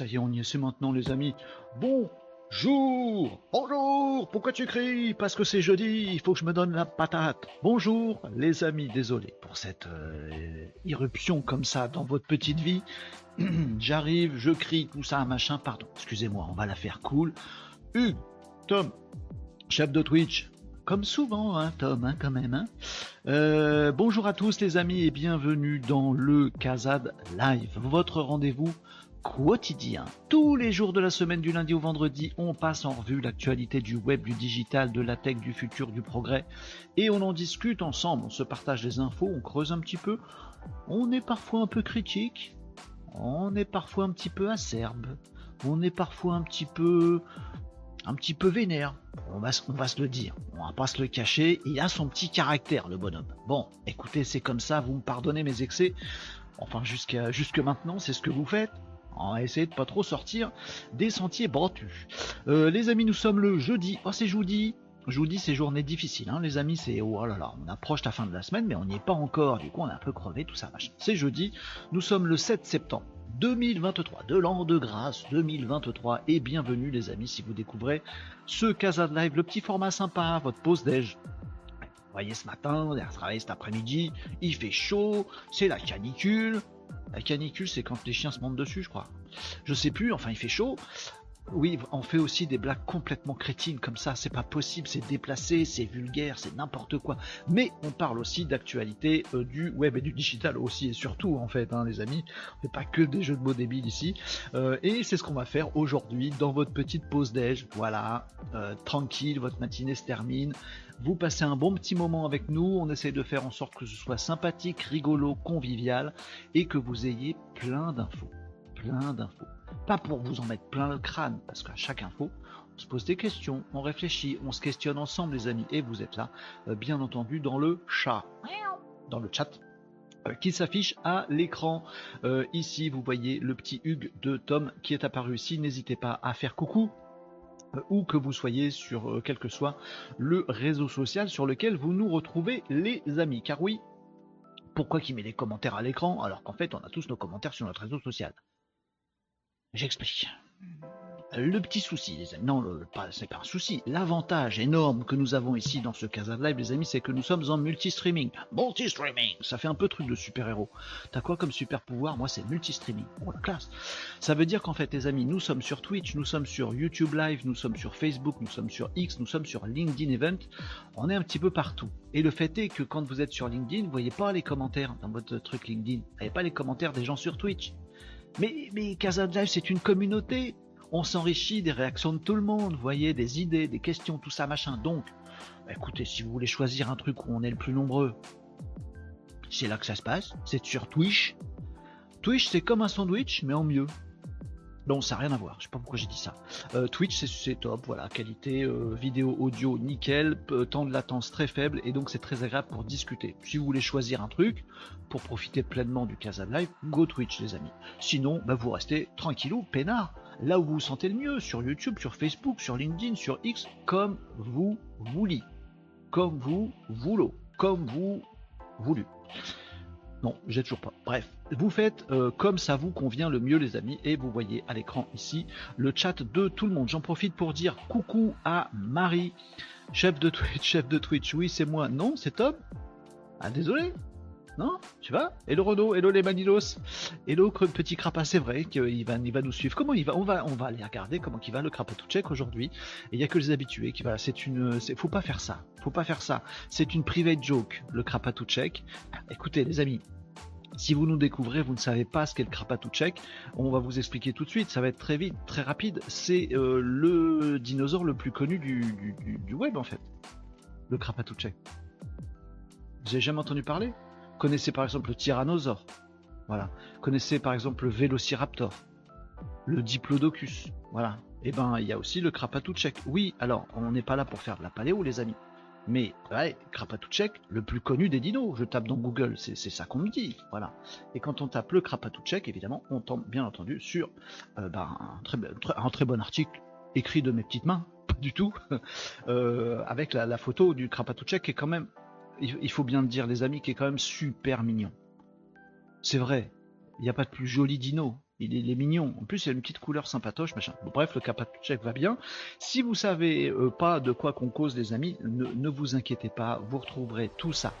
Ça y est, on y est, c'est maintenant, les amis. Bonjour Bonjour Pourquoi tu cries? Parce que c'est jeudi, il faut que je me donne la patate. Bonjour, les amis, désolé pour cette euh, irruption comme ça dans votre petite vie. J'arrive, je crie, tout ça, machin, pardon. Excusez-moi, on va la faire cool. Hugues, Tom, chef de Twitch, comme souvent, hein, Tom, hein, quand même. Hein. Euh, bonjour à tous les amis et bienvenue dans le Kazad Live, votre rendez-vous quotidien. Tous les jours de la semaine du lundi au vendredi, on passe en revue l'actualité du web, du digital, de la tech, du futur, du progrès. Et on en discute ensemble, on se partage des infos, on creuse un petit peu. On est parfois un peu critique, on est parfois un petit peu acerbe, on est parfois un petit peu un petit peu vénère. On va, on va se le dire, on va pas se le cacher, il a son petit caractère le bonhomme. Bon, écoutez, c'est comme ça, vous me pardonnez mes excès. Enfin, jusqu'à jusque maintenant, c'est ce que vous faites. On va essayer de pas trop sortir des sentiers battus. Euh, les amis, nous sommes le jeudi. Oh, c'est jeudi. Jeudi, c'est journée difficile, hein, les amis. C'est oh là là, on approche la fin de la semaine, mais on n'y est pas encore. Du coup, on est un peu crevé, tout ça, machin. C'est jeudi. Nous sommes le 7 septembre 2023, de l'an de grâce 2023. Et bienvenue, les amis, si vous découvrez ce Casa de Live, le petit format sympa, votre pause déj. Vous voyez, ce matin, on a travaillé cet après-midi, il fait chaud, c'est la canicule. La canicule, c'est quand les chiens se montent dessus, je crois. Je sais plus, enfin, il fait chaud. Oui, on fait aussi des blagues complètement crétines comme ça, c'est pas possible, c'est déplacé, c'est vulgaire, c'est n'importe quoi. Mais on parle aussi d'actualité euh, du web et du digital aussi et surtout en fait, hein, les amis. On fait pas que des jeux de mots débiles ici. Euh, et c'est ce qu'on va faire aujourd'hui dans votre petite pause déj. Voilà, euh, tranquille, votre matinée se termine. Vous passez un bon petit moment avec nous. On essaie de faire en sorte que ce soit sympathique, rigolo, convivial et que vous ayez plein d'infos. Plein d'infos. Pas pour vous en mettre plein le crâne, parce qu'à chaque info, on se pose des questions, on réfléchit, on se questionne ensemble, les amis, et vous êtes là, euh, bien entendu, dans le chat, dans le chat. euh, qui s'affiche à l'écran. Euh, ici, vous voyez le petit Hugues de Tom qui est apparu ici. N'hésitez pas à faire coucou euh, où que vous soyez sur euh, quel que soit le réseau social sur lequel vous nous retrouvez les amis. Car oui, pourquoi qu'il met des commentaires à l'écran alors qu'en fait on a tous nos commentaires sur notre réseau social? J'explique. Le petit souci, les amis, non, pas- c'est pas un souci. L'avantage énorme que nous avons ici dans ce Casa de Live, les amis, c'est que nous sommes en multi-streaming. Multi-streaming Ça fait un peu truc de super-héros. T'as quoi comme super-pouvoir? Moi, c'est multi-streaming. Oh, la classe Ça veut dire qu'en fait, les amis, nous sommes sur Twitch, nous sommes sur YouTube Live, nous sommes sur Facebook, nous sommes sur X, nous sommes sur LinkedIn Event. On est un petit peu partout. Et le fait est que quand vous êtes sur LinkedIn, vous voyez pas les commentaires dans votre truc LinkedIn. Vous voyez pas les commentaires des gens sur Twitch. Mais, mais Casa Live, c'est une communauté. On s'enrichit des réactions de tout le monde, vous voyez, des idées, des questions, tout ça, machin. Donc, bah, écoutez, si vous voulez choisir un truc où on est le plus nombreux, c'est là que ça se passe. C'est sur Twitch. Twitch, c'est comme un sandwich, mais en mieux. Non, ça n'a rien à voir. Je sais pas pourquoi j'ai dit ça. Euh, Twitch, c'est- top. Voilà, qualité euh, vidéo, audio, nickel. Temps de latence très faible. Et donc, c'est très agréable pour discuter. Si vous voulez choisir un truc pour profiter pleinement du Casa de Live, go Twitch, les amis. Sinon, bah, vous restez tranquillou, peinard. Là où vous vous sentez le mieux, sur YouTube, sur Facebook, sur LinkedIn, sur X, comme vous voulez. Comme vous voulez. Comme vous voulu. Non, j'ai toujours pas. Bref, vous faites euh, comme ça vous convient le mieux, les amis, et vous voyez à l'écran ici le chat de tout le monde. J'en profite pour dire coucou à Marie, chef de Twitch, chef de Twitch. Oui, c'est moi. Non, c'est Tom? Ah, désolé. Non, tu vas Hello Renaud, hello les Manilos, hello petit crapa, c'est vrai qu'il va, il va nous suivre. Comment il va? On va, on va aller regarder comment il va le Krapatouchek aujourd'hui. Et il y a que les habitués qui va. C'est une, faut pas faire ça, faut pas faire ça. C'est une private joke, le Krapatouchek. Écoutez les amis, si vous nous découvrez, vous ne savez pas ce qu'est le Krapatouchek, on va vous expliquer tout de suite, ça va être très vite, très rapide. C'est euh, le dinosaure le plus connu du, web en fait, le Krapatouchek. Vous avez jamais entendu parler? Connaissez par exemple le Tyrannosaure, voilà. Connaissez par exemple le Vélociraptor, le Diplodocus, voilà. Et ben il y a aussi le Krapatouchek. Oui, alors on n'est pas là pour faire de la paléo les amis. Mais ouais, Krapatouchek, le plus connu des dinos. Je tape dans Google, c'est ça qu'on me dit. Voilà. Et quand on tape le Krapatouchek, évidemment, on tombe bien entendu sur euh, bah, un, très, bon article écrit de mes petites mains, pas du tout, euh, avec la, la photo du Krapatouchek qui est quand même, il, faut bien le dire les amis, qui est quand même super mignon. C'est vrai, il n'y a pas de plus joli dino. Il est, mignon. En plus, il a une petite couleur sympatoche, machin. bref, le check va bien. Si vous savez euh, pas de quoi qu'on cause, les amis, ne, vous inquiétez pas. Vous retrouverez tout ça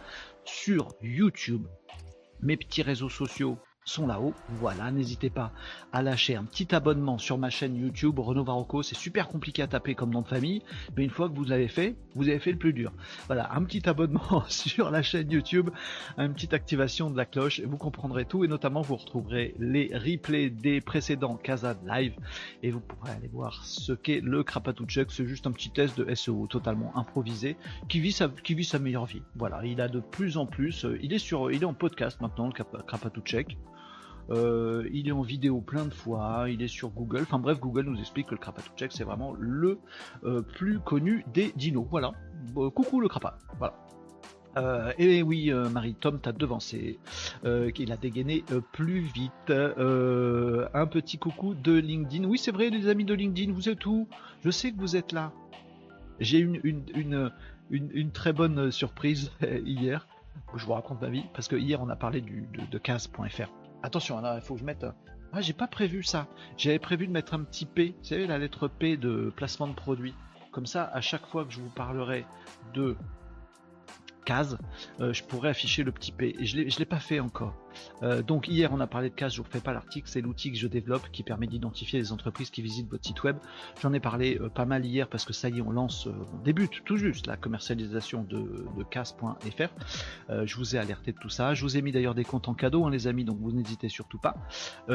sur YouTube, mes petits réseaux sociaux sont là-haut. Voilà, n'hésitez pas à lâcher un petit abonnement sur ma chaîne YouTube Renault Varocco. C'est super compliqué à taper comme nom de famille, mais une fois que vous l'avez fait, vous avez fait le plus dur. Voilà, un petit abonnement sur la chaîne YouTube, une petite activation de la cloche, vous comprendrez tout, et notamment vous retrouverez les replays des précédents Casa Live, et vous pourrez aller voir ce qu'est le Krapatouchek. C'est juste un petit test de SEO totalement improvisé qui vit sa, qui vit sa meilleure vie. Voilà, il a de plus en plus, euh, il est sur, il est en podcast maintenant, le Krapatouchek. Euh, il est en vidéo plein de fois, il est sur Google. Enfin bref, Google nous explique que le Krapatouchek c'est vraiment le euh, plus connu des dinos. Voilà. coucou le Krapa. Voilà. Euh, et oui, Marie, Tom t'a devancé. qu'il a dégainé plus vite. un petit coucou de LinkedIn. Oui, c'est vrai, les amis de LinkedIn, vous êtes où? Je sais que vous êtes là. J'ai une, une, très bonne surprise hier. Je vous raconte ma vie, parce que hier on a parlé de, de case.fr. Attention, il faut que je mette. Ah, j'ai pas prévu ça. J'avais prévu de mettre un petit P, vous savez, la lettre P de placement de produit. Comme ça, à chaque fois que je vous parlerai de case, euh, je pourrais afficher le petit P. Et je ne l'ai pas fait encore. Euh, donc hier on a parlé de case, je vous refais pas l'article, c'est l'outil que je développe qui permet d'identifier les entreprises qui visitent votre site web. J'en ai parlé euh, pas mal hier parce que ça y est, on lance, on débute tout juste la commercialisation de, de case.fr. je vous ai alerté de tout ça. Je vous ai mis d'ailleurs des comptes en cadeau, hein, les amis, donc vous n'hésitez surtout pas à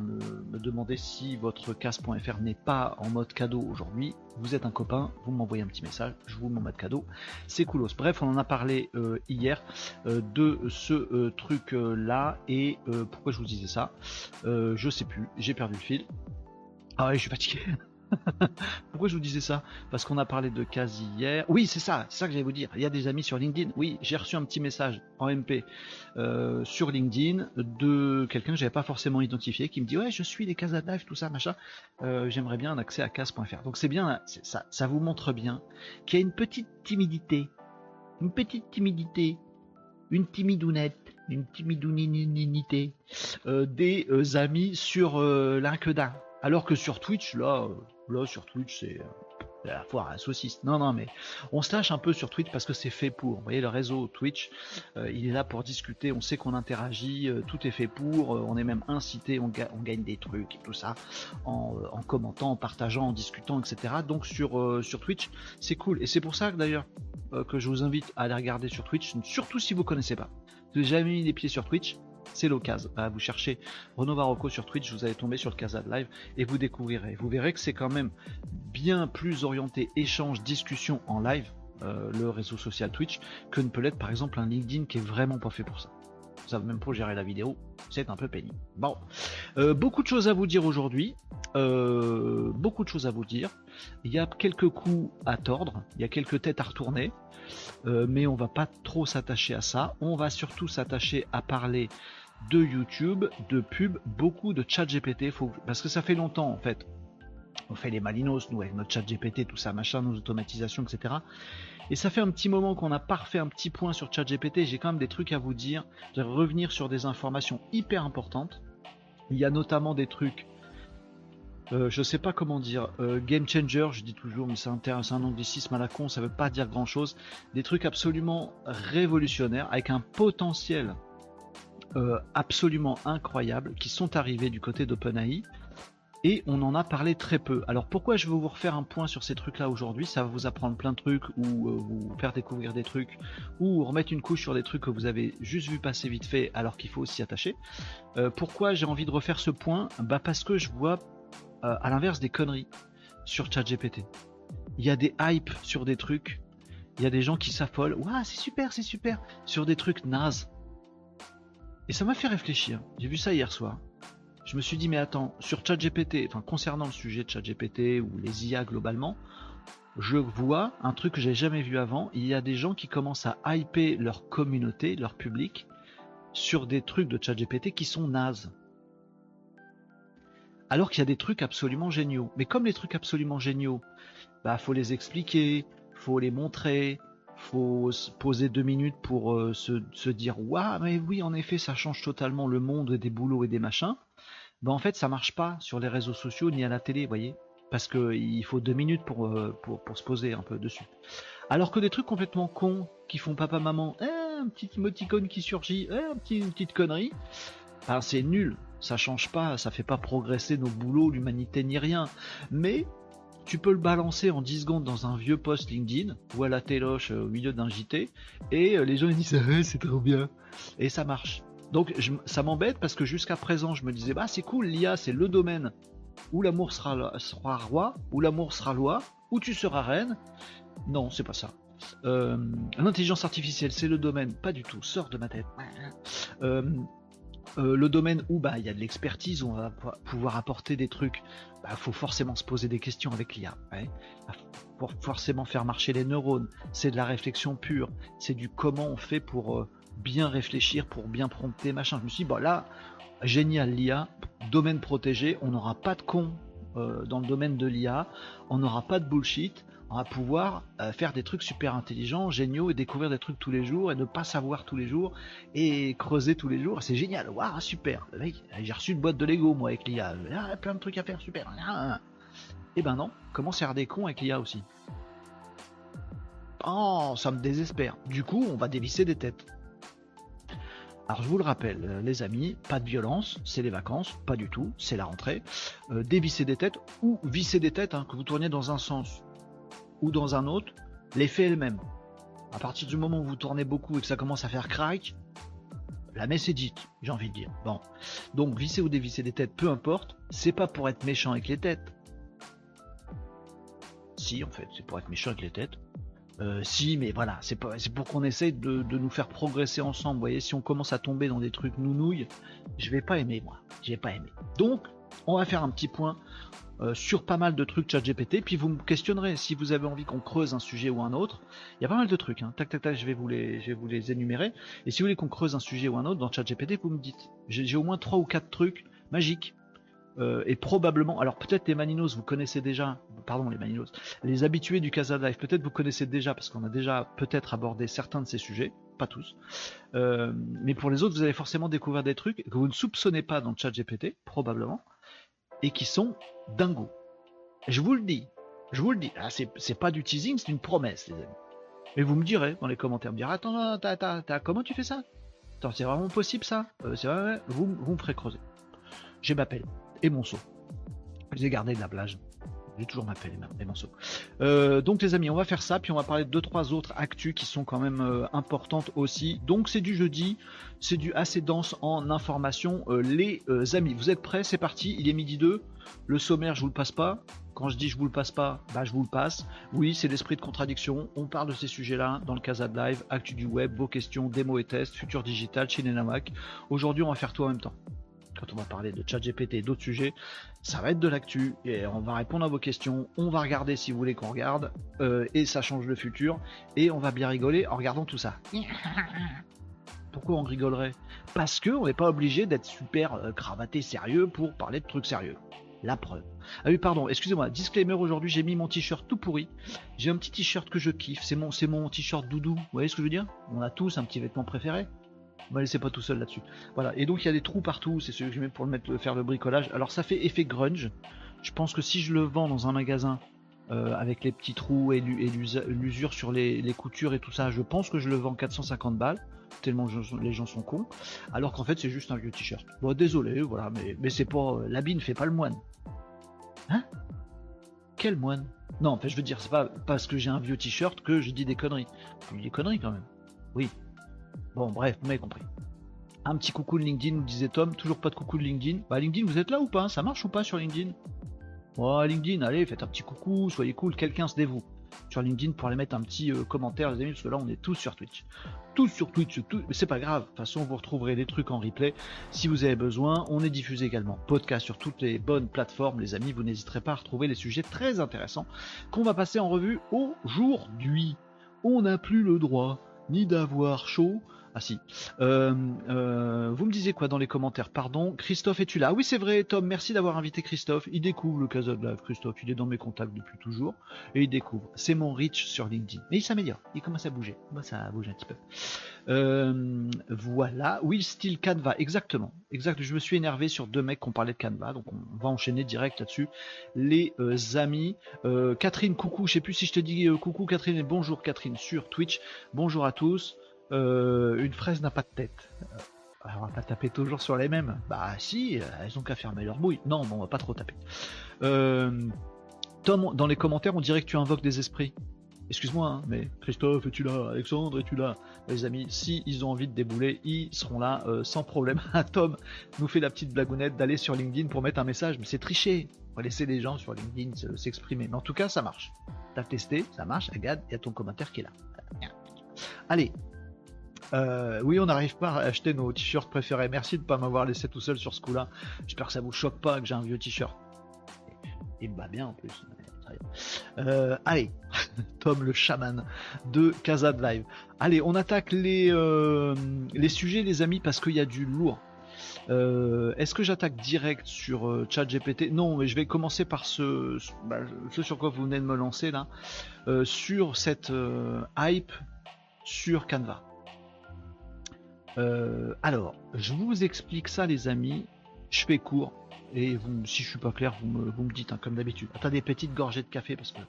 me, demander si votre case.fr n'est pas en mode cadeau aujourd'hui. Vous êtes un copain, vous m'envoyez un petit message, je vous mets mon mode cadeau. C'est coolos. Bref, on en a parlé hier de ce truc euh, là et euh, pourquoi je vous disais ça? Euh, Je sais plus, j'ai perdu le fil. Ah ouais, je suis fatigué. Pourquoi je vous disais ça? Parce qu'on a parlé de quasi hier. Oui, c'est ça, c'est ça que j'allais vous dire. Il y a des amis sur LinkedIn. Oui, j'ai reçu un petit message en MP sur LinkedIn de quelqu'un que j'avais pas forcément identifié qui me dit ouais, je suis les Casa Live, tout ça, machin. J'aimerais bien un accès à case.fr. Donc c'est bien, ça, ça vous montre bien qu'il y a une petite timidité, une petite timidité, une timidounette une timidounité euh, des euh, amis sur euh, LinkedIn. Alors que sur Twitch, là, là sur Twitch, c'est la foire à saucisse. Non, non, mais on se lâche un peu sur Twitch parce que c'est fait pour. Vous voyez, le réseau Twitch, il est là pour discuter. On sait qu'on interagit, tout est fait pour. on est même incité, on, gagne des trucs et tout ça en, commentant, en partageant, en discutant, etc. Donc sur, sur Twitch, c'est cool. Et c'est pour ça d'ailleurs que je vous invite à aller regarder sur Twitch, surtout si vous connaissez pas vous jamais mis les pieds sur Twitch, c'est l'occasion. vous cherchez Renaud Varocco sur Twitch, vous allez tomber sur le Casa Live et vous découvrirez. Vous verrez que c'est quand même bien plus orienté échange, discussion en live, euh, le réseau social Twitch, que ne peut l'être par exemple un LinkedIn qui est vraiment pas fait pour ça. Ça même pour gérer la vidéo, c'est un peu pénible. Bon, euh, beaucoup de choses à vous dire aujourd'hui. Euh, beaucoup de choses à vous dire. Il y a quelques coups à tordre, il y a quelques têtes à retourner. Euh, mais on va pas trop s'attacher à ça. On va surtout s'attacher à parler de YouTube, de pub, beaucoup de chat GPT, parce que ça fait longtemps en fait. On fait les malinos, nous, avec notre chat GPT, tout ça, machin, nos automatisations, etc. Et ça fait un petit moment qu'on a parfait un petit point sur chat GPT. J'ai quand même des trucs à vous dire. Je vais revenir sur des informations hyper importantes. Il y a notamment des trucs euh, je sais pas comment dire, euh, game changer, je dis toujours, mais c'est un, un anglicisme à la con, ça veut pas dire grand chose. Des trucs absolument révolutionnaires, avec un potentiel euh, absolument incroyable, qui sont arrivés du côté d'OpenAI. Et on en a parlé très peu. Alors pourquoi je veux vous refaire un point sur ces trucs-là aujourd'hui? Ça va vous apprendre plein de trucs, ou vous faire découvrir des trucs, ou remettre une couche sur des trucs que vous avez juste vu passer vite fait alors qu'il faut s'y attacher. pourquoi j'ai envie de refaire ce point? Bah parce que je vois euh, à l'inverse des conneries sur ChatGPT. Il y a des hypes sur des trucs. Il y a des gens qui s'affolent. Waouh, c'est super, c'est super. Sur des trucs nazes. Et ça m'a fait réfléchir. J'ai vu ça hier soir. Je me suis dit, mais attends, sur ChatGPT, enfin concernant le sujet de ChatGPT ou les IA globalement, je vois un truc que j'ai jamais vu avant. Il y a des gens qui commencent à hyper leur communauté, leur public, sur des trucs de ChatGPT qui sont nazes alors qu'il y a des trucs absolument géniaux. Mais comme les trucs absolument géniaux, bah faut les expliquer, faut les montrer, faut se poser deux minutes pour euh, se, dire waouh mais oui en effet ça change totalement le monde des boulots et des machins. Ben en fait ça marche pas sur les réseaux sociaux ni à la télé, vous voyez, parce que il faut deux minutes pour, euh, pour, se poser un peu dessus. Alors que des trucs complètement cons qui font papa maman, eh, un petit emoticône qui surgit, eh, un petit, une petite connerie, ben c'est nul, ça change pas, ça fait pas progresser nos boulots, l'humanité ni rien. Mais tu peux le balancer en 10 secondes dans un vieux post LinkedIn ou à la téloche euh, au milieu d'un JT et euh, les gens ils disent c'est trop bien et ça marche. Donc ça m'embête parce que jusqu'à présent je me disais bah c'est cool l'IA c'est le domaine où l'amour sera, roi, où l'amour sera loi, où tu seras reine. Non c'est pas ça. Euh, L'intelligence artificielle c'est le domaine, pas du tout, sors de ma tête. Euh, euh, le domaine où bah il y a de l'expertise, où on va pouvoir apporter des trucs, bah faut forcément se poser des questions avec l'IA. Pour forcément faire marcher les neurones, c'est de la réflexion pure, c'est du comment on fait pour bien réfléchir, pour bien prompter, machin. Je me suis dit, bon là, génial l'IA, domaine protégé, on n'aura pas de con euh, dans le domaine de l'IA, on n'aura pas de bullshit, on va pouvoir euh, faire des trucs super intelligents, géniaux et découvrir des trucs tous les jours et ne pas savoir tous les jours et creuser tous les jours. C'est génial, waouh, super. J'ai reçu une boîte de Lego moi avec l'IA, ah, plein de trucs à faire, super. Et eh ben non, commence à faire des cons avec l'IA aussi? Oh, ça me désespère. Du coup, on va dévisser des têtes. Alors je vous le rappelle, euh, les amis, pas de violence, c'est les vacances, pas du tout, c'est la rentrée. Euh, dévisser des têtes ou visser des têtes, hein, que vous tourniez dans un sens ou dans un autre, l'effet est le même. À partir du moment où vous tournez beaucoup et que ça commence à faire crack, la messe est dite, j'ai envie de dire. Bon. Donc visser ou dévisser des têtes, peu importe, c'est pas pour être méchant avec les têtes. Si, en fait, c'est pour être méchant avec les têtes. Euh, si, mais voilà, c'est pour qu'on essaye de, nous faire progresser ensemble. Vous voyez, si on commence à tomber dans des trucs nounouilles, je vais pas aimer, moi. Je vais pas aimer. Donc, on va faire un petit point euh, sur pas mal de trucs ChatGPT, puis vous me questionnerez si vous avez envie qu'on creuse un sujet ou un autre. Il y a pas mal de trucs, hein. tac tac tac, je vais vous les, je vais vous les énumérer. Et si vous voulez qu'on creuse un sujet ou un autre dans ChatGPT, vous me dites. J'ai au moins trois ou quatre trucs magiques. Euh, et probablement, alors peut-être les Maninos, vous connaissez déjà, pardon les Maninos, les habitués du Casa Live, peut-être vous connaissez déjà parce qu'on a déjà peut-être abordé certains de ces sujets, pas tous. Euh, mais pour les autres, vous allez forcément découvrir des trucs que vous ne soupçonnez pas dans ChatGPT, probablement et qui sont dingos. Je vous le dis, je vous le dis. Ah, c'est pas du teasing, c'est une promesse, les amis. Mais vous me direz dans les commentaires, me direz, attends, attends, comment tu fais ça? Attends, c'est vraiment possible ça? Euh, C'est vrai, vous, vous me ferez creuser. J'ai ma pelle et mon seau. Je les ai gardés de la plage. J'ai toujours ma pelle et mon seau. Euh, donc les amis, on va faire ça, puis on va parler de deux trois autres actus qui sont quand même euh, importantes aussi. Donc c'est du jeudi, c'est du assez dense en information. Euh, les amis, vous êtes prêts? C'est parti. Il est midi 2. Le sommaire, je vous le passe pas. Quand je dis je vous le passe pas, bah je vous le passe. Oui, c'est l'esprit de contradiction. On parle de ces sujets-là dans le Casa de Live, actu du web, vos questions, démos et tests, futur digital, chez Nenamac. Aujourd'hui, on va faire tout en même temps quand on va parler de ChatGPT et d'autres sujets, ça va être de l'actu et on va répondre à vos questions. On va regarder si vous voulez qu'on regarde euh, et ça change le futur et on va bien rigoler en regardant tout ça. Pourquoi on rigolerait? Parce que on n'est pas obligé d'être super euh, cravaté sérieux pour parler de trucs sérieux. La preuve. Ah oui, pardon, excusez-moi, disclaimer aujourd'hui, j'ai mis mon t-shirt tout pourri. J'ai un petit t-shirt que je kiffe, c'est mon, c'est mon t-shirt doudou. Vous voyez ce que je veux dire? On a tous un petit vêtement préféré. Ne laissez pas tout seul là-dessus. Voilà. Et donc il y a des trous partout. C'est ce que je mets pour le mettre, faire le bricolage. Alors ça fait effet grunge. Je pense que si je le vends dans un magasin euh, avec les petits trous et l'usure sur les, coutures et tout ça, je pense que je le vends 450 balles. Tellement les gens sont cons. Alors qu'en fait c'est juste un vieux t-shirt. Bon désolé, voilà, mais, mais c'est pas. Euh, l'habit ne fait pas le moine. Hein? Quel moine? Non, en fait je veux dire, c'est pas parce que j'ai un vieux t-shirt que je dis des conneries. Je dis des conneries quand même. Oui, Bon, bref, vous m'avez compris. Un petit coucou de LinkedIn, nous disait Tom. Toujours pas de coucou de LinkedIn. Bah, LinkedIn, vous êtes là ou pas Ça marche ou pas sur LinkedIn? Oh, LinkedIn, allez, faites un petit coucou, soyez cool, quelqu'un se dévoue. Sur LinkedIn pour aller mettre un petit euh, commentaire, les amis, parce que là, on est tous sur Twitch. Tous sur Twitch, mais c'est pas grave. De toute façon, vous retrouverez des trucs en replay si vous avez besoin. On est diffusé également podcast sur toutes les bonnes plateformes, les amis. Vous n'hésiterez pas à retrouver les sujets très intéressants qu'on va passer en revue aujourd'hui. On n'a plus le droit ni d'avoir chaud, ah si. Euh, euh, vous me disiez quoi dans les commentaires? Pardon, Christophe, es-tu là? Oui, c'est vrai, Tom, merci d'avoir invité Christophe. Il découvre le Casa de Live, Christophe. Il est dans mes contacts depuis toujours. Et il découvre. C'est mon reach sur LinkedIn. Mais il s'améliore. Il commence à bouger. Moi, ça bouge un petit peu. Euh, voilà. Will Steel Canva, exactement. Exact. Je me suis énervé sur deux mecs qui ont parlé de Canva. Donc, on va enchaîner direct là-dessus. Les euh, amis. Euh, Catherine, coucou. Je sais plus si je te dis coucou, Catherine, et bonjour, Catherine, sur Twitch. Bonjour à tous. une fraise n'a pas de tête. Alors, on va pas taper toujours sur les mêmes. Bah si, elles ont qu'à fermer leur bouille. Non, bon, on va pas trop taper. Tom, dans les commentaires, on dirait que tu invoques des esprits. Excuse-moi, hein, mais Christophe, es-tu là? Alexandre, es-tu là? Les amis, si ils ont envie de débouler, ils seront là euh, sans problème. Tom nous fait la petite blagounette d'aller sur LinkedIn pour mettre un message, mais c'est tricher. On va laisser les gens sur LinkedIn s'exprimer. Mais en tout cas, ça marche. T'as testé, ça marche. Regarde, il y a ton commentaire qui est là. Allez, euh, oui, on n'arrive pas à acheter nos t-shirts préférés. Merci de ne pas m'avoir laissé tout seul sur ce coup-là. J'espère que ça vous choque pas que j'ai un vieux t-shirt. Il me va bien en plus. Euh, allez, Tom le chaman de Casa Live. Allez, on attaque les, euh, les sujets, les amis, parce qu'il y a du lourd. Est-ce que j'attaque direct sur ChatGPT? Non, mais je vais commencer par ce, bah, ce, sur quoi vous venez de me lancer là, sur cette hype sur Canva. Euh, alors, je vous explique ça, les amis. Je fais court. Et si je suis pas clair, vous me, vous me dites, hein, comme d'habitude. Attends des petites gorgées de café parce que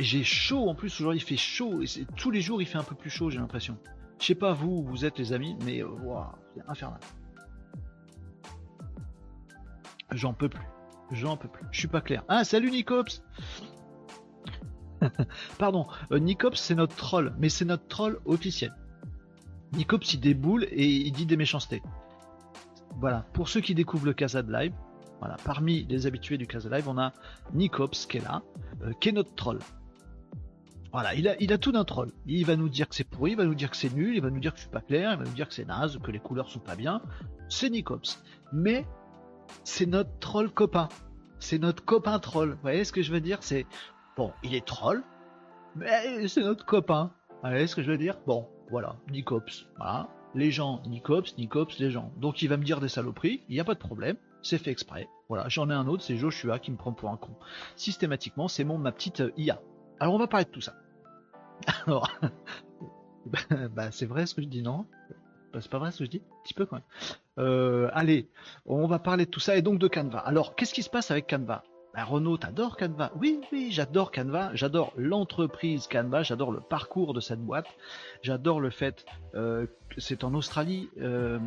j'ai chaud en plus. Aujourd'hui, il fait chaud. Tous les jours, il fait un peu plus chaud, j'ai l'impression. Je sais pas vous, vous êtes les amis, mais euh, c'est infernal. J'en peux plus. J'en peux plus. Je suis pas clair. Ah, salut Nicops Pardon, euh, Nicops c'est notre troll, mais c'est notre troll officiel. Nicops il déboule et il dit des méchancetés. Voilà, pour ceux qui découvrent le Casa de Live, parmi les habitués du Casa Live, on a Nicops qui est là, euh, qui est notre troll. Voilà, il a, a tout d'un troll. Il va nous dire que c'est pourri, il va nous dire que c'est nul, il va nous dire que je suis pas clair, il va nous dire que c'est naze, que les couleurs sont pas bien. C'est Nicops. Mais c'est notre troll copain. C'est notre copain troll. Vous voyez ce que je veux dire? C'est bon, il est troll, mais c'est notre copain. Vous voyez ce que je veux dire? Bon, voilà, Nicops. Voilà. Les gens, Nicops, Nicops, les gens. Donc il va me dire des saloperies, il n'y a pas de problème, c'est fait exprès. Voilà, j'en ai un autre, c'est Joshua qui me prend pour un con. Systématiquement, c'est mon ma petite euh, IA. Alors on va parler de tout ça. Alors, bah, c'est vrai ce que je dis, non? Bah, C'est pas vrai ce que je dis? Un petit peu quand même. Euh, allez, on va parler de tout ça et donc de Canva. Alors, qu'est-ce qui se passe avec Canva? Bah, Renault, t'adores Canva. Oui, oui, j'adore Canva, j'adore l'entreprise Canva, j'adore le parcours de cette boîte, j'adore le fait euh, c'est en Australie, euh,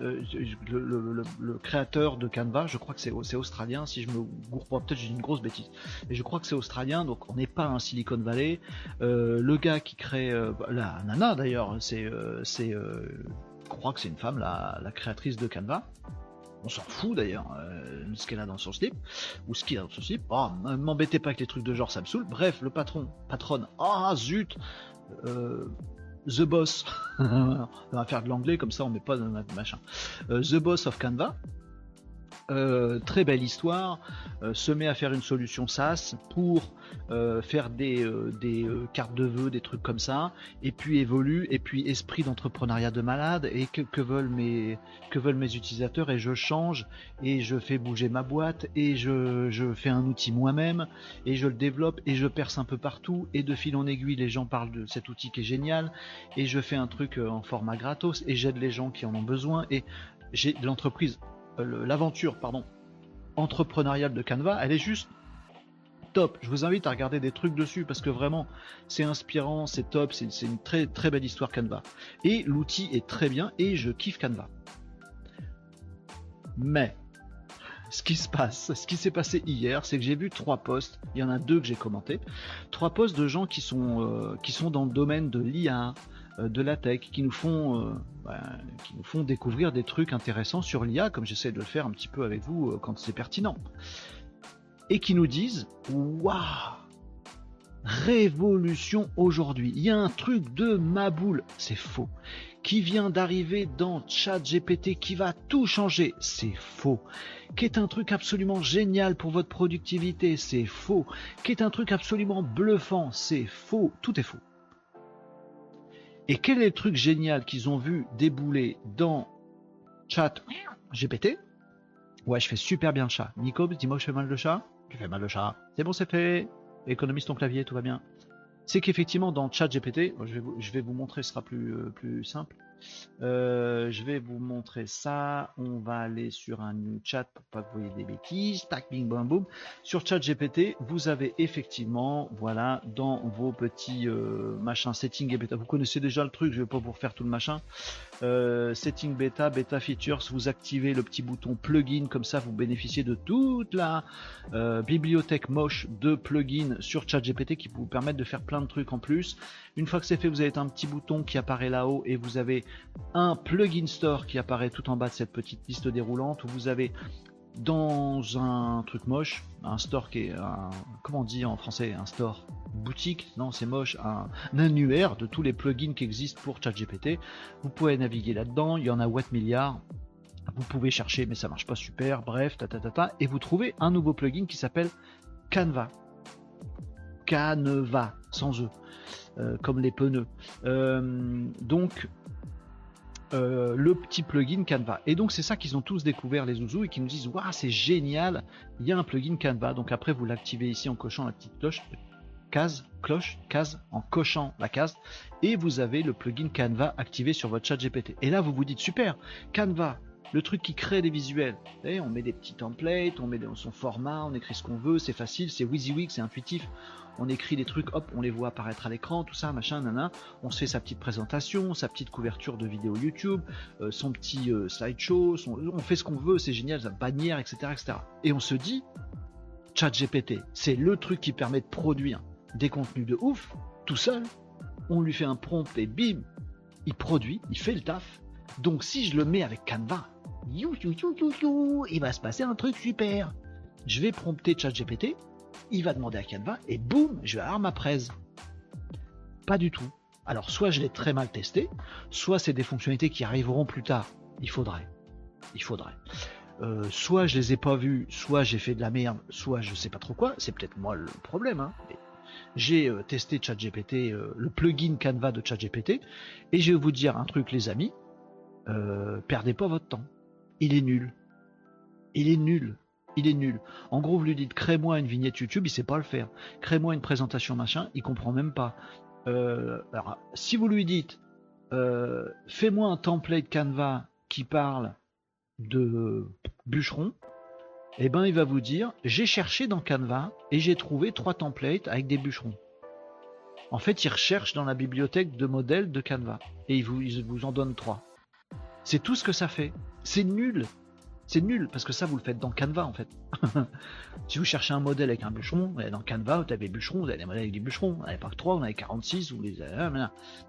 euh, le, créateur de Canva, je crois que c'est australien, si je me gourre pas, peut-être j'ai une grosse bêtise, mais je crois que c'est australien, donc on n'est pas un Silicon Valley. le gars qui crée, la nana d'ailleurs, c'est, je crois que c'est une femme, la créatrice de Canva on s'en fout d'ailleurs, euh, ce qu'elle a dans son slip, ou ce qu'il a dans son slip. Oh, m'embêtez pas avec les trucs de genre, ça me saoule. Bref, le patron, patronne, ah zut, euh, The Boss, on va faire de l'anglais comme ça on met pas notre machin. Euh, The Boss of Canva, euh, très belle histoire, euh, se met à faire une solution SaaS pour euh, faire des, cartes de vœux, des trucs comme ça, et puis évolue, et puis esprit d'entrepreneuriat de malade, et que, veulent mes, utilisateurs, et je change, et je fais bouger ma boîte, et je, je fais un outil moi-même, et je le développe, et je perce un peu partout, et de fil en aiguille, les gens parlent de cet outil qui est génial, et je fais un truc en format gratos, et j'aide les gens qui en ont besoin, et j'ai l'entreprise l'aventure pardon, entrepreneuriale de Canva, elle est juste top. Je vous invite à regarder des trucs dessus parce que vraiment c'est inspirant, c'est top, c'est une très très belle histoire Canva. Et l'outil est très bien et je kiffe Canva. Mais ce qui se passe, ce qui s'est passé hier, c'est que j'ai vu trois posts, il y en a deux que j'ai commentés, trois posts de gens qui sont, euh, qui sont dans le domaine de l'IA, euh, de la tech, qui nous font, euh, bah, qui nous font découvrir des trucs intéressants sur l'IA, comme j'essaie de le faire un petit peu avec vous euh, quand c'est pertinent, et qui nous disent waouh, révolution aujourd'hui. Il y a un truc de ma boule, c'est faux. Qui vient d'arriver dans ChatGPT qui va tout changer, c'est faux. Qui est un truc absolument génial pour votre productivité, c'est faux. Qui est un truc absolument bluffant, c'est faux. Tout est faux. Et quel est le truc génial qu'ils ont vu débouler dans chat GPT. Ouais, je fais super bien le chat. Nico, dis-moi que je fais mal le chat. Tu fais mal le chat. C'est bon, c'est fait. Économise ton clavier, tout va bien. C'est qu'effectivement, dans chat GPT, je vais, vous, je vais vous montrer, ce sera plus, euh, plus simple. Euh, je vais vous montrer ça. On va aller sur un new chat pour pas que vous voyez des bêtises. Tac, bing, bam, boum. Sur chat GPT, vous avez effectivement, voilà, dans vos petits euh, machins setting et bêta. Vous connaissez déjà le truc, je vais pas vous refaire tout le machin. Euh, setting bêta, bêta features, vous activez le petit bouton plugin, comme ça vous bénéficiez de toute la bibliothèque moche de plugins sur ChatGPT qui vous permettent de faire plein de trucs en plus. Une fois que c'est fait, vous avez un petit bouton qui apparaît là-haut et vous avez un plugin store qui apparaît tout en bas de cette petite liste déroulante où vous avez dans un truc moche, un store qui est un, comment on dit en français, un store boutique, non c'est moche, un, annuaire de tous les plugins qui existent pour ChatGPT. Vous pouvez naviguer là-dedans, il y en a what milliard. Vous pouvez chercher, mais ça marche pas super. Bref, ta et vous trouvez un nouveau plugin qui s'appelle Canva. Canva, sans e, euh, comme les pneus. Euh, donc euh, le petit plugin Canva. Et donc c'est ça qu'ils ont tous découvert les zouzous et qui nous disent waouh c'est génial, il y a un plugin Canva. Donc après vous l'activez ici en cochant la petite cloche, case, cloche, case, en cochant la case, et vous avez le plugin Canva activé sur votre chat GPT. Et là vous vous dites super, Canva, le truc qui crée des visuels. on met des petits templates, on met son format, on écrit ce qu'on veut, c'est facile, c'est WYSIWYG, c'est intuitif on écrit des trucs, hop, on les voit apparaître à l'écran, tout ça, machin, nana. On se fait sa petite présentation, sa petite couverture de vidéo YouTube, euh, son petit euh, slideshow, on fait ce qu'on veut, c'est génial, sa bannière, etc., etc. Et on se dit, ChatGPT, c'est le truc qui permet de produire des contenus de ouf, tout seul. On lui fait un prompt et bim, il produit, il fait le taf. Donc si je le mets avec Canva, you, you, you, il va se passer un truc super. Je vais prompter ChatGPT, il va demander à Canva et boum, je vais avoir ma presse. Pas du tout. Alors soit je l'ai très mal testé, soit c'est des fonctionnalités qui arriveront plus tard. Il faudrait. Il faudrait. Euh, soit je les ai pas vues, soit j'ai fait de la merde, soit je sais pas trop quoi. C'est peut-être moi le problème. Hein. J'ai euh, testé ChatGPT, euh, le plugin Canva de ChatGPT, et je vais vous dire un truc, les amis. perdez pas votre temps. Il est nul. Il est nul il est nul. En gros, vous lui dites crée-moi une vignette YouTube, il sait pas le faire. Crée-moi une présentation machin, il comprend même pas. Euh, si vous lui dites euh, fais-moi un template Canva qui parle de bûcheron, eh ben il va vous dire j'ai cherché dans Canva et j'ai trouvé trois templates avec des bûcherons. En fait, il recherche dans la bibliothèque de modèles de Canva et vous, il vous en donne trois. C'est tout ce que ça fait. C'est nul. C'est nul parce que ça vous le faites dans Canva en fait. si vous cherchez un modèle avec un bûcheron, dans Canva vous avez bûcheron, vous avez des modèles avec des bûcherons, vous n'avez pas que 3, vous en avez 46, vous les avez.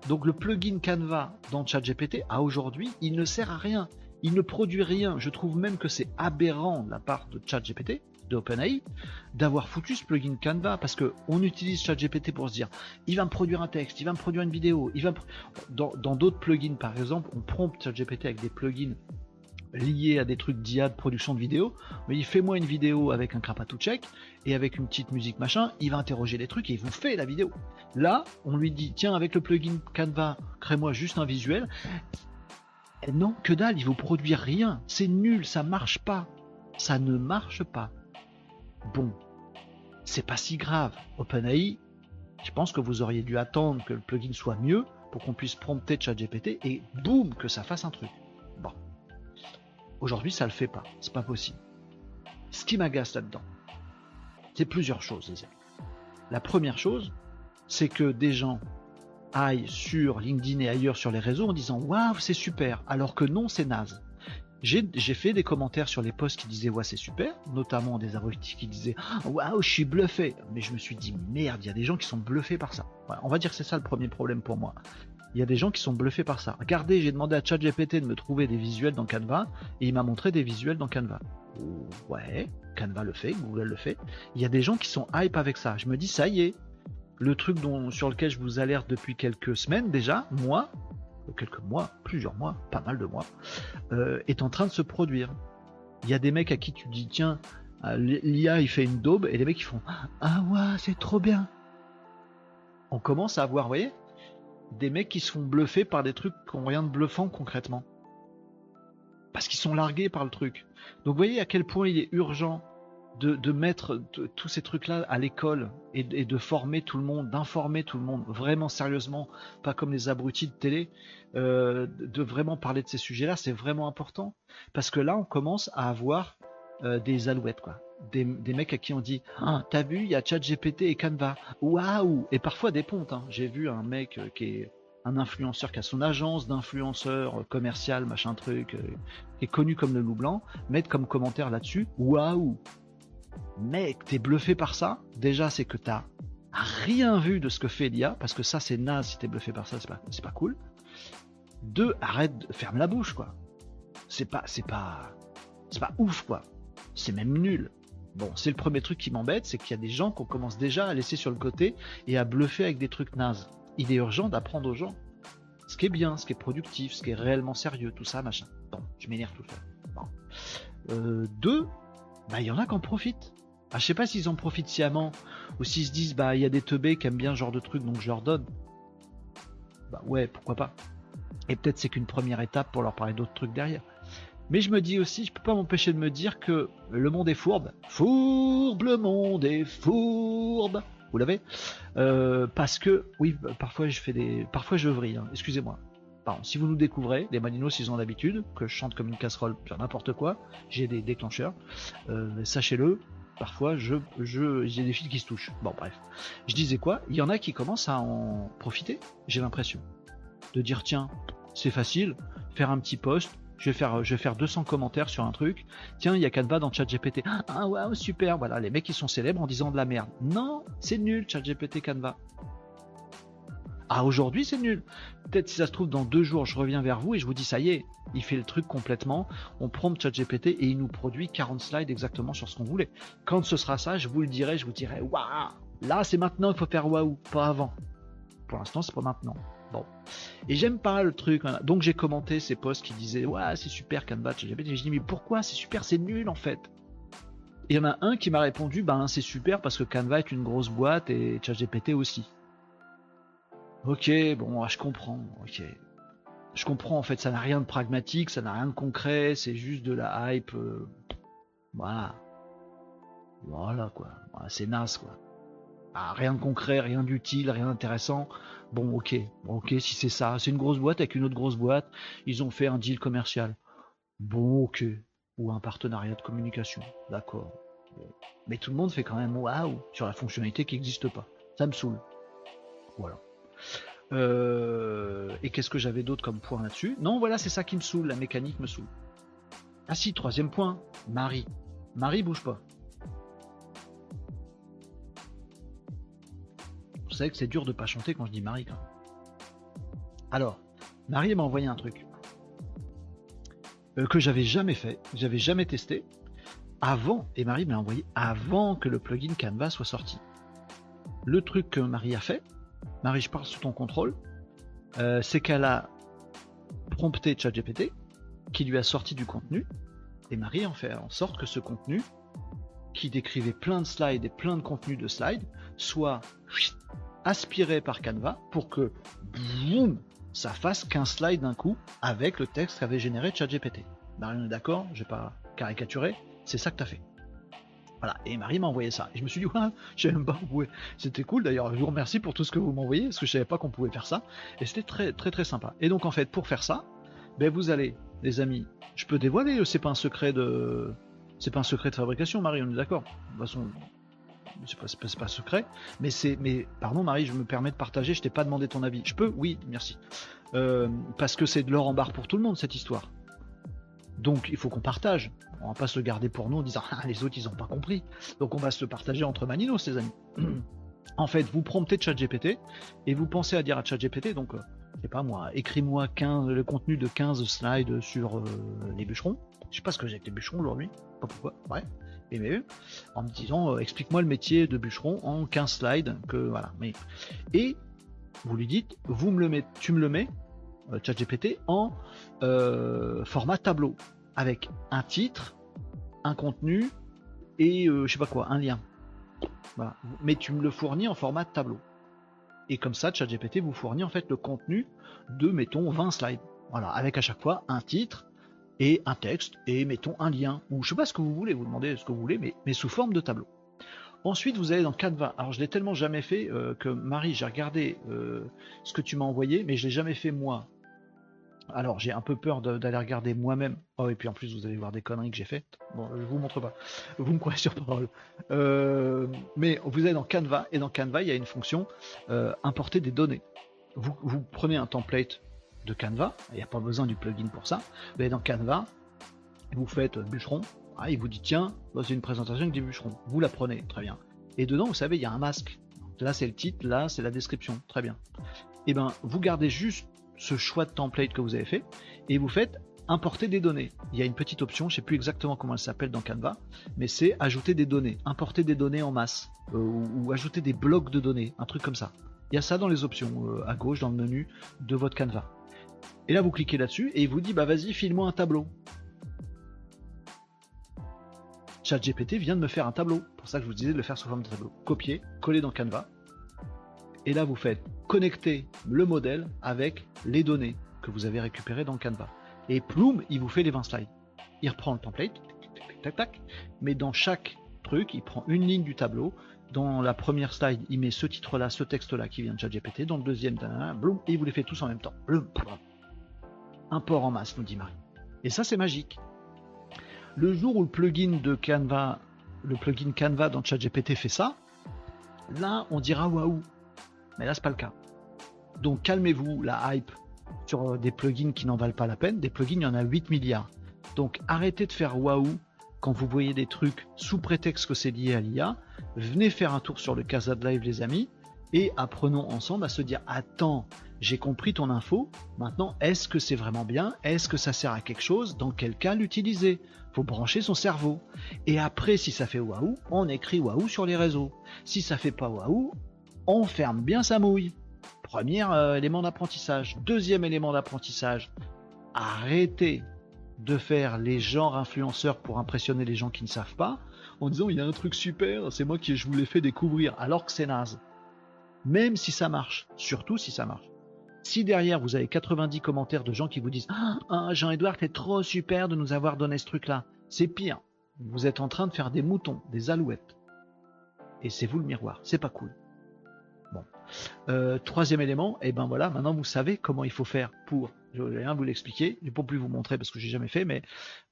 Donc le plugin Canva dans ChatGPT à aujourd'hui, il ne sert à rien. Il ne produit rien. Je trouve même que c'est aberrant de la part de ChatGPT, de OpenAI, d'avoir foutu ce plugin Canva parce que on utilise ChatGPT pour se dire il va me produire un texte, il va me produire une vidéo, il va dans d'autres plugins par exemple, on prompte ChatGPT avec des plugins lié à des trucs d'IA de production de vidéo, mais il fait moi une vidéo avec un crapatou check et avec une petite musique machin, il va interroger des trucs et il vous fait la vidéo. Là, on lui dit tiens avec le plugin Canva, crée-moi juste un visuel. Et non, que dalle, il vous produit rien, c'est nul, ça marche pas. Ça ne marche pas. Bon, c'est pas si grave. OpenAI, je pense que vous auriez dû attendre que le plugin soit mieux pour qu'on puisse prompter ChatGPT et boum que ça fasse un truc. Aujourd'hui, ça le fait pas. C'est pas possible. Ce qui m'agace là-dedans, c'est plusieurs choses, les amis. La première chose, c'est que des gens aillent sur LinkedIn et ailleurs sur les réseaux en disant waouh, c'est super, alors que non, c'est naze. J'ai fait des commentaires sur les posts qui disaient ouais c'est super, notamment des abrutis qui disaient waouh je suis bluffé. Mais je me suis dit merde, il y a des gens qui sont bluffés par ça. on va dire que c'est ça le premier problème pour moi il y a des gens qui sont bluffés par ça. Regardez, j'ai demandé à ChatGPT de me trouver des visuels dans Canva et il m'a montré des visuels dans Canva. Ouais, Canva le fait, Google le fait. Il y a des gens qui sont hype avec ça. Je me dis, ça y est, le truc sur lequel je vous alerte depuis quelques semaines déjà, mois, quelques mois, plusieurs mois, pas mal de mois, euh, est en train de se produire. Il y a des mecs à qui tu dis, tiens, euh, l'IA il fait une daube et les mecs ils font, ah ouais, c'est trop bien. On commence à avoir, vous voyez, des mecs qui se font bluffer par des trucs qui n'ont rien de bluffant concrètement. parce qu'ils sont largués par le truc. Donc vous voyez à quel point il est urgent de, mettre tous ces trucs-là à l'école et, de former tout le monde, d'informer tout le monde vraiment sérieusement, pas comme les abrutis de télé, euh, de vraiment parler de ces sujets-là, c'est vraiment important. Parce que là, on commence à avoir euh, des alouettes, quoi. Des, mecs à qui on dit ah, T'as vu, il y a ChatGPT et Canva. Waouh Et parfois des pontes. Hein. J'ai vu un mec euh, qui est un influenceur qui a son agence d'influenceur commercial, machin truc, qui est connu comme le loup blanc, mettre comme commentaire là-dessus Waouh Mec, t'es bluffé par ça? Déjà, c'est que t'as rien vu de ce que fait l'IA, parce que ça, c'est naze si t'es bluffé par ça, c'est pas, c'est pas cool. Deux, arrête, ferme la bouche, quoi. C'est pas, c'est pas, c'est pas ouf, quoi. C'est même nul. Bon, c'est le premier truc qui m'embête, c'est qu'il y a des gens qu'on commence déjà à laisser sur le côté et à bluffer avec des trucs nazes. Il est urgent d'apprendre aux gens ce qui est bien, ce qui est productif, ce qui est réellement sérieux, tout ça, machin. Bon, je m'énerve tout ça. Bon. Euh, deux, bah il y en a qui en profitent. Ah, je sais pas s'ils en profitent sciemment ou s'ils se disent bah il y a des teubés qui aiment bien ce genre de truc donc je leur donne. Bah ouais, pourquoi pas. Et peut-être c'est qu'une première étape pour leur parler d'autres trucs derrière. Mais je me dis aussi, je peux pas m'empêcher de me dire que le monde est fourbe. Fourbe, le monde est fourbe. Vous l'avez euh, Parce que, oui, parfois je fais des, parfois je vrille. Hein. Excusez-moi. Si vous nous découvrez, les Maninos, ils ont l'habitude que je chante comme une casserole sur n'importe quoi. J'ai des déclencheurs. Euh, sachez-le, parfois je, je, j'ai des fils qui se touchent. Bon, bref. Je disais quoi? Il y en a qui commencent à en profiter, j'ai l'impression. De dire, tiens, c'est facile, faire un petit post, je vais faire, je vais faire 200 commentaires sur un truc. Tiens, il y a Canva dans ChatGPT. Ah ouais, super. Voilà, les mecs qui sont célèbres en disant de la merde. Non, c'est nul ChatGPT Canva. Ah aujourd'hui c'est nul. Peut-être si ça se trouve dans deux jours je reviens vers vous et je vous dis ça y est, il fait le truc complètement. On prend ChatGPT et il nous produit 40 slides exactement sur ce qu'on voulait. Quand ce sera ça, je vous le dirai, je vous dirai waouh. Là c'est maintenant il faut faire waouh, pas avant. Pour l'instant c'est pas maintenant. Bon. Et j'aime pas le truc. Donc j'ai commenté ces posts qui disaient ouais c'est super Canva je dis mais pourquoi c'est super, c'est nul en fait. Et il y en a un qui m'a répondu ben c'est super parce que Canva est une grosse boîte et ChatGPT aussi. Ok, bon, je comprends. Ok, je comprends. En fait, ça n'a rien de pragmatique, ça n'a rien de concret. C'est juste de la hype. Euh, voilà, voilà quoi. c'est naze quoi. Ah, rien de concret, rien d'utile, rien d'intéressant. Bon, ok, ok, si c'est ça, c'est une grosse boîte avec une autre grosse boîte. Ils ont fait un deal commercial. Bon, ok, ou un partenariat de communication. D'accord. Mais tout le monde fait quand même waouh sur la fonctionnalité qui n'existe pas. Ça me saoule. Voilà. Euh, et qu'est-ce que j'avais d'autre comme point là-dessus? Non, voilà, c'est ça qui me saoule, la mécanique me saoule. Ah si, troisième point, Marie. Marie bouge pas. Vous que c'est dur de pas chanter quand je dis Marie. Quand Alors, Marie m'a envoyé un truc euh, que j'avais jamais fait, que j'avais jamais testé avant, et Marie m'a envoyé avant que le plugin Canva soit sorti. Le truc que Marie a fait, Marie, je parle sous ton contrôle, euh, c'est qu'elle a prompté ChatGPT, qui lui a sorti du contenu, et Marie en fait en sorte que ce contenu, qui décrivait plein de slides et plein de contenus de slides, soit aspiré par Canva pour que ça fasse qu'un slide d'un coup avec le texte qu'avait généré ChatGPT. Marie, on est d'accord, je vais pas caricaturer, c'est ça que tu as fait. Voilà, et Marie m'a envoyé ça. Et je me suis dit, ouais, je même pas où C'était cool d'ailleurs, je vous remercie pour tout ce que vous m'envoyez, parce que je savais pas qu'on pouvait faire ça. Et c'était très très très sympa. Et donc en fait, pour faire ça, ben vous allez, les amis, je peux dévoiler, c'est pas un secret de. C'est pas un secret de fabrication, Marie, on est d'accord. De toute façon, c'est pas, secret, mais c'est, mais pardon Marie, je me permets de partager, je t'ai pas demandé ton avis. Je peux, oui, merci, euh, parce que c'est de l'or en barre pour tout le monde cette histoire. Donc il faut qu'on partage. On va pas se garder pour nous en disant ah, les autres ils ont pas compris. Donc on va se le partager entre maninos, ces amis. en fait, vous promptez ChatGPT et vous pensez à dire à ChatGPT, donc, euh, pas moi, écris-moi 15, le contenu de 15 slides sur euh, les bûcherons. Je sais pas ce que j'ai avec les bûcherons aujourd'hui, pas pourquoi, ouais. En me disant, euh, explique-moi le métier de bûcheron en 15 slides, que voilà. Mais, et vous lui dites, vous me le mettez, tu me le mets, ChatGPT, en euh, format tableau avec un titre, un contenu et euh, je sais pas quoi, un lien. Mais tu me le fournis en format tableau. Et comme ça, ChatGPT vous fournit en fait le contenu de mettons 20 slides. Voilà, avec à chaque fois un titre et un texte, et mettons un lien, ou je sais pas ce que vous voulez, vous demandez ce que vous voulez, mais, sous forme de tableau. Ensuite, vous allez dans Canva. Alors, je l'ai tellement jamais fait euh, que Marie, j'ai regardé euh, ce que tu m'as envoyé, mais je l'ai jamais fait moi. Alors, j'ai un peu peur d'aller regarder moi-même. Oh, et puis en plus, vous allez voir des conneries que j'ai faites. Bon, je vous montre pas. Vous me croyez sur parole. Euh, mais vous allez dans Canva, et dans Canva, il y a une fonction importer des données. Vous prenez un template de Canva, il n'y a pas besoin du plugin pour ça. Vous allez dans Canva, vous faites bûcheron, ah, il vous dit tiens, c'est une présentation avec des bûcherons. Vous la prenez, très bien. Et dedans, vous savez, il y a un masque. Là, c'est le titre, là, c'est la description. Très bien. Et eh ben, vous gardez juste ce choix de template que vous avez fait et vous faites importer des données. Il y a une petite option, je ne sais plus exactement comment elle s'appelle dans Canva, mais c'est ajouter des données, importer des données en masse euh, ou, ajouter des blocs de données, un truc comme ça. Il y a ça dans les options euh, à gauche dans le menu de votre Canva. Et là, vous cliquez là-dessus et il vous dit bah vas-y, file-moi un tableau. ChatGPT vient de me faire un tableau. Pour ça que je vous disais de le faire sous forme de tableau. Copier, coller dans Canva. Et là, vous faites connecter le modèle avec les données que vous avez récupérées dans Canva. Et ploum, il vous fait les 20 slides. Il reprend le template, tac, tac, mais dans chaque truc, il prend une ligne du tableau. Dans la première slide, il met ce titre-là, ce texte-là qui vient de ChatGPT. Dans le deuxième, bloum, et il vous les fait tous en même temps. Un port en masse, nous dit Marie. Et ça, c'est magique. Le jour où le plugin de Canva, le plugin Canva dans ChatGPT fait ça, là on dira waouh. Mais là c'est pas le cas. Donc calmez-vous la hype sur des plugins qui n'en valent pas la peine. Des plugins, il y en a 8 milliards. Donc arrêtez de faire waouh quand vous voyez des trucs sous prétexte que c'est lié à l'IA. Venez faire un tour sur le Casa de Live les amis et apprenons ensemble à se dire attends, j'ai compris ton info, maintenant est-ce que c'est vraiment bien? Est-ce que ça sert à quelque chose? Dans quel cas l'utiliser? Faut brancher son cerveau. Et après, si ça fait waouh, on écrit waouh sur les réseaux. Si ça fait pas waouh, on ferme bien sa mouille. Premier euh, élément d'apprentissage. Deuxième élément d'apprentissage, arrêtez de faire les genres influenceurs pour impressionner les gens qui ne savent pas en disant il y a un truc super, c'est moi qui je vous l'ai fait découvrir alors que c'est naze. Même si ça marche, surtout si ça marche. Si derrière vous avez 90 commentaires de gens qui vous disent Ah, ah Jean-Edouard, t'es trop super de nous avoir donné ce truc-là, c'est pire. Vous êtes en train de faire des moutons, des alouettes. Et c'est vous le miroir, c'est pas cool. Bon. Euh, troisième élément, et eh ben voilà, maintenant vous savez comment il faut faire pour. Je vais rien vous l'expliquer, je ne peux plus vous montrer parce que j'ai jamais fait, mais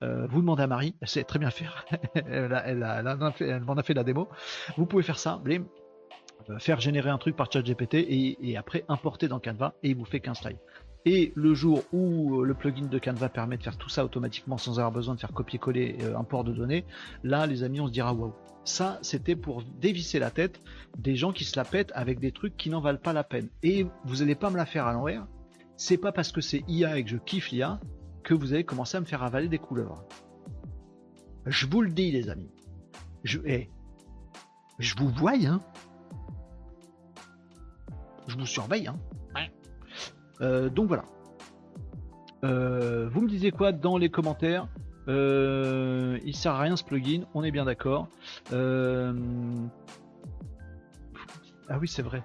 euh, vous demandez à Marie, elle sait très bien faire. elle, elle, elle m'en a fait la démo. Vous pouvez faire ça, euh, faire générer un truc par ChatGPT et, et après importer dans Canva et il vous fait qu'un slide. Et le jour où euh, le plugin de Canva permet de faire tout ça automatiquement sans avoir besoin de faire copier-coller euh, un port de données, là les amis on se dira waouh. Ça c'était pour dévisser la tête des gens qui se la pètent avec des trucs qui n'en valent pas la peine. Et vous n'allez pas me la faire à l'envers. C'est pas parce que c'est IA et que je kiffe l'IA que vous allez commencer à me faire avaler des couleurs. Je vous le dis les amis. Je, eh, je vous vois, hein je vous surveille. Hein. Euh, donc voilà. Euh, vous me disiez quoi dans les commentaires? Euh, Il sert à rien ce plugin, on est bien d'accord. Ah oui, c'est vrai.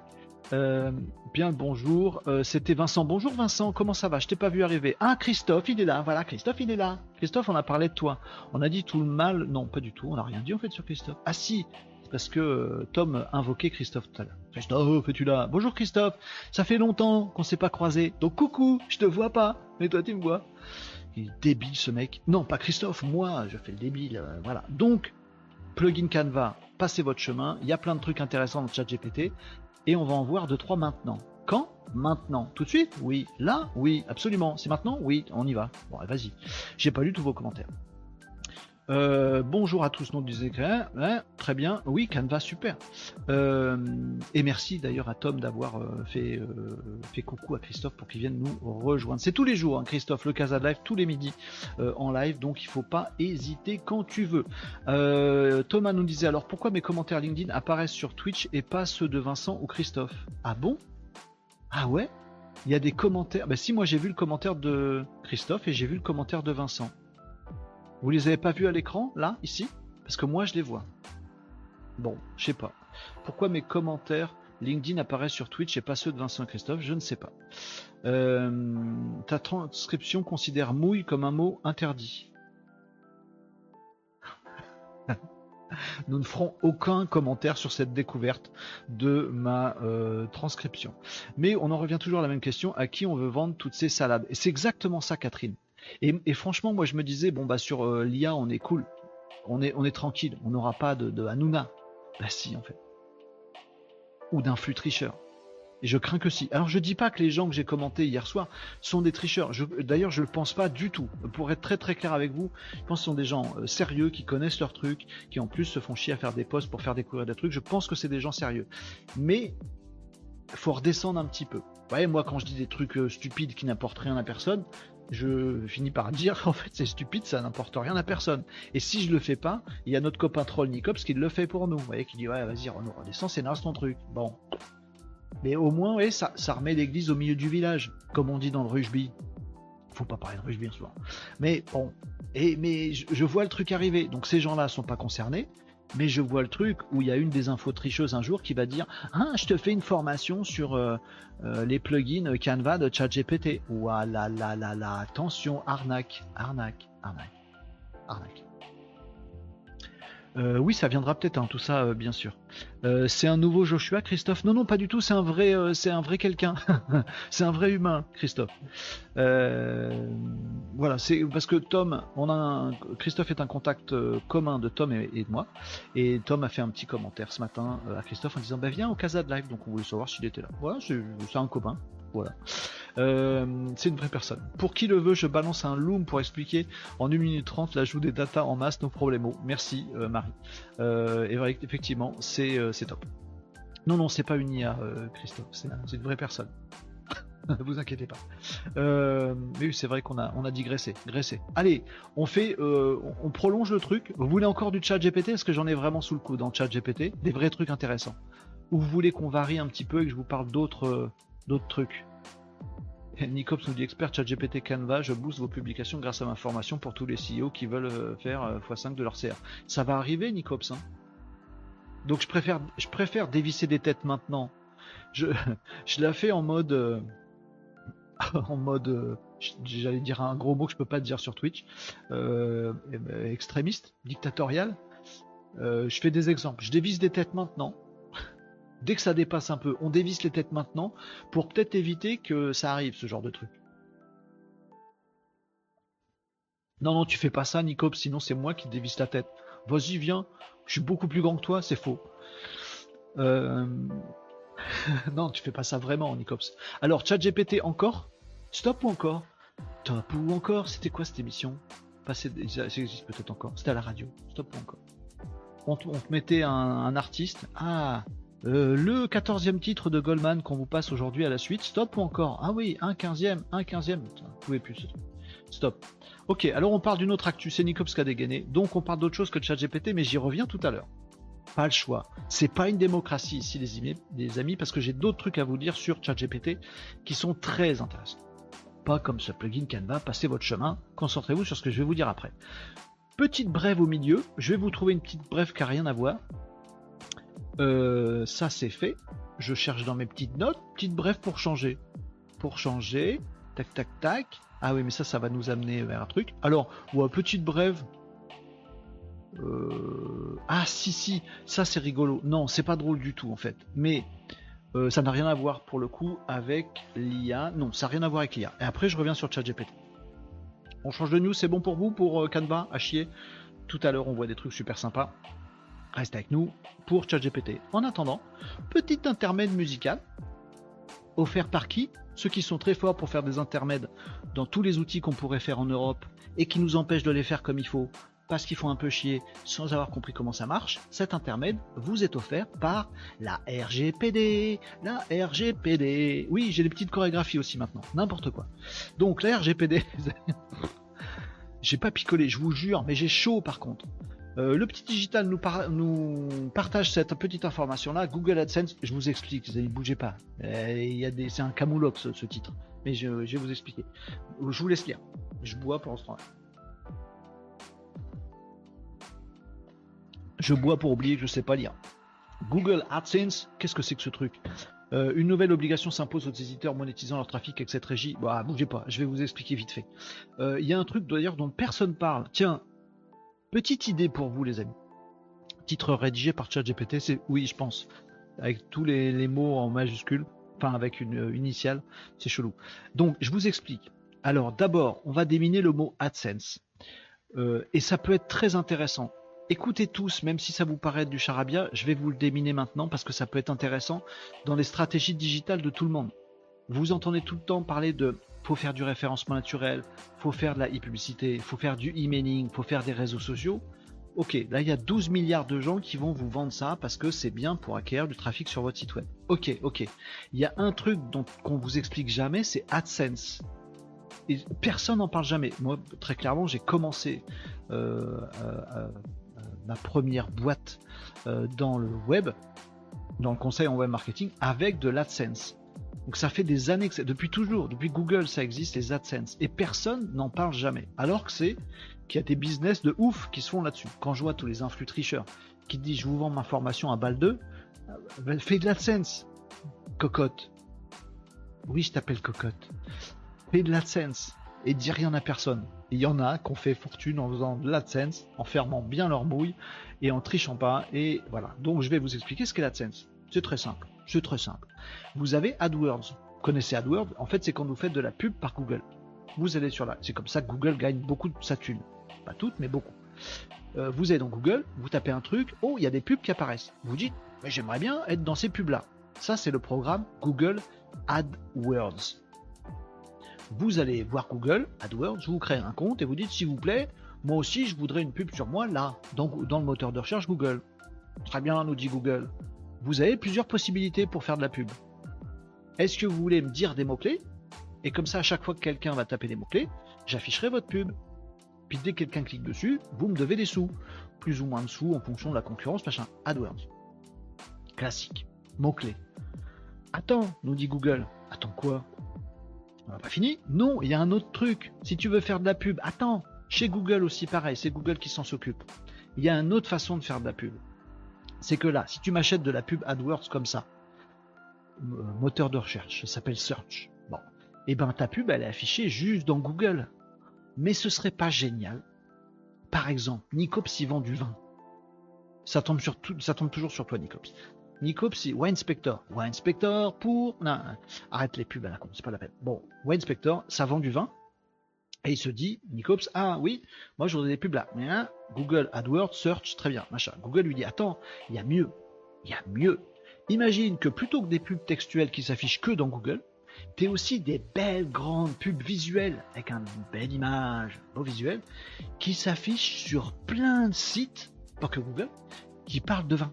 bien le bonjour. C'était Vincent. Bonjour Vincent, comment ça va? Je t'ai pas vu arriver. Ah Christophe, il est là. Voilà, Christophe, il est là. Christophe, on a parlé de toi. On a dit tout le mal. Non, pas du tout. On n'a rien dit en fait sur Christophe. Ah si, parce que euh, Tom invoquait Christophe tout à l'heure. Christophe, es-tu là? Bonjour Christophe, ça fait longtemps qu'on s'est pas croisé. Donc coucou, je te vois pas, mais toi tu me vois. Il est débile ce mec. Non, pas Christophe, moi, je fais le débile. Euh, voilà. Donc, plugin Canva, passez votre chemin. Il y a plein de trucs intéressants dans le chat GPT. Et on va en voir deux, trois maintenant. Quand? Maintenant. Tout de suite? Oui. Là? Oui, absolument. C'est maintenant? Oui, on y va. Bon, vas-y. J'ai pas lu tous vos commentaires. Euh, bonjour à tous, nos des écrivains. Hein, très bien. Oui, Canva, super. Euh, et merci d'ailleurs à Tom d'avoir euh, fait, coucou à Christophe pour qu'il vienne nous rejoindre. C'est tous les jours, hein, Christophe, le Casa Live, tous les midis en live, donc il faut pas hésiter quand tu veux. Thomas nous disait alors pourquoi mes commentaires LinkedIn apparaissent sur Twitch et pas ceux de Vincent ou Christophe? Ah bon? Ah ouais? Il y a des commentaires. Ben si, moi j'ai vu le commentaire de Christophe et j'ai vu le commentaire de Vincent. Vous les avez pas vus à l'écran, là, ici? Parce que moi, je les vois. Bon, je sais pas. Pourquoi mes commentaires LinkedIn apparaissent sur Twitch et pas ceux de Vincent Christophe? Je ne sais pas. Euh, ta transcription considère mouille comme un mot interdit. Nous ne ferons aucun commentaire sur cette découverte de ma euh, transcription. Mais on en revient toujours à la même question, à qui on veut vendre toutes ces salades? Et c'est exactement ça, Catherine. Et, franchement, moi je me disais, bon bah sur euh, l'IA on est cool, on est, on est tranquille, on n'aura pas de, de Hanouna. Bah si en fait. Ou d'un flux tricheur. Et je crains que si. Alors je dis pas que les gens que j'ai commentés hier soir sont des tricheurs. D'ailleurs, je ne le pense pas du tout. Pour être très très clair avec vous, je pense que ce sont des gens euh, sérieux qui connaissent leurs trucs, qui en plus se font chier à faire des posts pour faire découvrir des trucs. Je pense que c'est des gens sérieux. Mais faut redescendre un petit peu. Vous voyez, moi quand je dis des trucs euh, stupides qui n'apportent rien à personne, je finis par dire en fait c'est stupide, ça n'importe rien à personne. Et si je le fais pas, il y a notre copain troll Nicops qui le fait pour nous. Vous voyez, qui dit ouais vas-y redescends, c'est naze ton truc. Bon, mais au moins, ouais, ça, ça remet l'église au milieu du village, comme on dit dans le rugby. Faut pas parler de rugby ce soir. Mais bon, et, mais je, vois le truc arriver. Donc ces gens-là sont pas concernés. Mais je vois le truc où il y a une des infos tricheuses un jour qui va dire Ah, je te fais une formation sur euh, euh, les plugins Canva de ChatGPT. Ouah là là là là, attention, arnaque, arnaque, arnaque, arnaque. Euh, oui, ça viendra peut-être, hein, tout ça, euh, bien sûr. Euh, c'est un nouveau Joshua, Christophe? Non, non, pas du tout. C'est un vrai, c'est un vrai quelqu'un. c'est un vrai humain, Christophe. voilà, c'est parce que Tom, on a Christophe est un contact commun de Tom et, de moi, et Tom a fait un petit commentaire ce matin à Christophe en disant, bah viens au Casa de Live. Donc on voulait savoir s'il était là. Voilà, c'est un copain. Voilà. Euh, c'est une vraie personne. Pour qui le veut, je balance un loom pour expliquer en 1 minute 30 l'ajout des data en masse, nos problèmes. Merci euh, Marie. Euh, effectivement, c'est top. Non, non, c'est pas une IA, Christophe, c'est une vraie personne. ne vous inquiétez pas. mais oui, c'est vrai qu'on a, on a digressé. Graissé. Allez, on fait, on, prolonge le truc. Vous voulez encore du chat GPT Est-ce que j'en ai vraiment sous le coup dans chat GPT Des vrais trucs intéressants. Ou vous voulez qu'on varie un petit peu et que je vous parle d'autres, d'autres trucs? Nicops nous dit expert ChatGPT Canva, je booste vos publications grâce à ma formation pour tous les CEO qui veulent euh, faire x5 euh, de leur CR. Ça va arriver, Nicops. Hein? Donc je préfère, dévisser des têtes maintenant. Je, je la fais en mode, euh, en mode, j'allais dire un gros mot que je peux pas dire sur Twitch, extrémiste, dictatorial. je fais des exemples. Je dévisse des têtes maintenant dès que ça dépasse un peu, on dévisse les têtes maintenant pour peut-être éviter que ça arrive, ce genre de truc. Non, non, tu fais pas ça, Nicops, sinon c'est moi qui dévisse la tête. Vas-y, viens, je suis beaucoup plus grand que toi, c'est faux. Euh, non, tu fais pas ça vraiment, Nicops. Alors, ChatGPT encore? Stop ou encore? Stop ou encore? C'était quoi cette émission? Passé, ça existe peut-être encore. C'était à la radio. Stop ou encore? On, te mettait un artiste. Ah, euh, le 14e titre de Goldman qu'on vous passe aujourd'hui à la suite, stop ou encore? Ah oui, un 15e, un 15e, vous pouvez plus. Stop. Ok, alors on parle d'une autre actu, c'est Nicops qui a dégainé, donc on parle d'autre chose que de ChatGPT, mais j'y reviens tout à l'heure. Pas le choix. C'est pas une démocratie ici, les les amis parce que j'ai d'autres trucs à vous dire sur ChatGPT qui sont très intéressants. Pas comme ce plugin Canva, passez votre chemin, concentrez-vous sur ce que je vais vous dire après. Petite brève au milieu, je vais vous trouver une petite brève qui n'a rien à voir, euh, ça c'est fait. Je cherche dans mes petites notes, petite bref pour changer. Pour changer, tac tac tac. Ah oui, mais ça, ça va nous amener vers un truc. Alors, ou petite brève. Euh, ah si si, ça c'est rigolo. Non, c'est pas drôle du tout en fait. Mais euh, ça n'a rien à voir pour le coup avec l'IA. Non, ça n'a rien à voir avec l'IA. Et après, je reviens sur ChatGPT. On change de news, c'est bon pour vous pour Canva? À chier. Tout à l'heure, on voit des trucs super sympas. Reste avec nous pour ChatGPT. En attendant, petit intermède musical offert par qui? Ceux qui sont très forts pour faire des intermèdes dans tous les outils qu'on pourrait faire en Europe et qui nous empêchent de les faire comme il faut parce qu'ils font un peu chier sans avoir compris comment ça marche, cet intermède vous est offert par la RGPD. La RGPD. Oui, j'ai des petites chorégraphies aussi maintenant, n'importe quoi. Donc la RGPD, j'ai pas picolé, je vous jure, mais j'ai chaud par contre. Euh, le petit digital nous, partage cette petite information là. Google AdSense, je vous explique, vous ne bougez pas. Euh, c'est un camoulox ce, titre, mais je, vais vous expliquer. Je vous laisse lire. Je bois pour ce temps Je bois pour oublier que je sais pas lire. Google AdSense, qu'est-ce que c'est que ce truc? Euh, une nouvelle obligation s'impose aux éditeurs monétisant leur trafic avec cette régie. Bah, bougez pas, je vais vous expliquer vite fait. Euh, Il y a un truc d'ailleurs dont personne parle. Tiens, petite idée pour vous, les amis. Titre rédigé par ChatGPT, c'est oui, je pense, avec tous les, mots en majuscules, enfin avec une euh, initiale, c'est chelou. Donc, je vous explique. Alors, d'abord, on va déminer le mot AdSense. Euh, et ça peut être très intéressant. Écoutez tous, même si ça vous paraît du charabia, je vais vous le déminer maintenant parce que ça peut être intéressant dans les stratégies digitales de tout le monde. Vous entendez tout le temps parler de faut faire du référencement naturel, faut faire de la e-publicité, faut faire du e-mailing, faut faire des réseaux sociaux. Ok, là il y a 12 milliards de gens qui vont vous vendre ça parce que c'est bien pour acquérir du trafic sur votre site web. Ok, ok. Il y a un truc dont qu'on vous explique jamais, c'est AdSense. Et personne n'en parle jamais. Moi, très clairement, j'ai commencé euh, euh, euh, ma première boîte dans le web, dans le conseil en web marketing, avec de l'AdSense. Donc ça fait des années que c'est, depuis toujours, depuis Google, ça existe les AdSense. Et personne n'en parle jamais. Alors que c'est qu'il y a des business de ouf qui se font là-dessus. Quand je vois tous les influx tricheurs qui disent je vous vends ma formation à balle 2, ben, fais de l'AdSense, cocotte. Oui, je t'appelle cocotte. Fais de l'AdSense et dis rien à personne. Il y en a qui ont fait fortune en faisant de l'AdSense, en fermant bien leur bouille et en trichant pas. Et voilà. Donc je vais vous expliquer ce qu'est l'AdSense. C'est très simple. C'est très simple. Vous avez AdWords. Vous connaissez AdWords En fait, c'est quand vous faites de la pub par Google. Vous allez sur là. C'est comme ça que Google gagne beaucoup de sa thune. Pas toutes, mais beaucoup. Euh, vous allez dans Google, vous tapez un truc, oh, il y a des pubs qui apparaissent. Vous dites, mais j'aimerais bien être dans ces pubs-là. Ça, c'est le programme Google AdWords. Vous allez voir Google AdWords, vous créez un compte et vous dites, s'il vous plaît, moi aussi, je voudrais une pub sur moi là, dans le moteur de recherche Google. Très bien, nous dit Google. Vous avez plusieurs possibilités pour faire de la pub. Est-ce que vous voulez me dire des mots-clés? Et comme ça, à chaque fois que quelqu'un va taper des mots-clés, j'afficherai votre pub. Puis dès que quelqu'un clique dessus, vous me devez des sous. Plus ou moins de sous en fonction de la concurrence, machin. AdWords. Classique. Mots-clés. Attends, nous dit Google. Attends quoi? On n'a pas fini? Non, il y a un autre truc. Si tu veux faire de la pub, attends. Chez Google aussi pareil, c'est Google qui s'en s'occupe. Il y a une autre façon de faire de la pub. C'est que là, si tu m'achètes de la pub AdWords comme ça, moteur de recherche, ça s'appelle Search. Bon, et eh ben ta pub elle est affichée juste dans Google. Mais ce serait pas génial. Par exemple, Nicops y vend du vin. Ça tombe, sur tout, ça tombe toujours sur toi, Nicops. Nicops, Wine Spector. Wine Spector pour. Non, arrête les pubs à la con, c'est pas la peine. Bon, Wine Spector, ça vend du vin. Et il se dit, Nicops, ah oui, moi je voudrais des pubs là. Mais hein, Google AdWords, Search, très bien, machin. Google lui dit, attends, il y a mieux. Il y a mieux. Imagine que plutôt que des pubs textuelles qui s'affichent que dans Google, tu aussi des belles grandes pubs visuelles avec une belle image, beau visuel, qui s'affichent sur plein de sites, pas que Google, qui parlent de vin.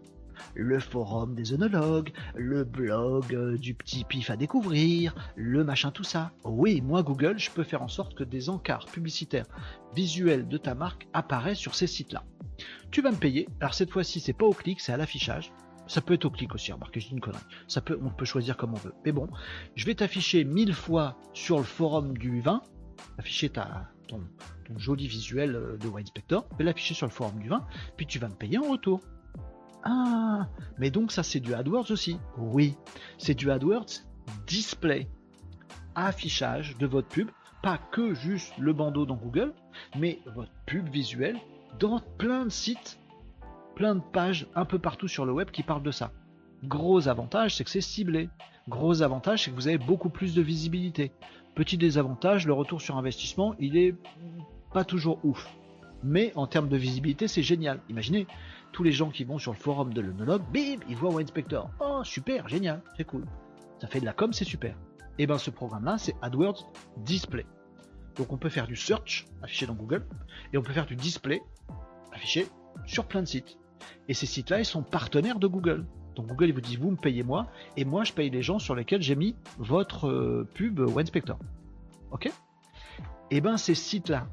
Le forum des œnologues, le blog euh, du petit pif à découvrir, le machin tout ça. Oui, moi Google, je peux faire en sorte que des encarts publicitaires visuels de ta marque apparaissent sur ces sites-là. Tu vas me payer. Alors cette fois-ci, c'est pas au clic, c'est à l'affichage. Ça peut être au clic aussi, remarquez, je dis une connerie. Ça peut, on peut choisir comme on veut. Mais bon, je vais t'afficher mille fois sur le forum du vin, afficher ta, ton, ton joli visuel euh, de Wine Spector, je vais l'afficher sur le forum du vin, puis tu vas me payer en retour. Ah, mais donc ça c'est du AdWords aussi Oui, c'est du AdWords display, affichage de votre pub, pas que juste le bandeau dans Google, mais votre pub visuelle dans plein de sites, plein de pages un peu partout sur le web qui parlent de ça. Gros avantage, c'est que c'est ciblé. Gros avantage, c'est que vous avez beaucoup plus de visibilité. Petit désavantage, le retour sur investissement, il est pas toujours ouf. Mais en termes de visibilité, c'est génial. Imaginez, tous les gens qui vont sur le forum de l'œnologue, bim, ils voient Wine Spector. Oh, super, génial, c'est cool. Ça fait de la com, c'est super. Et bien ce programme-là, c'est AdWords Display. Donc on peut faire du search, affiché dans Google, et on peut faire du display, affiché sur plein de sites. Et ces sites-là, ils sont partenaires de Google. Donc Google, il vous dit, vous me payez moi, et moi, je paye les gens sur lesquels j'ai mis votre euh, pub Wine Spector. Ok? Et ben ces sites-là,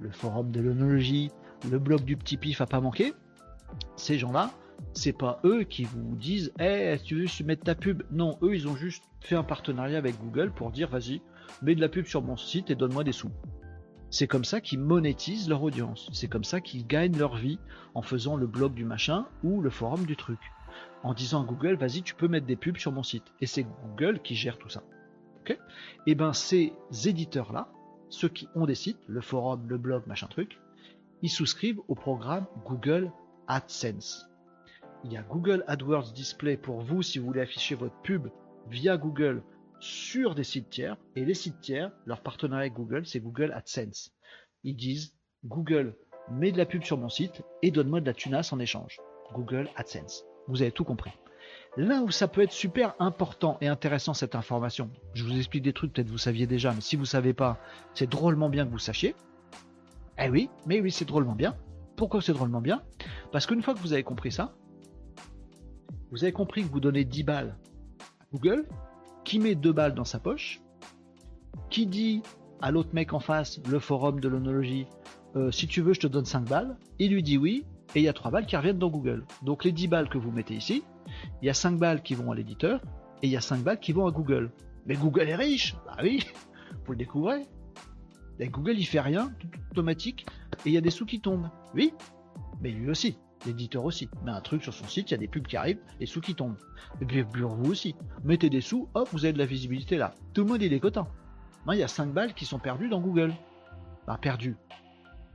le forum de l'onologie, le blog du petit pif a pas manqué, ces gens-là, c'est pas eux qui vous disent hey, tu veux mettre ta pub Non, eux ils ont juste fait un partenariat avec Google pour dire vas-y, mets de la pub sur mon site et donne-moi des sous. C'est comme ça qu'ils monétisent leur audience. C'est comme ça qu'ils gagnent leur vie en faisant le blog du machin ou le forum du truc. en disant à Google, vas-y, tu peux mettre des pubs sur mon site. Et c'est Google qui gère tout ça. Ok? Et ben ces éditeurs-là, ceux qui ont des sites, le forum, le blog, machin truc, ils souscrivent au programme Google AdSense. Il y a Google AdWords Display pour vous si vous voulez afficher votre pub via Google sur des sites tiers. Et les sites tiers, leur partenariat avec Google, c'est Google AdSense. Ils disent Google, mets de la pub sur mon site et donne-moi de la tunasse en échange. Google AdSense. Vous avez tout compris. Là où ça peut être super important et intéressant cette information, je vous explique des trucs, peut-être vous saviez déjà, mais si vous ne savez pas, c'est drôlement bien que vous sachiez. Eh oui, mais oui, c'est drôlement bien. Pourquoi c'est drôlement bien Parce qu'une fois que vous avez compris ça, vous avez compris que vous donnez 10 balles à Google, qui met 2 balles dans sa poche, qui dit à l'autre mec en face, le forum de l'onologie, euh, si tu veux, je te donne 5 balles, il lui dit oui, et il y a 3 balles qui reviennent dans Google. Donc les 10 balles que vous mettez ici, il y a 5 balles qui vont à l'éditeur, et il y a 5 balles qui vont à Google. Mais Google est riche Bah oui, vous le découvrez. Et Google il fait rien, tout automatique, et il y a des sous qui tombent. Oui, mais lui aussi, l'éditeur aussi. Met un truc sur son site, il y a des pubs qui arrivent, les sous qui tombent. Et puis pour vous aussi. Mettez des sous, hop, vous avez de la visibilité là. Tout le monde est content. il y a 5 balles qui sont perdues dans Google. Bah perdues.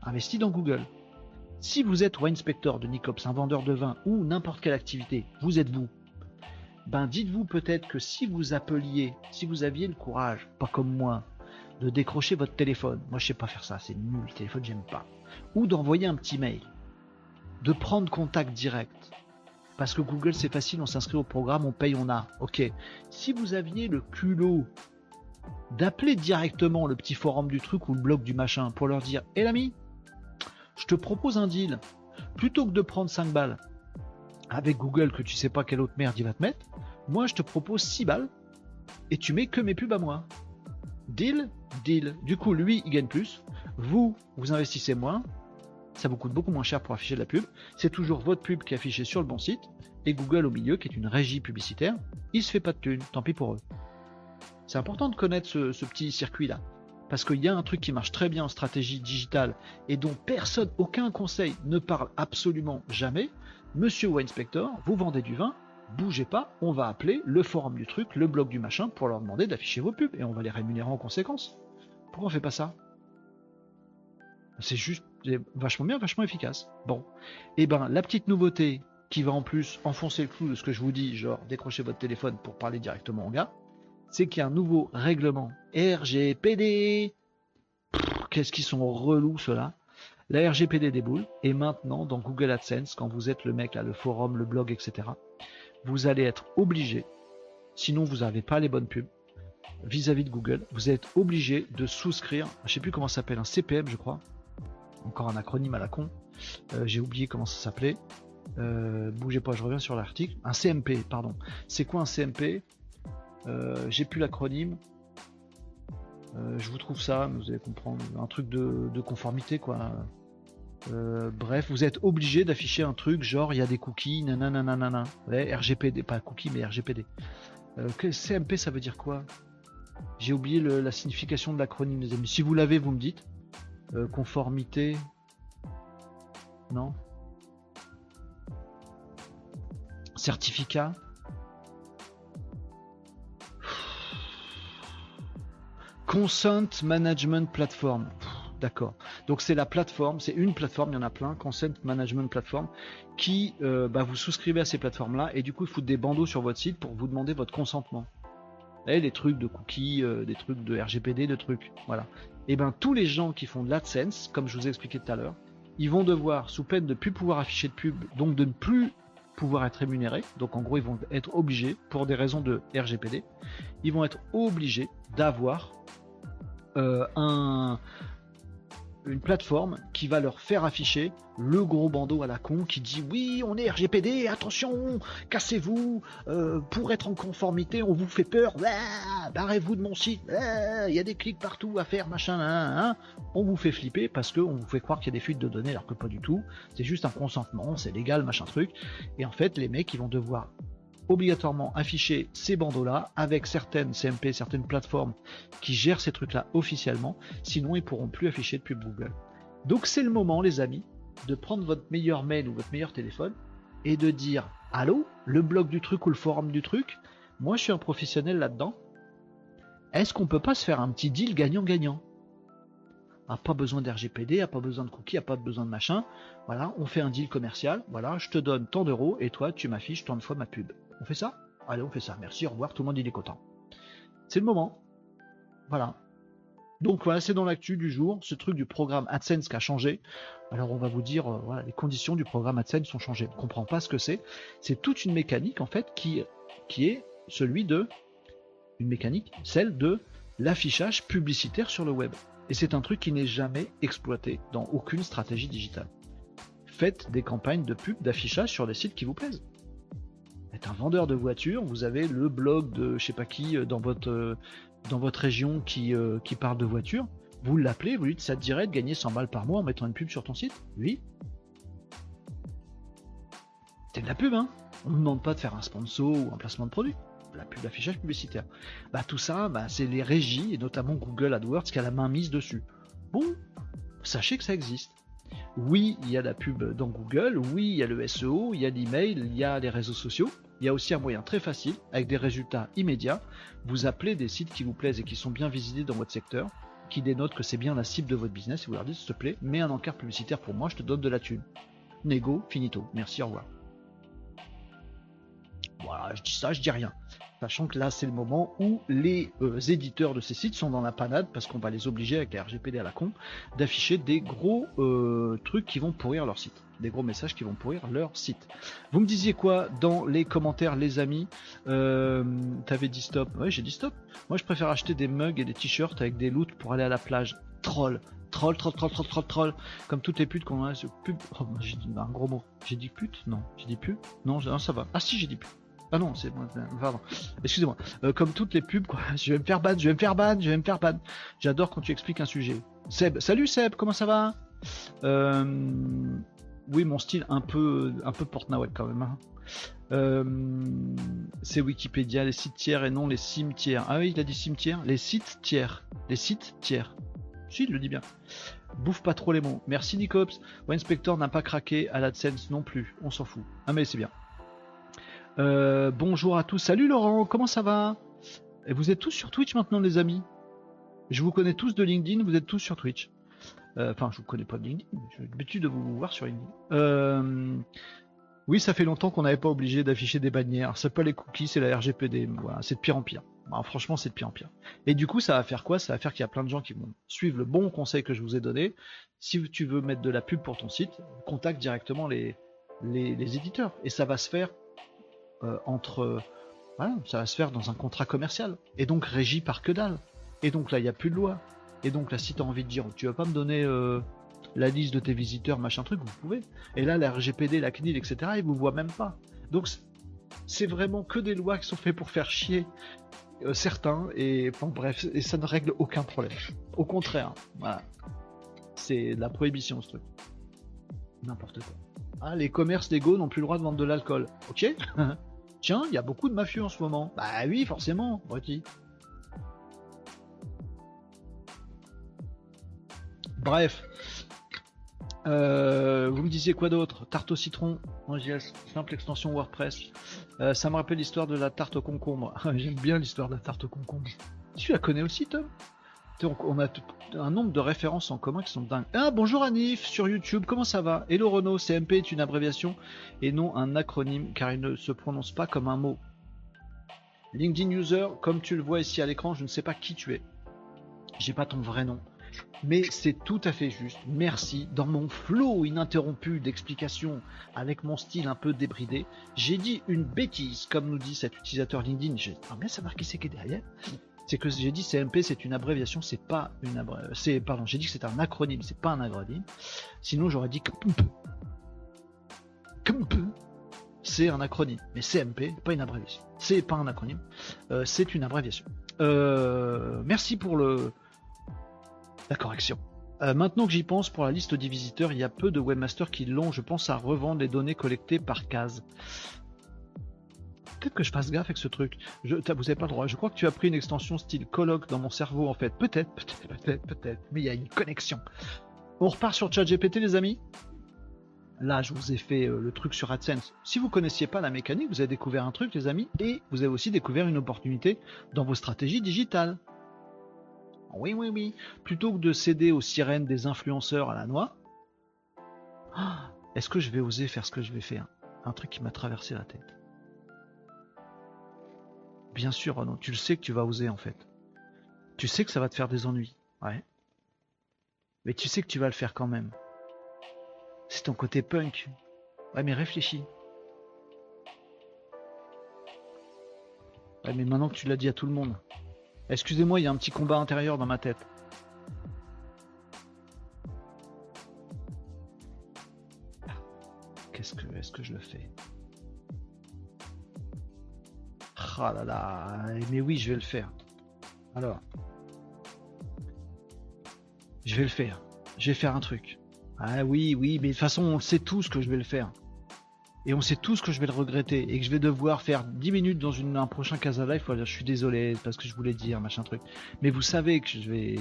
Investies dans Google. Si vous êtes Winespector de Nicops, un vendeur de vin ou n'importe quelle activité, vous êtes vous. Ben dites-vous peut-être que si vous appeliez, si vous aviez le courage, pas comme moi, de décrocher votre téléphone, moi je sais pas faire ça, c'est nul, téléphone j'aime pas, ou d'envoyer un petit mail, de prendre contact direct, parce que Google c'est facile, on s'inscrit au programme, on paye, on a. Ok. Si vous aviez le culot d'appeler directement le petit forum du truc ou le blog du machin pour leur dire Hé l'ami, je te propose un deal. Plutôt que de prendre 5 balles avec Google que tu sais pas quelle autre merde il va te mettre, moi je te propose 6 balles et tu mets que mes pubs à moi. Deal, deal. Du coup, lui, il gagne plus. Vous, vous investissez moins. Ça vous coûte beaucoup moins cher pour afficher de la pub. C'est toujours votre pub qui est affichée sur le bon site. Et Google au milieu, qui est une régie publicitaire, il se fait pas de thunes. Tant pis pour eux. C'est important de connaître ce petit circuit-là parce qu'il y a un truc qui marche très bien en stratégie digitale et dont personne, aucun conseil ne parle absolument jamais. Monsieur Winespector, vous vendez du vin, bougez pas, on va appeler le forum du truc, le blog du machin pour leur demander d'afficher vos pubs et on va les rémunérer en conséquence. Pourquoi on fait pas ça? C'est juste vachement bien, vachement efficace. Bon, et eh ben la petite nouveauté qui va en plus enfoncer le clou de ce que je vous dis, genre décrochez votre téléphone pour parler directement au gars, c'est qu'il y a un nouveau règlement RGPD. Qu'est-ce qu'ils sont relous ceux-là La RGPD déboule et maintenant dans Google AdSense, quand vous êtes le mec là, le forum, le blog, etc., vous allez être obligé, sinon vous n'avez pas les bonnes pubs vis-à-vis de Google, vous êtes obligé de souscrire, je sais plus comment ça s'appelle, un CPM je crois, encore un acronyme à la con, euh, j'ai oublié comment ça s'appelait, euh, bougez pas, je reviens sur l'article, un CMP, pardon. C'est quoi un CMP euh, j'ai plus l'acronyme. Je vous trouve ça, vous allez comprendre. Un truc de, conformité, quoi. Euh, bref, vous êtes obligé d'afficher un truc genre il y a des cookies, nanana. Ouais, RGPD, pas cookies, mais RGPD. CMP, ça veut dire quoi? J'ai oublié la signification de l'acronyme, les amis. Si vous l'avez, vous me dites. conformité. Non? Certificat Consent Management Platform. D'accord. Donc c'est la plateforme, c'est une plateforme, il y en a plein, Consent Management Platform, qui euh, bah, vous souscrivez à ces plateformes-là et du coup ils foutent des bandeaux sur votre site pour vous demander votre consentement. Et les trucs de cookies, euh, des trucs de RGPD, de trucs. Voilà. Et ben tous les gens qui font de l'AdSense, comme je vous ai expliqué tout à l'heure, ils vont devoir, sous peine de ne plus pouvoir afficher de pub, donc de ne plus pouvoir être rémunérés, donc en gros ils vont être obligés, pour des raisons de RGPD, ils vont être obligés d'avoir euh, un, une plateforme qui va leur faire afficher le gros bandeau à la con qui dit oui on est RGPD attention cassez-vous euh, pour être en conformité on vous fait peur barrez-vous de mon site il y a des clics partout à faire machin hein, on vous fait flipper parce qu'on vous fait croire qu'il y a des fuites de données alors que pas du tout. C'est juste un consentement c'est légal machin truc. Et en fait les mecs ils vont devoir obligatoirement afficher ces bandeaux-là avec certaines CMP, certaines plateformes qui gèrent ces trucs-là officiellement, sinon ils pourront plus afficher de pub Google. Donc c'est le moment, les amis, de prendre votre meilleur mail ou votre meilleur téléphone et de dire Allô Le blog du truc ou le forum du truc Moi, je suis un professionnel là-dedans. Est-ce qu'on peut pas se faire un petit deal gagnant-gagnant? A pas besoin d'RGPD, a pas besoin de cookies, a pas besoin de machin. Voilà, on fait un deal commercial. Voilà, je te donne tant d'euros et toi, tu m'affiches tant de fois ma pub. On fait ça? Allez, on fait ça. Merci, au revoir. Tout le monde il est content. C'est le moment. Voilà. Donc voilà, c'est dans l'actu du jour, ce truc du programme AdSense qui a changé. Alors on va vous dire, euh, voilà, les conditions du programme AdSense sont changées. On ne comprend pas ce que c'est. C'est toute une mécanique en fait qui, est celui de une mécanique, celle de l'affichage publicitaire sur le web. Et c'est un truc qui n'est jamais exploité dans aucune stratégie digitale. Faites des campagnes de pub, d'affichage sur des sites qui vous plaisent. Un vendeur de voitures, vous avez le blog de je sais pas qui euh, dans votre, euh, dans votre région qui, euh, qui parle de voitures. Vous l'appelez, vous lui dites ça te dirait de gagner 100 balles par mois en mettant une pub sur ton site? Oui. C'est de la pub, hein On ne demande pas de faire un sponsor ou un placement de produit la pub d'affichage publicitaire. Bah, tout ça, bah, c'est les régies, et notamment Google AdWords, qui a la main mise dessus. Bon, sachez que ça existe. Oui, il y a la pub dans Google, oui, il y a le SEO, il y a l'email, il y a les réseaux sociaux. Il y a aussi un moyen très facile, avec des résultats immédiats. Vous appelez des sites qui vous plaisent et qui sont bien visités dans votre secteur, qui dénotent que c'est bien la cible de votre business, et vous leur dites, s'il te plaît, mets un encart publicitaire pour moi, je te donne de la thune. Nego, finito. Merci, au revoir. Voilà, je dis ça, je dis rien. Sachant que là, c'est le moment où les euh, éditeurs de ces sites sont dans la panade parce qu'on va les obliger avec la RGPD à la con d'afficher des gros euh, trucs qui vont pourrir leur site. Des gros messages qui vont pourrir leur site. Vous me disiez quoi dans les commentaires, les amis euh, T'avais dit stop. Oui, j'ai dit stop. Moi, je préfère acheter des mugs et des t-shirts avec des loots pour aller à la plage. Troll. Troll, troll, troll, troll, troll, troll. Comme toutes les putes qu'on a. Oh, j'ai dit un gros mot. J'ai dit pute? Non. J'ai dit pute non, non, ça va. Ah si, j'ai dit pute. Ah non, c'est pardon. Excusez-moi. Euh, comme toutes les pubs, quoi. Je vais me faire ban, je vais me faire ban, je vais me faire ban. J'adore quand tu expliques un sujet. Seb, salut Seb, comment ça va? Euh, Oui, mon style un peu, un peu quand même. Hein. Euh, c'est Wikipédia, les sites tiers et non les cimetières. Ah oui, il a dit cimetière. Les sites tiers. Les sites tiers. Si, il le dit bien. Bouffe pas trop les mots. Merci Nicops. Winspector n'a pas craqué à l'AdSense non plus. On s'en fout. Ah mais c'est bien. Euh, bonjour à tous. Salut Laurent, comment ça va? Vous êtes tous sur Twitch maintenant, les amis? Je vous connais tous de LinkedIn, vous êtes tous sur Twitch. Euh, enfin, je vous connais pas de LinkedIn, j'ai l'habitude de vous voir sur LinkedIn. Euh, oui, ça fait longtemps qu'on n'avait pas obligé d'afficher des bannières. C'est pas les cookies, c'est la RGPD. C'est de pire en pire. franchement, c'est de pire en pire. Et du coup, ça va faire quoi? Ça va faire qu'il y a plein de gens qui vont suivre le bon conseil que je vous ai donné. Si tu veux mettre de la pub pour ton site, contacte directement les, les, éditeurs. Et ça va se faire euh, entre. Ça va se faire dans un contrat commercial. Et donc régi par que dalle. Et donc là, il n'y a plus de loi. Et donc là, si tu as envie de dire, tu vas pas me donner euh, la liste de tes visiteurs, machin truc, vous pouvez. Et là, la RGPD, la CNIL, etc., ils vous voient même pas. Donc c'est vraiment que des lois qui sont faites pour faire chier euh, certains. Et bref, ça ne règle aucun problème. Au contraire, voilà. C'est la prohibition, ce truc. N'importe quoi. Ah, les commerces légaux n'ont plus le droit de vendre de l'alcool. Ok Tiens, il y a beaucoup de mafieux en ce moment. Bah oui, forcément, Bref. Euh, vous me disiez quoi d'autre? Tarte au citron, simple extension WordPress. Euh, ça me rappelle l'histoire de la tarte au concombre. J'aime bien l'histoire de la tarte au concombre. Tu la connais aussi, Tom? On a un nombre de références en commun qui sont dingues. Ah bonjour Anif sur YouTube, comment ça va? Hello Renault, CMP est une abréviation et non un acronyme car il ne se prononce pas comme un mot. LinkedIn User, comme tu le vois ici à l'écran, je ne sais pas qui tu es. J'ai pas ton vrai nom. Mais c'est tout à fait juste. Merci. Dans mon flow ininterrompu d'explication avec mon style un peu débridé, j'ai dit une bêtise, comme nous dit cet utilisateur LinkedIn. J'ai ah bien savoir qui c'est qui est derrière? C'est que j'ai dit CMP c'est une abréviation, c'est pas une abréviation. Pardon, j'ai dit que c'est un acronyme, c'est pas un acronyme. Sinon j'aurais dit KMP. KMP, c'est un acronyme, mais CMP, pas une abréviation. C'est pas un acronyme, euh, c'est une abréviation. Euh, merci pour le la correction. Euh, maintenant que j'y pense, pour la liste des visiteurs, il y a peu de webmasters qui l'ont, je pense, à revendre les données collectées par case peut-être que je fasse gaffe avec ce truc. Je, vous avez pas le droit. Je crois que tu as pris une extension style colloque dans mon cerveau en fait. Peut-être, peut-être, peut-être, peut-être. Mais il y a une connexion. On repart sur ChatGPT les amis. Là, je vous ai fait euh, le truc sur AdSense. Si vous connaissiez pas la mécanique, vous avez découvert un truc, les amis, et vous avez aussi découvert une opportunité dans vos stratégies digitales. Oui, oui, oui. Plutôt que de céder aux sirènes des influenceurs à la noix, ah, est-ce que je vais oser faire ce que je vais faire? Un truc qui m'a traversé la tête. Bien sûr, non, tu le sais que tu vas oser en fait. Tu sais que ça va te faire des ennuis. Ouais. Mais tu sais que tu vas le faire quand même. C'est ton côté punk. Ouais, mais réfléchis. Ouais, mais maintenant que tu l'as dit à tout le monde. Excusez-moi, il y a un petit combat intérieur dans ma tête. Qu'est-ce que est-ce que je le fais? Ah là là, mais oui, je vais le faire. Alors, je vais le faire. Je vais faire un truc. Ah oui, oui, mais de toute façon, on sait tous que je vais le faire. Et on sait tous que je vais le regretter et que je vais devoir faire 10 minutes dans un prochain Casa Life. je suis désolé parce que je voulais dire machin truc. Mais vous savez que je vais.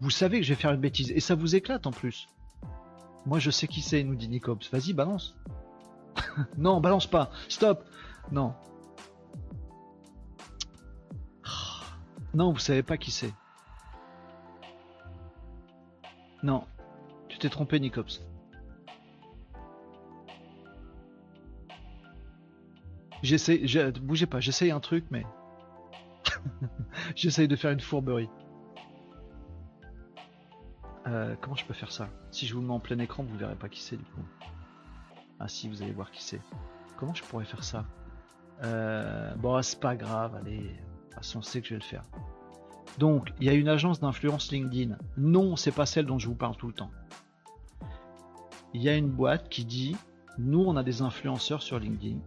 Vous savez que je vais faire une bêtise. Et ça vous éclate en plus. Moi, je sais qui c'est, nous dit Nicops. Vas-y, balance. non, balance pas. Stop. Non. Non, vous savez pas qui c'est. Non, tu t'es trompé, Nicops. J'essaie, bougez pas, j'essaye un truc, mais j'essaye de faire une fourberie. Euh, comment je peux faire ça? Si je vous mets en plein écran, vous verrez pas qui c'est du coup. Ah si, vous allez voir qui c'est. Comment je pourrais faire ça? Euh, Bon, c'est pas grave, allez. De toute façon, on sait que je vais le faire. Donc, il y a une agence d'influence LinkedIn. Non, c'est pas celle dont je vous parle tout le temps. Il y a une boîte qui dit nous, on a des influenceurs sur LinkedIn.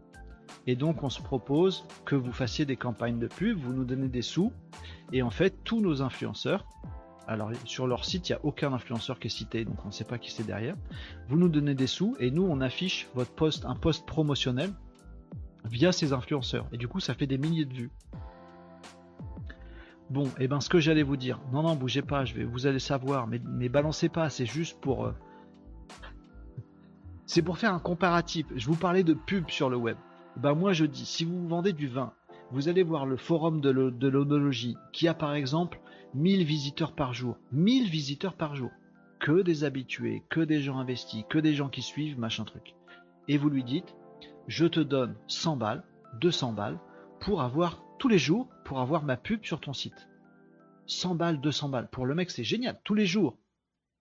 Et donc, on se propose que vous fassiez des campagnes de pub, vous nous donnez des sous. Et en fait, tous nos influenceurs, alors sur leur site, il n'y a aucun influenceur qui est cité, donc on ne sait pas qui c'est derrière. Vous nous donnez des sous et nous, on affiche votre post, un post promotionnel via ces influenceurs. Et du coup, ça fait des milliers de vues. Bon, et eh ben ce que j'allais vous dire, non non, bougez pas, je vais, vous allez savoir, mais, mais balancez pas, c'est juste pour, euh, c'est pour faire un comparatif. Je vous parlais de pub sur le web. Ben moi je dis, si vous vendez du vin, vous allez voir le forum de l'onologie qui a par exemple 1000 visiteurs par jour. 1000 visiteurs par jour. Que des habitués, que des gens investis, que des gens qui suivent, machin truc. Et vous lui dites, je te donne 100 balles, 200 balles, pour avoir tous les jours pour avoir ma pub sur ton site. 100 balles, 200 balles. Pour le mec, c'est génial, tous les jours.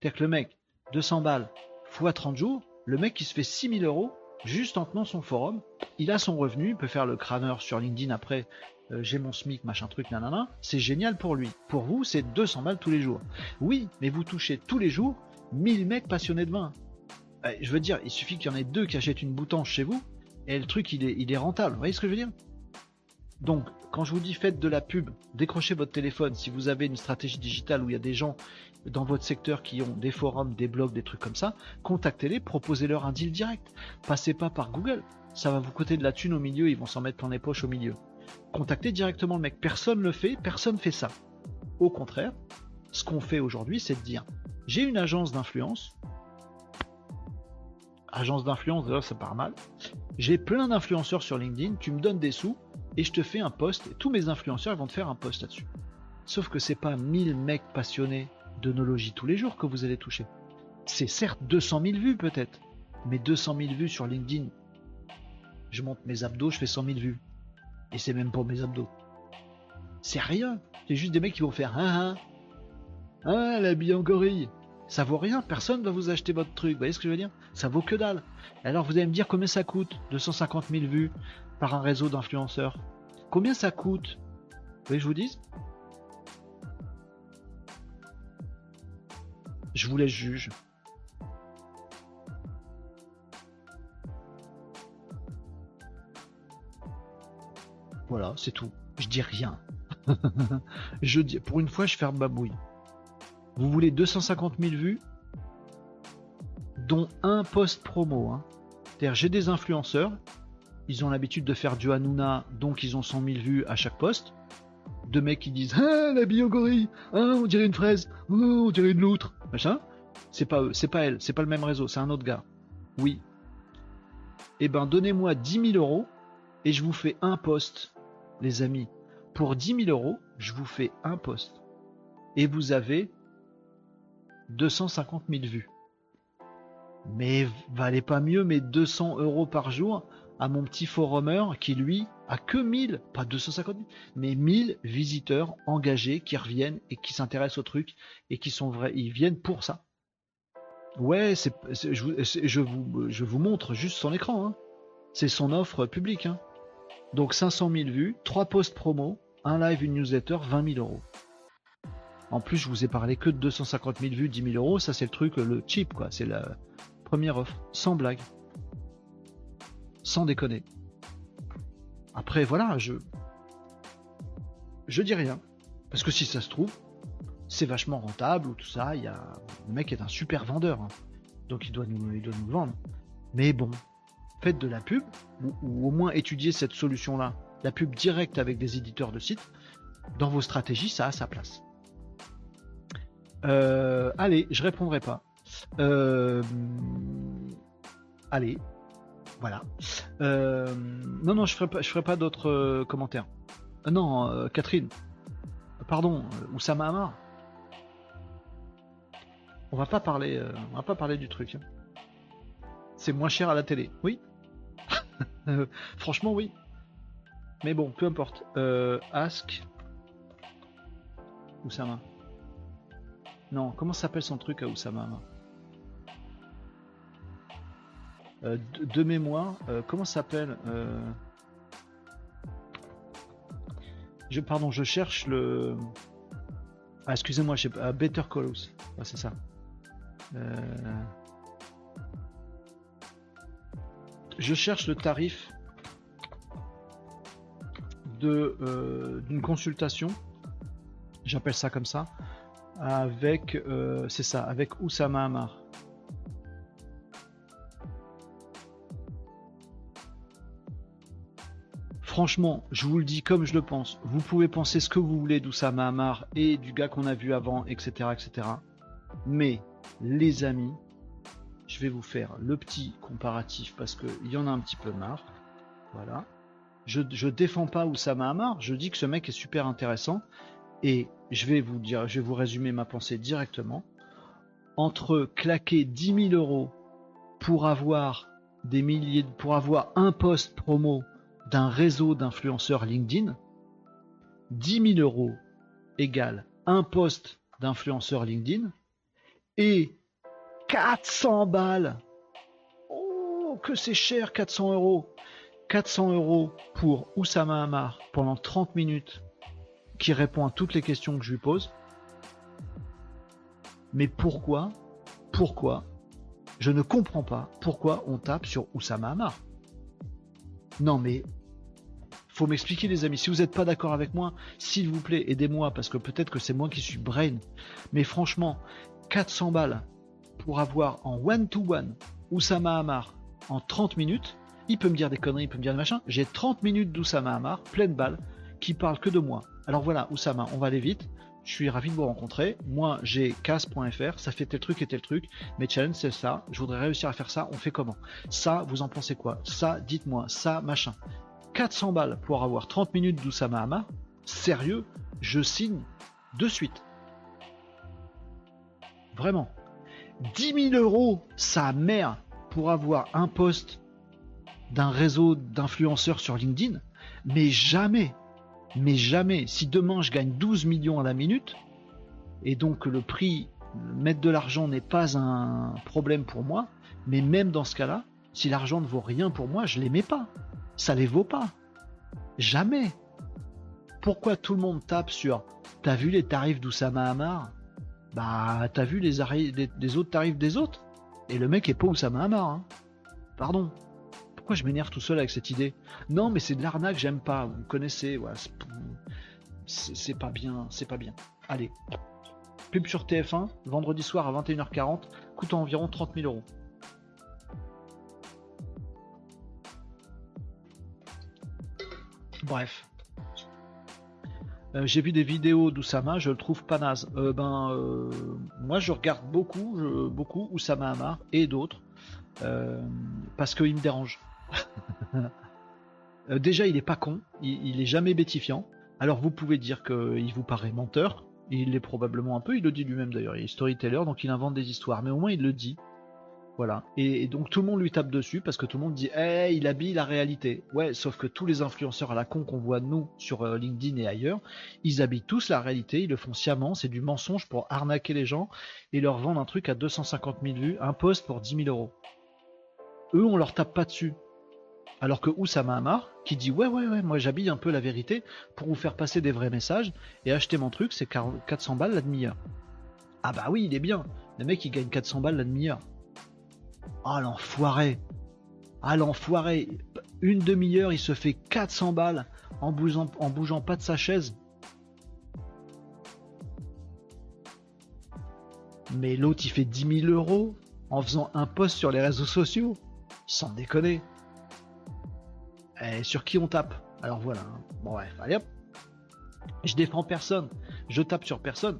C'est-à-dire que le mec, 200 balles fois 30 jours, le mec qui se fait 6000 euros juste en tenant son forum, il a son revenu, il peut faire le crâneur sur LinkedIn après, euh, j'ai mon SMIC, machin truc, nanana, c'est génial pour lui. Pour vous, c'est 200 balles tous les jours. Oui, mais vous touchez tous les jours 1000 mecs passionnés de vin. Je veux dire, il suffit qu'il y en ait deux qui achètent une boutange chez vous, et le truc, il est, il est rentable. Vous voyez ce que je veux dire? Donc, quand je vous dis faites de la pub, décrochez votre téléphone. Si vous avez une stratégie digitale où il y a des gens dans votre secteur qui ont des forums, des blogs, des trucs comme ça, contactez-les, proposez-leur un deal direct. Passez pas par Google. Ça va vous coûter de la thune au milieu, ils vont s'en mettre plein les poches au milieu. Contactez directement le mec. Personne ne le fait, personne fait ça. Au contraire, ce qu'on fait aujourd'hui, c'est de dire j'ai une agence d'influence. Agence d'influence, d'ailleurs, ça part mal. J'ai plein d'influenceurs sur LinkedIn, tu me donnes des sous, et je te fais un post, et tous mes influenceurs vont te faire un post là-dessus. Sauf que c'est pas 1000 mecs passionnés d'onologie tous les jours que vous allez toucher. C'est certes 200 000 vues peut-être, mais 200 000 vues sur LinkedIn. Je monte mes abdos, je fais 100 000 vues. Et c'est même pas mes abdos. C'est rien. C'est juste des mecs qui vont faire hein hein. Ah, la bille gorille. Ça vaut rien, personne va vous acheter votre truc. Vous voyez ce que je veux dire? Ça vaut que dalle. Alors vous allez me dire combien ça coûte 250 000 vues par un réseau d'influenceurs? Combien ça coûte? Vous que je vous dise Je vous laisse juge. Voilà, c'est tout. Je dis rien. je dis, pour une fois, je ferme ma bouille. Vous voulez 250 000 vues, dont un post promo. Hein. J'ai des influenceurs, ils ont l'habitude de faire du Hanouna, donc ils ont 100 000 vues à chaque poste. De mecs qui disent Ah, la biogorille Ah, on dirait une fraise Oh, on dirait une loutre Machin. C'est pas eux, c'est pas elle, c'est pas le même réseau, c'est un autre gars. Oui. Eh ben, donnez-moi 10 000 euros et je vous fais un poste, les amis. Pour 10 000 euros, je vous fais un poste. Et vous avez 250 000 vues. Mais valait pas mieux mes 200 euros par jour à mon petit forumeur qui lui a que 1000, pas 250 000, mais 1000 visiteurs engagés qui reviennent et qui s'intéressent au truc et qui sont vrais, ils viennent pour ça. Ouais, c'est, je, vous, je vous montre juste son écran. Hein. C'est son offre publique. Hein. Donc 500 000 vues, 3 posts promo, un live, une newsletter, 20 000 euros. En plus, je vous ai parlé que de 250 000 vues, 10 000 euros. Ça, c'est le truc, le cheap, quoi. C'est la première offre, sans blague, sans déconner. Après, voilà, je je dis rien parce que si ça se trouve, c'est vachement rentable ou tout ça. Il y a le mec est un super vendeur, hein. donc il doit nous, il doit nous vendre. Mais bon, faites de la pub ou, au moins étudiez cette solution-là, la pub directe avec des éditeurs de sites. Dans vos stratégies, ça a sa place. Euh, allez, je répondrai pas. Euh, allez, voilà. Euh, non, non, je ferai pas, ferai pas d'autres commentaires. non, Catherine. Pardon, Oussama Hamar. On va pas parler, du truc. Hein. C'est moins cher à la télé. Oui. Franchement, oui. Mais bon, peu importe. ask Oussama. Non, comment s'appelle son truc à Oussama euh, de, mémoire, euh, comment s'appelle euh, Je pardon, je cherche le. Ah, excusez-moi, je sais Better Call ah, c'est ça. Je cherche le tarif de d'une consultation. J'appelle ça comme ça avec, euh, c'est ça, avec Oussama Hamar. Franchement, je vous le dis comme je le pense. Vous pouvez penser ce que vous voulez d'Oussama Hamar et du gars qu'on a vu avant, etc., etc. Mais, les amis, je vais vous faire le petit comparatif parce qu'il y en a un petit peu marre. Voilà. Je, je défends pas Oussama Hamar, je dis que ce mec est super intéressant et je vais vous dire, je vous résumer ma pensée directement. Entre claquer 10 000 euros pour avoir des milliers, pour avoir un post promo d'un réseau d'influenceurs LinkedIn, 10 000 euros égale un post d'influenceur LinkedIn et 400 balles. Oh, que c'est cher, 400 euros. 400 euros pour Oussama Hamar pendant 30 minutes qui répond à toutes les questions que je lui pose. Mais pourquoi, pourquoi, je ne comprends pas pourquoi on tape sur Oussama Hamar? Non mais, faut m'expliquer les amis, si vous n'êtes pas d'accord avec moi, s'il vous plaît, aidez-moi, parce que peut-être que c'est moi qui suis brain. Mais franchement, 400 balles pour avoir en one-to-one Oussama Hamar en 30 minutes, il peut me dire des conneries, il peut me dire des machins. J'ai 30 minutes d'Oussama Hamar, pleine balle, qui parle que de moi. Alors voilà, Oussama, on va aller vite. Je suis ravi de vous rencontrer. Moi, j'ai casse.fr, ça fait tel truc et tel truc. Mes challenges, c'est ça. Je voudrais réussir à faire ça. On fait comment? Ça, vous en pensez quoi? Ça, dites-moi. Ça, machin. 400 balles pour avoir 30 minutes d'Oussama. Sérieux, je signe de suite. Vraiment. 10 000 euros, sa mère, pour avoir un poste d'un réseau d'influenceurs sur LinkedIn. Mais jamais, mais jamais, si demain je gagne 12 millions à la minute, et donc le prix, mettre de l'argent n'est pas un problème pour moi, mais même dans ce cas-là, si l'argent ne vaut rien pour moi, je les mets pas. Ça les vaut pas. Jamais. Pourquoi tout le monde tape sur T'as vu les tarifs d'Oussama Hamar? Bah, t'as vu les, autres tarifs des autres? Et le mec est pas Oussama Hamar. Hein. Pardon je m'énerve tout seul avec cette idée? Non, mais c'est de l'arnaque, j'aime pas. Vous connaissez, c'est pas bien, c'est pas bien. Allez, pub sur TF1, vendredi soir à 21h40, coûte environ 30 000 euros. Bref. Euh, j'ai vu des vidéos d'Oussama, je le trouve pas naze. Euh, ben, euh, moi je regarde beaucoup, beaucoup Oussama Hamar et d'autres. parce qu'il me dérange. Euh, déjà, il est pas con, il, il est jamais bétifiant. Alors vous pouvez dire qu'il vous paraît menteur, il l'est probablement un peu, il le dit lui-même d'ailleurs, il est storyteller, donc il invente des histoires, mais au moins il le dit. Voilà. Et, donc tout le monde lui tape dessus parce que tout le monde dit Eh, il habille la réalité. Ouais, sauf que tous les influenceurs à la con qu'on voit nous sur euh, LinkedIn et ailleurs, ils habillent tous la réalité, ils le font sciemment, c'est du mensonge pour arnaquer les gens et leur vendre un truc à 250 000 vues, un post pour 10 000 euros. Eux, on leur tape pas dessus. Alors que Oussama Hamar, qui dit ouais ouais ouais, moi j'habille un peu la vérité pour vous faire passer des vrais messages et acheter mon truc, c'est 400 balles la demi-heure. Ah bah oui, il est bien. Le mec il gagne 400 balles la demi-heure. Ah l'enfoiré Ah l'enfoiré Une demi-heure, il se fait 400 balles en bougeant, en bougeant pas de sa chaise. Mais l'autre, il fait 10 000 euros en faisant un post sur les réseaux sociaux. Sans déconner. Et sur qui on tape Alors voilà. Hein. Bon, bref, allez hop. Je défends personne. Je tape sur personne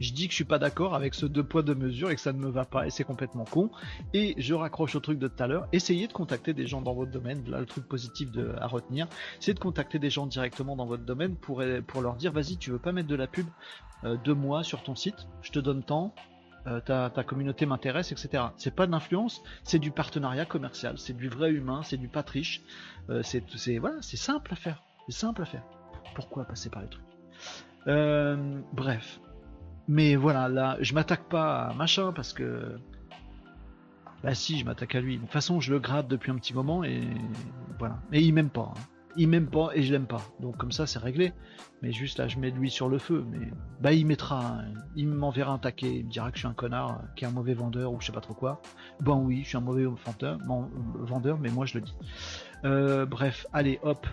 je dis que je suis pas d'accord avec ce deux poids deux mesures et que ça ne me va pas et c'est complètement con. Et je raccroche au truc de tout à l'heure. Essayez de contacter des gens dans votre domaine. Là, le truc positif à retenir, c'est de contacter des gens directement dans votre domaine pour, pour leur dire vas-y, tu veux pas mettre de la pub euh, de moi sur ton site Je te donne temps. Euh, ta, ta, communauté m'intéresse, etc. C'est pas de l'influence, c'est du partenariat commercial, c'est du vrai humain, c'est du patriche. Euh, c'est voilà, c'est simple à faire. C'est simple à faire. Pourquoi passer par les trucs? Euh, Bref, mais voilà, là, je m'attaque pas à machin parce que. Bah si, je m'attaque à lui. De toute façon, je le gratte depuis un petit moment et voilà. Mais il m'aime pas. Hein. Il m'aime pas et je l'aime pas. Donc comme ça, c'est réglé. Mais juste là, je mets de lui sur le feu. Mais bah il mettra, il m'enverra un taquet. Il me dira que je suis un connard, qui est un mauvais vendeur ou je sais pas trop quoi. Bon oui, je suis un mauvais vendeur, vendeur mais moi je le dis. Euh, bref, allez, hop,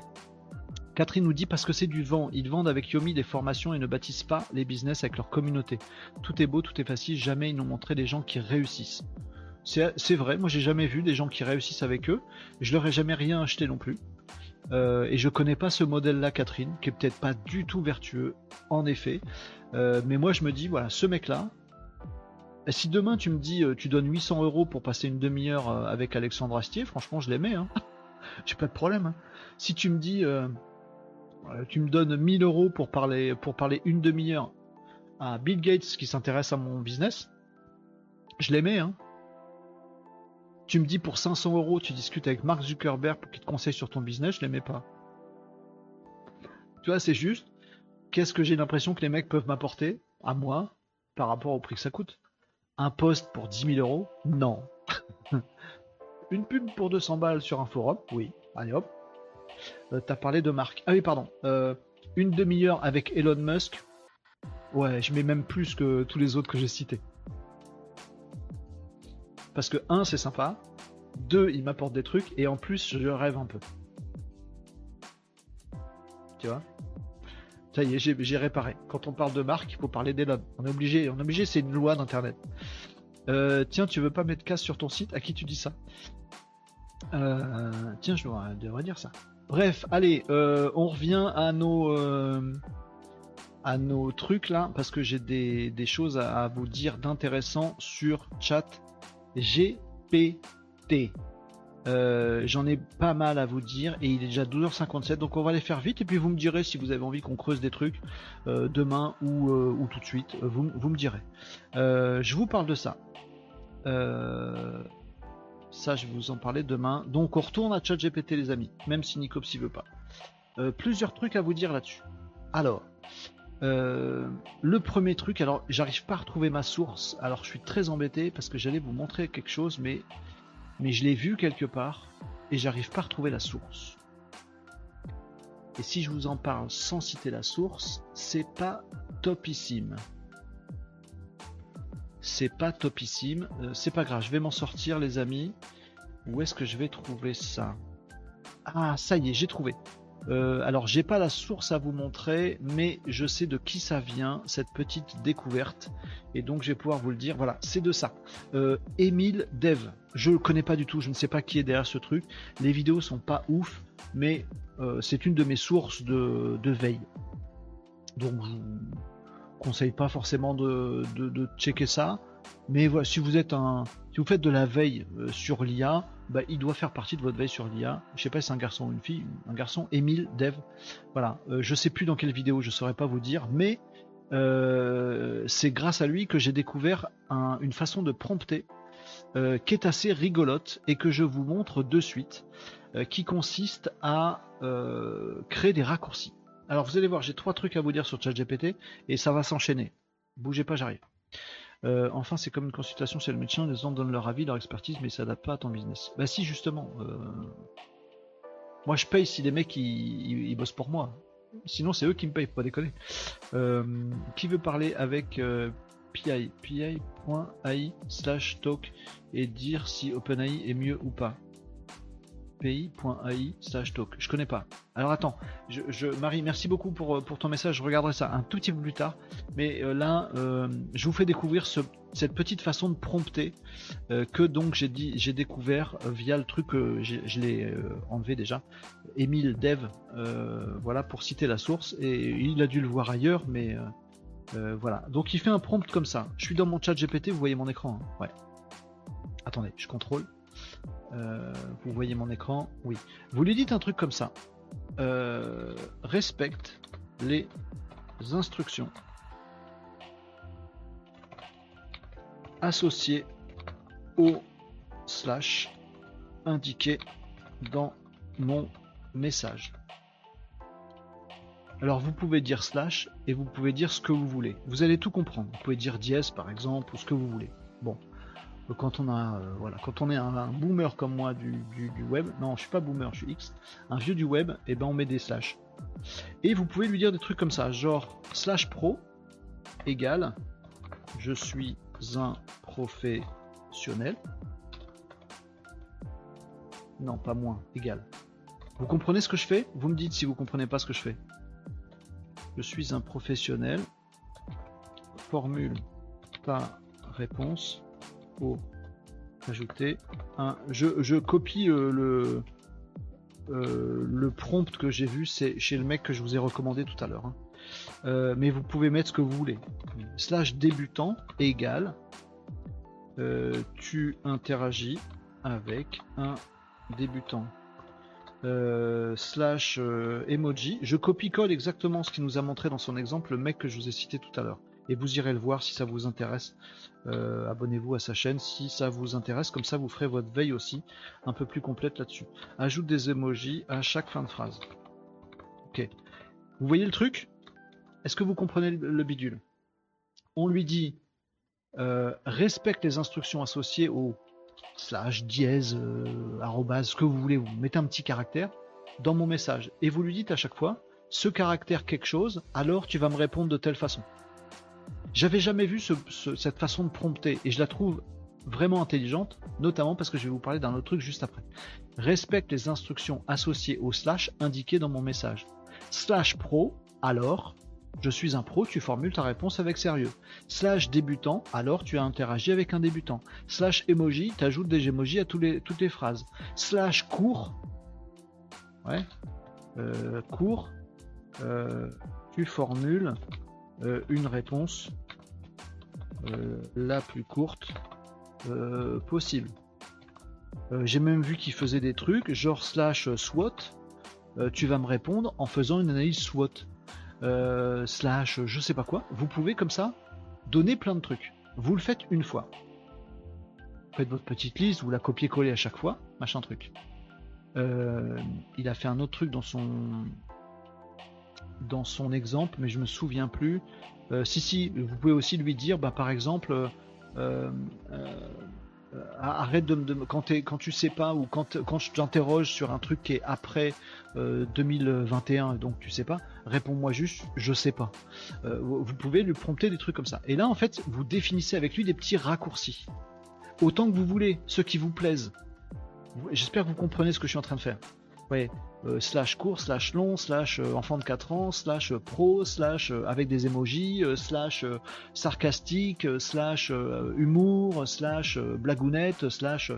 Catherine nous dit parce que c'est du vent. Ils vendent avec Yomi des formations et ne bâtissent pas les business avec leur communauté. Tout est beau, tout est facile. Jamais ils n'ont montré des gens qui réussissent. C'est vrai, moi j'ai jamais vu des gens qui réussissent avec eux. Je leur ai jamais rien acheté non plus. Euh, et je connais pas ce modèle-là, Catherine, qui est peut-être pas du tout vertueux, en effet. Euh, mais moi je me dis, voilà, ce mec-là, si demain tu me dis, euh, tu donnes 800 euros pour passer une demi-heure avec Alexandre Astier, franchement je l'aimais. Hein. j'ai pas de problème. Hein. Si tu me dis, tu me donnes 1000 euros pour parler, pour parler une demi-heure à Bill Gates qui s'intéresse à mon business, je l'aimais. Hein. Tu me dis pour 500 euros, tu discutes avec Mark Zuckerberg pour qu'il te conseille sur ton business, je l'aimais pas. Tu vois, c'est juste. Qu'est-ce que j'ai l'impression que les mecs peuvent m'apporter à moi par rapport au prix que ça coûte? Un poste pour 10 000 euros? Non. Une pub pour 200 balles sur un forum? Oui. Allez hop, euh, t'as parlé de Marc. Ah oui, pardon. Euh, une demi-heure avec Elon Musk? Ouais, je mets même plus que tous les autres que j'ai cités. Parce que, un, c'est sympa. Deux, il m'apporte des trucs. Et en plus, je rêve un peu. Tu vois? Ça y est, j'ai réparé. Quand on parle de Marc, il faut parler d'Elon. On est obligé, on est obligé, c'est une loi d'internet. Euh, tiens, tu veux pas mettre casse sur ton site? À qui tu dis ça? Tiens, je devrais dire ça. Bref, allez, euh, on revient à nos euh, à nos trucs là parce que j'ai des, choses à, vous dire d'intéressant sur chat GPT. Euh, j'en ai pas mal à vous dire et il est déjà 12h57 donc on va les faire vite et puis vous me direz si vous avez envie qu'on creuse des trucs demain ou, ou, tout de suite vous, vous me direz je vous parle de ça ça, je vais vous en parler demain. Donc, on retourne à ChatGPT, les amis, même si Nicops veut pas. Euh, plusieurs trucs à vous dire là-dessus. Alors, euh, le premier truc, alors, j'arrive pas à retrouver ma source. Alors, je suis très embêté parce que j'allais vous montrer quelque chose, mais, mais je l'ai vu quelque part et j'arrive pas à retrouver la source. Et si je vous en parle sans citer la source, c'est pas topissime c'est pas topissime. Euh, c'est pas grave, je vais m'en sortir, les amis. Où est-ce que je vais trouver ça? Ah, ça y est, j'ai trouvé. Euh, alors, j'ai pas la source à vous montrer, mais je sais de qui ça vient, cette petite découverte. Et donc, je vais pouvoir vous le dire. Voilà, c'est de ça. Euh, Emile Dev. Je le connais pas du tout, je ne sais pas qui est derrière ce truc. Les vidéos sont pas ouf, mais euh, c'est une de mes sources de, de veille. Donc, conseille pas forcément de, checker ça. Mais voilà, si vous êtes un, si vous faites de la veille euh, sur l'IA, bah, il doit faire partie de votre veille sur l'IA. Je sais pas si c'est un garçon ou une fille, un garçon, Emile Dev. Voilà, euh, je sais plus dans quelle vidéo, je saurais pas vous dire, mais euh, c'est grâce à lui que j'ai découvert une façon de prompter qui est assez rigolote et que je vous montre de suite, qui consiste à créer des raccourcis. Alors vous allez voir, j'ai trois trucs à vous dire sur ChatGPT et ça va s'enchaîner. Bougez pas, j'arrive. Euh, enfin, c'est comme une consultation chez le médecin, les gens donnent leur avis, leur expertise, mais ça s'adaptent pas à ton business. Bah si, justement. Euh, moi, je paye si les mecs ils, bossent pour moi. Sinon, c'est eux qui me payent, pas déconner. Euh, qui veut parler avec PI PI.ai slash talk et dire si OpenAI est mieux ou pas? pi.ai slash talk. Je connais pas. Alors attends, je, Marie, merci beaucoup pour, ton message. Je regarderai ça un tout petit peu plus tard. Mais euh, là, euh, je vous fais découvrir cette petite façon de prompter euh, que donc j'ai dit, j'ai découvert via le truc que je l'ai enlevé déjà. Emile Dev, voilà pour citer la source. Et il a dû le voir ailleurs, mais voilà. Donc il fait un prompt comme ça. Je suis dans mon chat GPT, vous voyez mon écran. Hein. ouais. Attendez, je contrôle. Euh, vous voyez mon écran Oui. Vous lui dites un truc comme ça. Euh, respecte les instructions associées au slash indiqué dans mon message. Alors vous pouvez dire slash et vous pouvez dire ce que vous voulez. Vous allez tout comprendre. Vous pouvez dire dièse par exemple ou ce que vous voulez. Bon quand on a euh, voilà quand on est un, boomer comme moi du, web non je suis pas boomer je suis X un vieux du web et eh ben on met des slash. Et vous pouvez lui dire des trucs comme ça genre slash pro égale je suis un professionnel. Non pas moins égal. Vous comprenez ce que je fais? Vous me dites si vous comprenez pas ce que je fais. Je suis un professionnel. Formule ta réponse ajouter un. Je, copie euh, le euh, le prompt que j'ai vu, c'est chez le mec que je vous ai recommandé tout à l'heure. Hein. Euh, mais vous pouvez mettre ce que vous voulez. Slash débutant égale tu interagis avec un débutant. slash emoji. Je copie-colle exactement ce qu'il nous a montré dans son exemple, le mec que je vous ai cité tout à l'heure. Et vous irez le voir si ça vous intéresse. Euh, abonnez-vous à sa chaîne si ça vous intéresse, comme ça vous ferez votre veille aussi un peu plus complète là-dessus. Ajoute des emojis à chaque fin de phrase. Ok. Vous voyez le truc? Est-ce que vous comprenez le bidule? On lui dit euh, respecte les instructions associées au slash dièse euh, arrobase, ce que vous voulez, vous mettez un petit caractère dans mon message et vous lui dites à chaque fois ce caractère quelque chose, alors tu vas me répondre de telle façon. J'avais jamais vu cette façon de prompter et je la trouve vraiment intelligente, notamment parce que je vais vous parler d'un autre truc juste après. Respecte les instructions associées au slash indiquées dans mon message. Slash pro, alors, je suis un pro, tu formules ta réponse avec sérieux. Slash débutant, alors tu as interagi avec un débutant. Slash emoji, tu ajoutes des emojis à toutes les phrases. Slash court, ouais, euh, court, euh, tu formules euh, une réponse euh, la plus courte euh, possible. J'ai même vu qu'il faisait des trucs, genre slash SWOT, tu vas me répondre en faisant une analyse SWOT. slash je sais pas quoi. Vous pouvez comme ça donner plein de trucs. Vous le faites une fois. faites votre petite liste, vous la copiez-coller à chaque fois, machin truc. il a fait un autre truc dans son dans son exemple, mais je me souviens plus. Euh, si, si, vous pouvez aussi lui dire, bah, par exemple, euh, euh, arrête de me quand, quand tu sais pas ou quand, quand je t'interroge sur un truc qui est après 2021 donc tu sais pas, réponds-moi juste je sais pas. vous pouvez lui prompter des trucs comme ça. Et là en fait vous définissez avec lui des petits raccourcis. Autant que vous voulez, ceux qui vous plaisent. J'espère que vous comprenez ce que je suis en train de faire. Ouais, euh, slash court, slash long, slash euh, enfant de 4 ans, slash euh, pro, slash avec des emojis, slash sarcastique, slash humour, slash blagounette, slash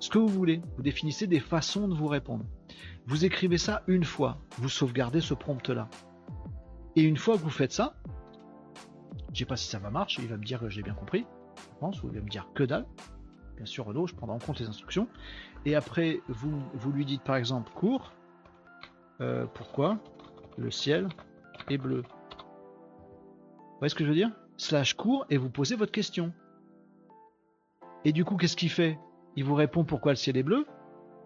ce que vous voulez. Vous définissez des façons de vous répondre. Vous écrivez ça une fois, vous sauvegardez ce prompt là. Et une fois que vous faites ça, je sais pas si ça va marcher, il va me dire que j'ai bien compris. pense, vous allez me dire que dalle. Bien sûr, Renaud, je prendrai en compte les instructions. Et après, vous, vous lui dites par exemple cours. Euh, pourquoi le ciel est bleu? Vous voyez ce que je veux dire? Slash cours et vous posez votre question. Et du coup, qu'est-ce qu'il fait? Il vous répond pourquoi le ciel est bleu.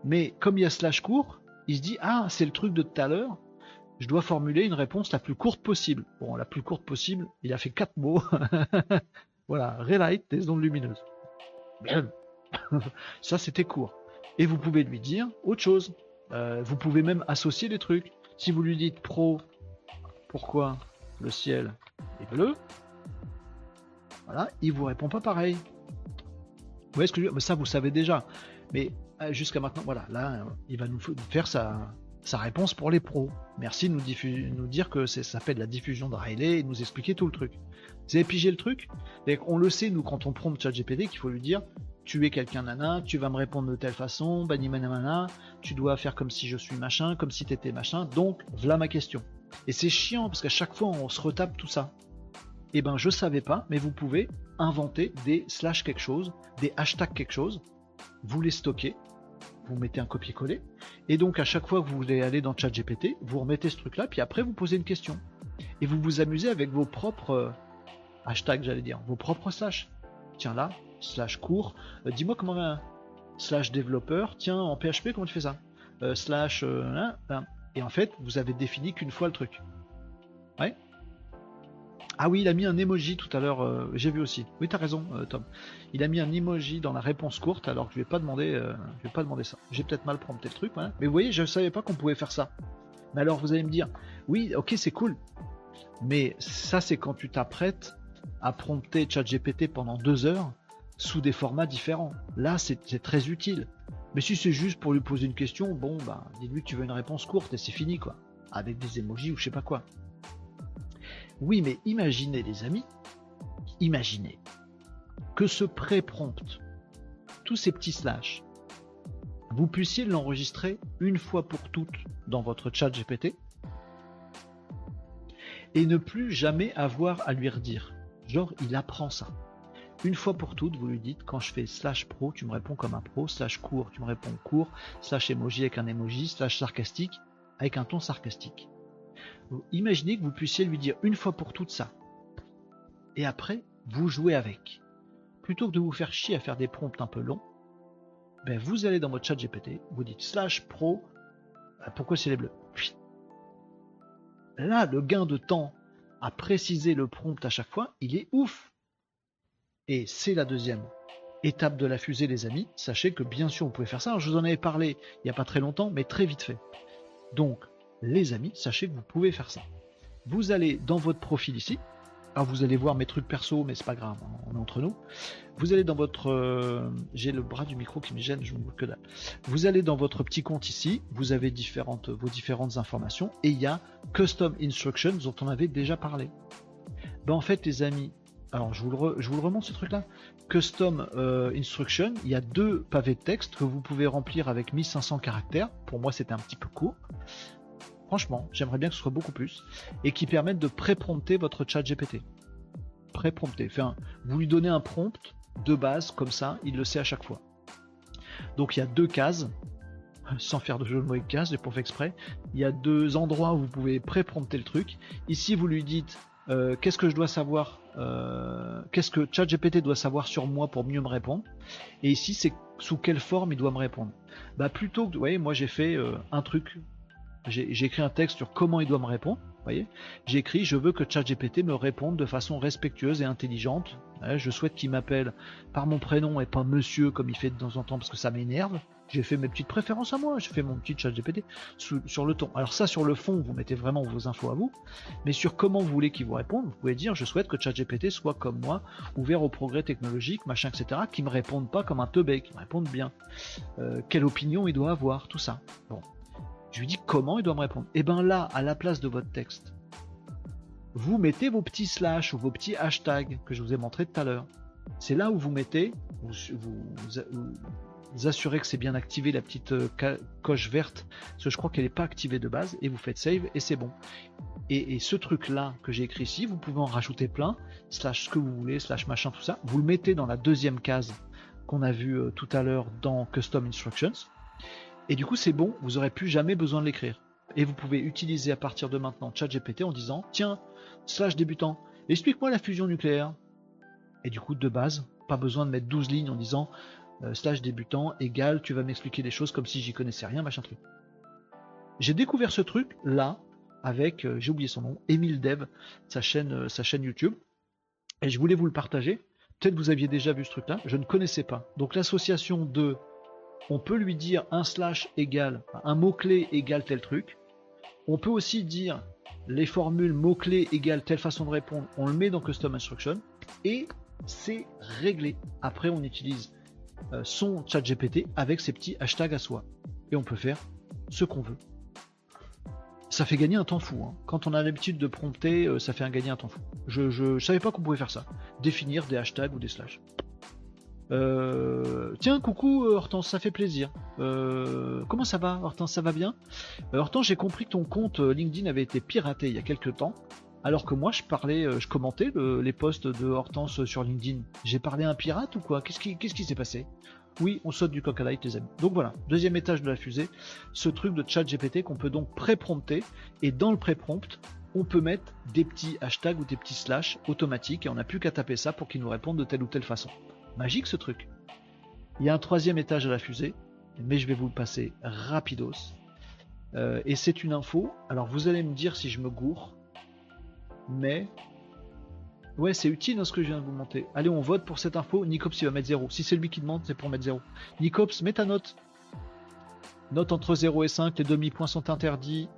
Mais comme il y a slash court, il se dit Ah, c'est le truc de tout à l'heure. Je dois formuler une réponse la plus courte possible. Bon, la plus courte possible, il a fait quatre mots. voilà, relight des ondes lumineuses. Ça, c'était court. Et vous pouvez lui dire autre chose. Euh, vous pouvez même associer les trucs. Si vous lui dites pro, pourquoi le ciel est bleu, voilà, il vous répond pas pareil. Vous voyez ce que ça, vous savez déjà. Mais euh, jusqu'à maintenant, voilà, là, il va nous faire sa, réponse pour les pros. Merci de nous, nous dire que ça s'appelle la diffusion de Riley et nous expliquer tout le truc. Vous avez le truc? On le sait, nous, quand on prompt ChatGPT, qu'il faut lui dire tu es quelqu'un nana, tu vas me répondre de telle façon, banimanamana, tu dois faire comme si je suis machin, comme si t'étais machin, donc voilà ma question. Et c'est chiant parce qu'à chaque fois on se retape tout ça. Eh ben je savais pas, mais vous pouvez inventer des slash quelque chose, des hashtags quelque chose, vous les stockez, vous mettez un copier-coller, et donc à chaque fois que vous voulez aller dans ChatGPT, vous remettez ce truc là, puis après vous posez une question. Et vous vous amusez avec vos propres euh, hashtags, j'allais dire, vos propres slash. Tiens là, slash cours. Euh, dis-moi comment un slash développeur. Tiens, en PHP, comment tu fais ça euh, Slash. Hein, hein. et en fait, vous avez défini qu'une fois le truc. Ouais. Ah oui, il a mis un emoji tout à l'heure, j'ai vu aussi. Oui, t'as raison, Tom. Il a mis un emoji dans la réponse courte, alors que je vais pas demander, je vais pas demander ça. J'ai peut-être mal prompté le truc, mais vous voyez, je savais pas qu'on pouvait faire ça. Mais alors, vous allez me dire, oui, ok, c'est cool, mais ça, c'est quand tu t'apprêtes à prompter ChatGPT pendant deux heures sous des formats différents. Là, c'est très utile. Mais si c'est juste pour lui poser une question, bon, bah, dis-lui que tu veux une réponse courte et c'est fini, quoi. Avec des emojis ou je sais pas quoi. Oui, mais imaginez, les amis, imaginez que ce pré-prompt, tous ces petits slash, vous puissiez l'enregistrer une fois pour toutes dans votre chat GPT et ne plus jamais avoir à lui redire. Genre, il apprend ça. Une fois pour toutes, vous lui dites, quand je fais slash pro, tu me réponds comme un pro, slash court, tu me réponds court, slash emoji avec un emoji, slash sarcastique avec un ton sarcastique. Imaginez que vous puissiez lui dire une fois pour toutes ça. Et après, vous jouez avec. Plutôt que de vous faire chier à faire des prompts un peu longs, ben vous allez dans votre chat GPT, vous dites slash pro, euh, pourquoi c'est les bleus? Là, le gain de temps à préciser le prompt à chaque fois, il est ouf. Et c'est la deuxième étape de la fusée, les amis. Sachez que bien sûr, vous pouvez faire ça. je vous en avais parlé il n'y a pas très longtemps, mais très vite fait. Donc, les amis, sachez que vous pouvez faire ça. Vous allez dans votre profil ici, alors vous allez voir mes trucs perso, mais c'est pas grave, on est entre nous. Vous allez dans votre, euh, j'ai le bras du micro qui me gêne, je ne que dalle. Vous allez dans votre petit compte ici, vous avez différentes, vos différentes informations, et il y a Custom Instructions dont on avait déjà parlé. Ben en fait, les amis, alors je vous le, remonte ce truc-là. Custom euh, Instruction, il y a deux pavés de texte que vous pouvez remplir avec 1500 caractères. Pour moi, c'était un petit peu court. Franchement, j'aimerais bien que ce soit beaucoup plus. Et qui permettent de pré-prompter votre chat GPT. Pré-prompter. Enfin, vous lui donnez un prompt de base, comme ça, il le sait à chaque fois. Donc il y a deux cases, sans faire de jeu de mots avec cases, j'ai pas fait exprès. Il y a deux endroits où vous pouvez pré-prompter le truc. Ici, vous lui dites euh, qu'est-ce que je dois savoir, euh, qu'est-ce que ChatGPT doit savoir sur moi pour mieux me répondre? Et ici, c'est sous quelle forme il doit me répondre? Bah plutôt que, vous voyez, moi j'ai fait euh, un truc j'ai écrit un texte sur comment il doit me répondre. Voyez, j'ai écrit je veux que ChatGPT me réponde de façon respectueuse et intelligente. je souhaite qu'il m'appelle par mon prénom et pas monsieur comme il fait de temps en temps parce que ça m'énerve. J'ai fait mes petites préférences à moi, j'ai fait mon petit ChatGPT sur le ton. Alors ça sur le fond, vous mettez vraiment vos infos à vous, mais sur comment vous voulez qu'il vous réponde, vous pouvez dire je souhaite que ChatGPT soit comme moi, ouvert au progrès technologique, machin, etc., qui me réponde pas comme un teubé, qui me réponde bien. Euh, quelle opinion il doit avoir, tout ça. Bon, je lui dis comment il doit me répondre? Et eh bien là, à la place de votre texte, vous mettez vos petits slash ou vos petits hashtags que je vous ai montré tout à l'heure. C'est là où vous mettez, assurez que c'est bien activé la petite euh, coche verte, parce que je crois qu'elle n'est pas activée de base, et vous faites save et c'est bon. Et, ce truc là que j'ai écrit ici, vous pouvez en rajouter plein, slash ce que vous voulez, slash machin, tout ça. Vous le mettez dans la deuxième case qu'on a vu euh, tout à l'heure dans Custom Instructions. Et du coup c'est bon, vous n'aurez plus jamais besoin de l'écrire. Et vous pouvez utiliser à partir de maintenant ChatGPT en disant tiens, slash débutant, explique-moi la fusion nucléaire. Et du coup de base, pas besoin de mettre 12 lignes en disant slash débutant égale, tu vas m'expliquer des choses comme si j'y connaissais rien, machin truc. J'ai découvert ce truc là avec, euh, j'ai oublié son nom, Emile Dev, sa chaîne, euh, sa chaîne YouTube, et je voulais vous le partager. Peut-être vous aviez déjà vu ce truc-là, je ne connaissais pas. Donc l'association de, on peut lui dire un slash égale, un mot-clé égale tel truc. On peut aussi dire les formules mots-clés égale telle façon de répondre, on le met dans Custom Instruction, et c'est réglé. Après, on utilise euh, son chat GPT avec ses petits hashtags à soi. Et on peut faire ce qu'on veut. Ça fait gagner un temps fou. Hein. Quand on a l'habitude de prompter, euh, ça fait gagner un temps fou. Je, je, savais pas qu'on pouvait faire ça. Définir des hashtags ou des slash. Euh, tiens, coucou Hortense, ça fait plaisir. comment ça va Hortense, ça va bien? Hortense, j'ai compris que ton compte LinkedIn avait été piraté il y a quelques temps. Alors que moi, je parlais, euh, je commentais les posts de Hortense sur LinkedIn. J'ai parlé à un pirate ou quoi? Qu'est-ce qui, s'est passé? Oui, on saute du coq à les amis. Donc voilà, deuxième étage de la fusée, ce truc de chat GPT qu'on peut donc pré-prompter. Et dans le pré-prompt, on peut mettre des petits hashtags ou des petits slash automatiques et on n'a plus qu'à taper ça pour qu'il nous réponde de telle ou telle façon. Magique ce truc. Il y a un troisième étage à la fusée, mais je vais vous le passer rapidos. Euh, et c'est une info. Alors vous allez me dire si je me gourre mais ouais, c'est utile dans ce que je viens de vous montrer. Allez, on vote pour cette info. Nicops, il va mettre 0. Si c'est lui qui demande, c'est pour mettre 0. Nicops, mets ta note. Note entre 0 et 5. Les demi-points sont interdits.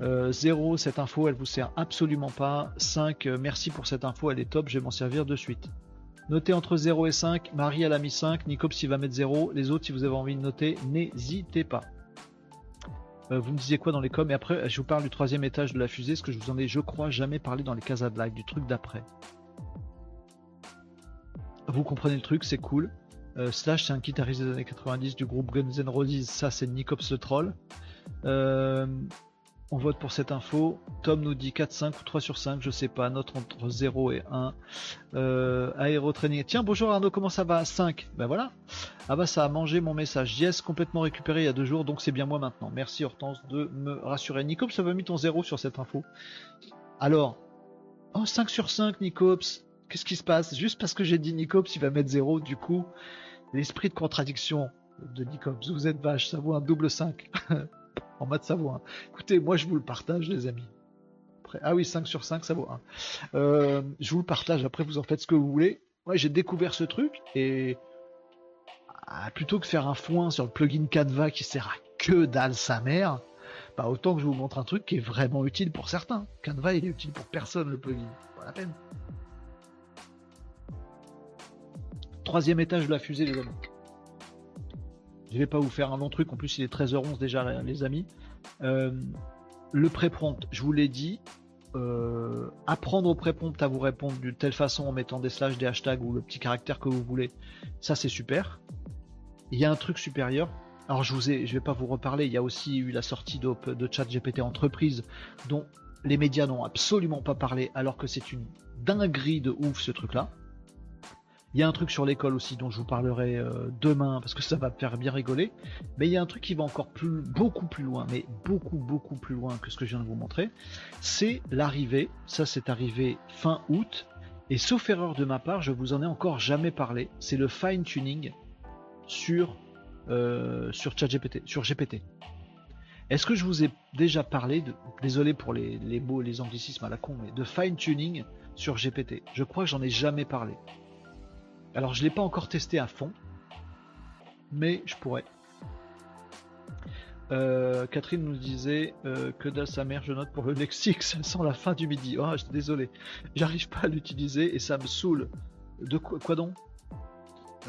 0, euh, cette info, elle vous sert absolument pas. 5, euh, merci pour cette info, elle est top, je vais m'en servir de suite. Notez entre 0 et 5. Marie, elle a mis 5. Nicops, il va mettre 0. Les autres, si vous avez envie de noter, n'hésitez pas. Euh, vous me disiez quoi dans les coms? Et après, je vous parle du troisième étage de la fusée, ce que je vous en ai, je crois, jamais parlé dans les cases à blague, du truc d'après. Vous comprenez le truc, c'est cool. Euh, Slash, c'est un guitariste des années 90 du groupe Guns N' Roses, ça c'est Nicops le troll. Euh, on vote pour cette info. Tom nous dit 4, 5 ou 3 sur 5, je sais pas. Notre entre 0 et 1. Euh, Aérotraining. Tiens, bonjour Arnaud, comment ça va? 5. Ben voilà. Ah bah ça a mangé mon message. Yes, complètement récupéré il y a deux jours, donc c'est bien moi maintenant. Merci Hortense de me rassurer. Nicops, ça va mis ton 0 sur cette info. Alors, oh 5 sur 5 Nicops. Qu'est-ce qui se passe? Juste parce que j'ai dit Nicops, il va mettre 0, du coup, l'esprit de contradiction de Nicops, vous êtes vache, ça vaut un double 5. en mode Savoie. Écoutez, moi je vous le partage, les amis. ah oui, 5 sur 5, ça vaut 1. Euh, je vous le partage, après vous en faites ce que vous voulez. Moi j'ai découvert ce truc et ah, plutôt que faire un foin sur le plugin Canva qui sert à que dalle sa mère, bah autant que je vous montre un truc qui est vraiment utile pour certains. Canva il est utile pour personne le plugin, pas la peine. Troisième étage de la fusée les amis. Je vais pas vous faire un long truc, en plus il est 13h11 déjà les amis. Euh, le pré-prompt, je vous l'ai dit, euh, apprendre au pré-prompt à vous répondre d'une telle façon en mettant des slash, des hashtags ou le petit caractère que vous voulez, ça c'est super. Il y a un truc supérieur. Alors je vous ai, je vais pas vous reparler. Il y a aussi eu la sortie de, de GPT entreprise dont les médias n'ont absolument pas parlé alors que c'est une dinguerie de ouf ce truc-là. Il y a un truc sur l'école aussi dont je vous parlerai euh, demain parce que ça va me faire bien rigoler. Mais il y a un truc qui va encore beaucoup plus loin, mais beaucoup, beaucoup plus loin que ce que je viens de vous montrer. C'est l'arrivée. Ça, c'est arrivé fin août. Et sauf erreur de ma part, je vous en ai encore jamais parlé. C'est le fine tuning sur, euh, GPT. Est-ce que je vous ai déjà parlé désolé pour les, les mots, les anglicismes à la con, mais de fine tuning sur GPT Je crois que j'en ai jamais parlé. Alors je ne l'ai pas encore testé à fond, mais je pourrais. Euh, Catherine nous disait euh, que dans sa mère je note pour le lexique sans la fin du midi. Oh, je suis désolé, j'arrive pas à l'utiliser et ça me saoule. De quoi, quoi donc?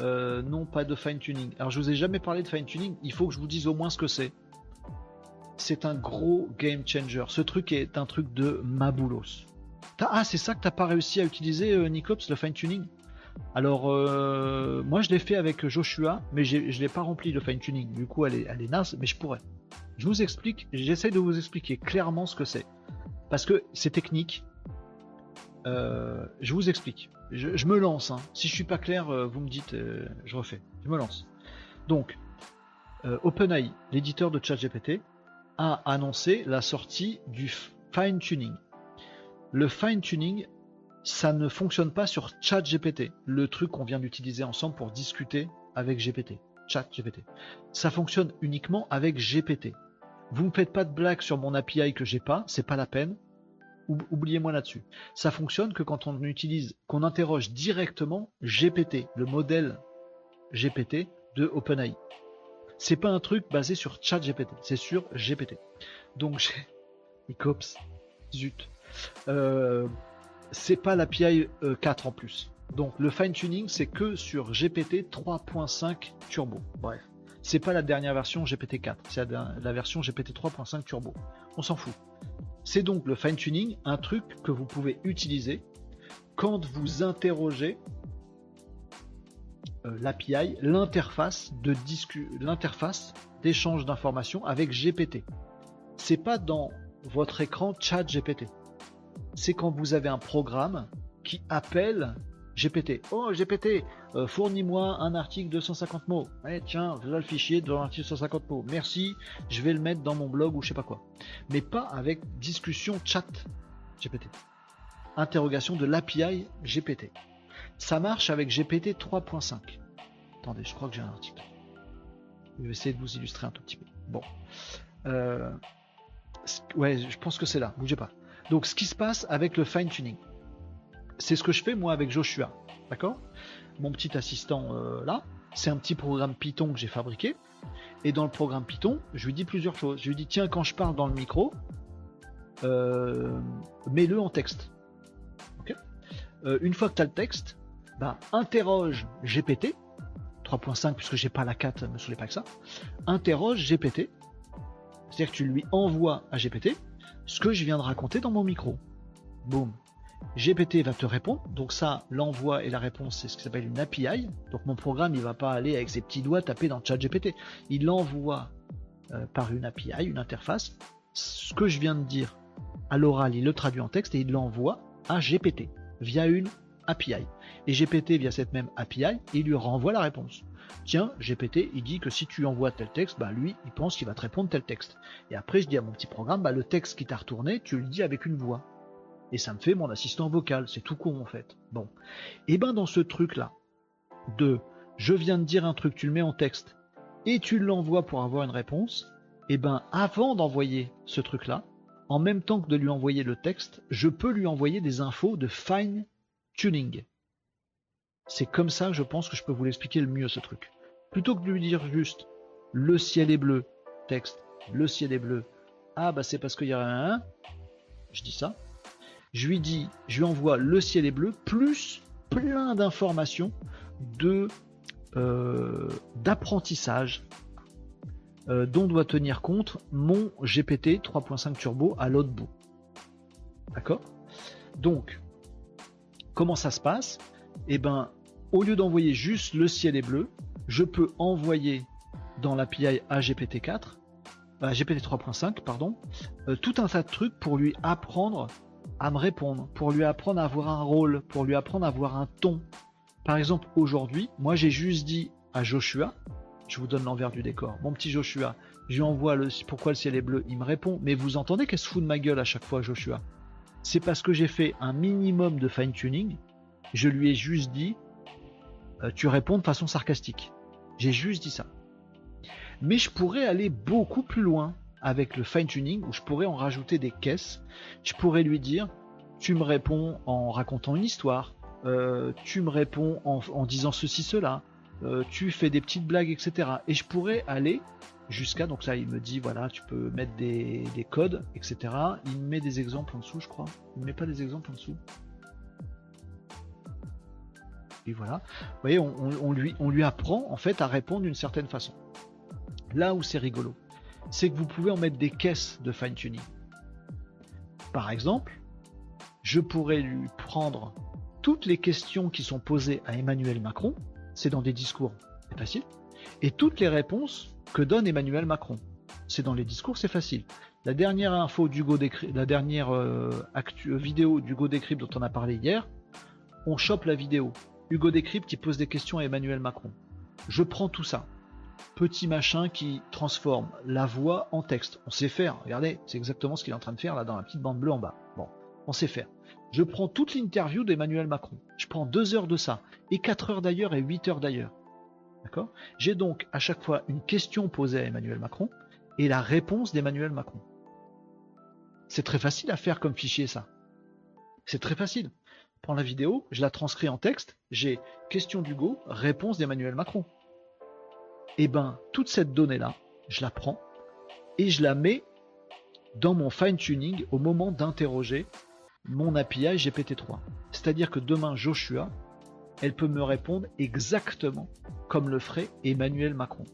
Euh, Non, pas de fine tuning. Alors je vous ai jamais parlé de fine tuning. Il faut que je vous dise au moins ce que c'est. C'est un gros game changer. Ce truc est un truc de maboulos. Ah, c'est ça que t'as pas réussi à utiliser, Nicops, le fine tuning Alors, euh, moi je l'ai fait avec Joshua, mais je ne l'ai pas rempli le fine tuning. Du coup, elle est, elle est naze, mais je pourrais. Je vous explique, j'essaie de vous expliquer clairement ce que c'est. Parce que c'est technique. Euh, je vous explique. Je, me lance. Hein. Si je suis pas clair, euh, vous me dites, je refais. Je me lance. Donc, OpenAI, l'éditeur de ChatGPT, a annoncé la sortie du fine tuning. Le fine tuning, ça ne fonctionne pas sur ChatGPT, le truc qu'on vient d'utiliser ensemble pour discuter avec GPT, ChatGPT. Ça fonctionne uniquement avec GPT. Vous ne faites pas de blague sur mon API que j'ai pas, c'est pas la peine. Oubliez-moi là-dessus. Ça fonctionne que quand on utilise, qu'on interroge directement GPT, le modèle GPT de OpenAI. C'est pas un truc basé sur ChatGPT, c'est sur GPT. Donc j'ai. Zut. Euh, c'est pas l'API 4 euh, en plus. Donc le fine tuning c'est que sur GPT 3.5 Turbo. Bref, c'est pas la dernière version GPT 4, c'est la, version GPT 3.5 Turbo. On s'en fout. C'est donc le fine tuning, un truc que vous pouvez utiliser quand vous interrogez euh, l'API, l'interface de l'interface d'échange d'informations avec GPT. C'est pas dans votre écran chat GPT c'est quand vous avez un programme qui appelle GPT. Oh GPT, euh, fournis-moi un article de 150 mots. Eh, tiens, voilà le fichier de l'article de 150 mots. Merci, je vais le mettre dans mon blog ou je sais pas quoi. Mais pas avec discussion chat GPT. Interrogation de l'API GPT. Ça marche avec GPT 3.5. Attendez, je crois que j'ai un article. Je vais essayer de vous illustrer un tout petit peu. Bon. Euh, ouais, je pense que c'est là. Bougez pas. Donc ce qui se passe avec le fine tuning, c'est ce que je fais moi avec Joshua, d'accord? Mon petit assistant euh, là, c'est un petit programme Python que j'ai fabriqué. Et dans le programme Python, je lui dis plusieurs choses. Je lui dis tiens quand je parle dans le micro, euh, mets-le en texte. Euh, une fois que tu as le texte, bah, interroge GPT 3.5 puisque j'ai pas la 4, me saoulez pas que ça. Interroge GPT, c'est-à-dire que tu lui envoies à GPT ce que je viens de raconter dans mon micro. Boum. GPT va te répondre. Donc ça, l'envoi et la réponse, c'est ce qui s'appelle une API. Donc mon programme, il va pas aller avec ses petits doigts taper dans ChatGPT. Il l'envoie euh, par une API, une interface. Ce que je viens de dire à l'oral, il le traduit en texte et il l'envoie à GPT via une API. Et GPT, via cette même API, il lui renvoie la réponse tiens, GPT, il dit que si tu envoies tel texte, bah lui, il pense qu'il va te répondre tel texte. Et après, je dis à mon petit programme, bah le texte qui t'a retourné, tu le dis avec une voix. Et ça me fait mon assistant vocal, c'est tout con en fait. Bon. Et ben dans ce truc-là, de je viens de dire un truc, tu le mets en texte, et tu l'envoies pour avoir une réponse, et ben avant d'envoyer ce truc-là, en même temps que de lui envoyer le texte, je peux lui envoyer des infos de fine tuning. C'est comme ça que je pense que je peux vous l'expliquer le mieux ce truc. Plutôt que de lui dire juste le ciel est bleu, texte, le ciel est bleu, ah bah c'est parce qu'il y a un, je dis ça, je lui dis, je lui envoie le ciel est bleu plus plein d'informations de euh, d'apprentissage euh, dont doit tenir compte mon GPT 3.5 Turbo à l'autre bout. D'accord? Donc, comment ça se passe? Eh ben, au lieu d'envoyer juste le ciel est bleu, je peux envoyer dans l'API à GPT-4, à GPT 3.5, pardon, euh, tout un tas de trucs pour lui apprendre à me répondre, pour lui apprendre à avoir un rôle, pour lui apprendre à avoir un ton. Par exemple, aujourd'hui, moi j'ai juste dit à Joshua, je vous donne l'envers du décor, mon petit Joshua, je lui envoie le pourquoi le ciel est bleu, il me répond, mais vous entendez qu'elle se fout de ma gueule à chaque fois, Joshua? C'est parce que j'ai fait un minimum de fine tuning, je lui ai juste dit, euh, tu réponds de façon sarcastique. J'ai juste dit ça. Mais je pourrais aller beaucoup plus loin avec le fine-tuning, où je pourrais en rajouter des caisses. Je pourrais lui dire, tu me réponds en racontant une histoire, euh, tu me réponds en, disant ceci, cela, euh, tu fais des petites blagues, etc. Et je pourrais aller jusqu'à, donc ça il me dit, voilà, tu peux mettre des, des codes, etc. Il me met des exemples en dessous, je crois. Il ne met pas des exemples en dessous voilà. Vous voyez, on, lui, apprend en fait à répondre d'une certaine façon. Là où c'est rigolo, c'est que vous pouvez en mettre des caisses de fine tuning. Par exemple, je pourrais lui prendre toutes les questions qui sont posées à Emmanuel Macron, c'est dans des discours, c'est facile, et toutes les réponses que donne Emmanuel Macron. C'est dans les discours, c'est facile. La dernière info d'Hugo la dernière euh, euh, vidéo d'Hugo Décrypte dont on a parlé hier, on chope la vidéo. Hugo Décrypte qui pose des questions à Emmanuel Macron. Je prends tout ça. Petit machin qui transforme la voix en texte. On sait faire. Regardez, c'est exactement ce qu'il est en train de faire là dans la petite bande bleue en bas. Bon, on sait faire. Je prends toute l'interview d'Emmanuel Macron. Je prends deux heures de ça, et quatre heures d'ailleurs, et huit heures d'ailleurs. D'accord? J'ai donc à chaque fois une question posée à Emmanuel Macron et la réponse d'Emmanuel Macron. C'est très facile à faire comme fichier, ça. C'est très facile. Prends la vidéo, je la transcris en texte, j'ai question d'Hugo, réponse d'Emmanuel Macron. Eh ben, toute cette donnée-là, je la prends et je la mets dans mon fine-tuning au moment d'interroger mon API GPT-3. C'est-à-dire que demain, Joshua, elle peut me répondre exactement comme le ferait Emmanuel Macron.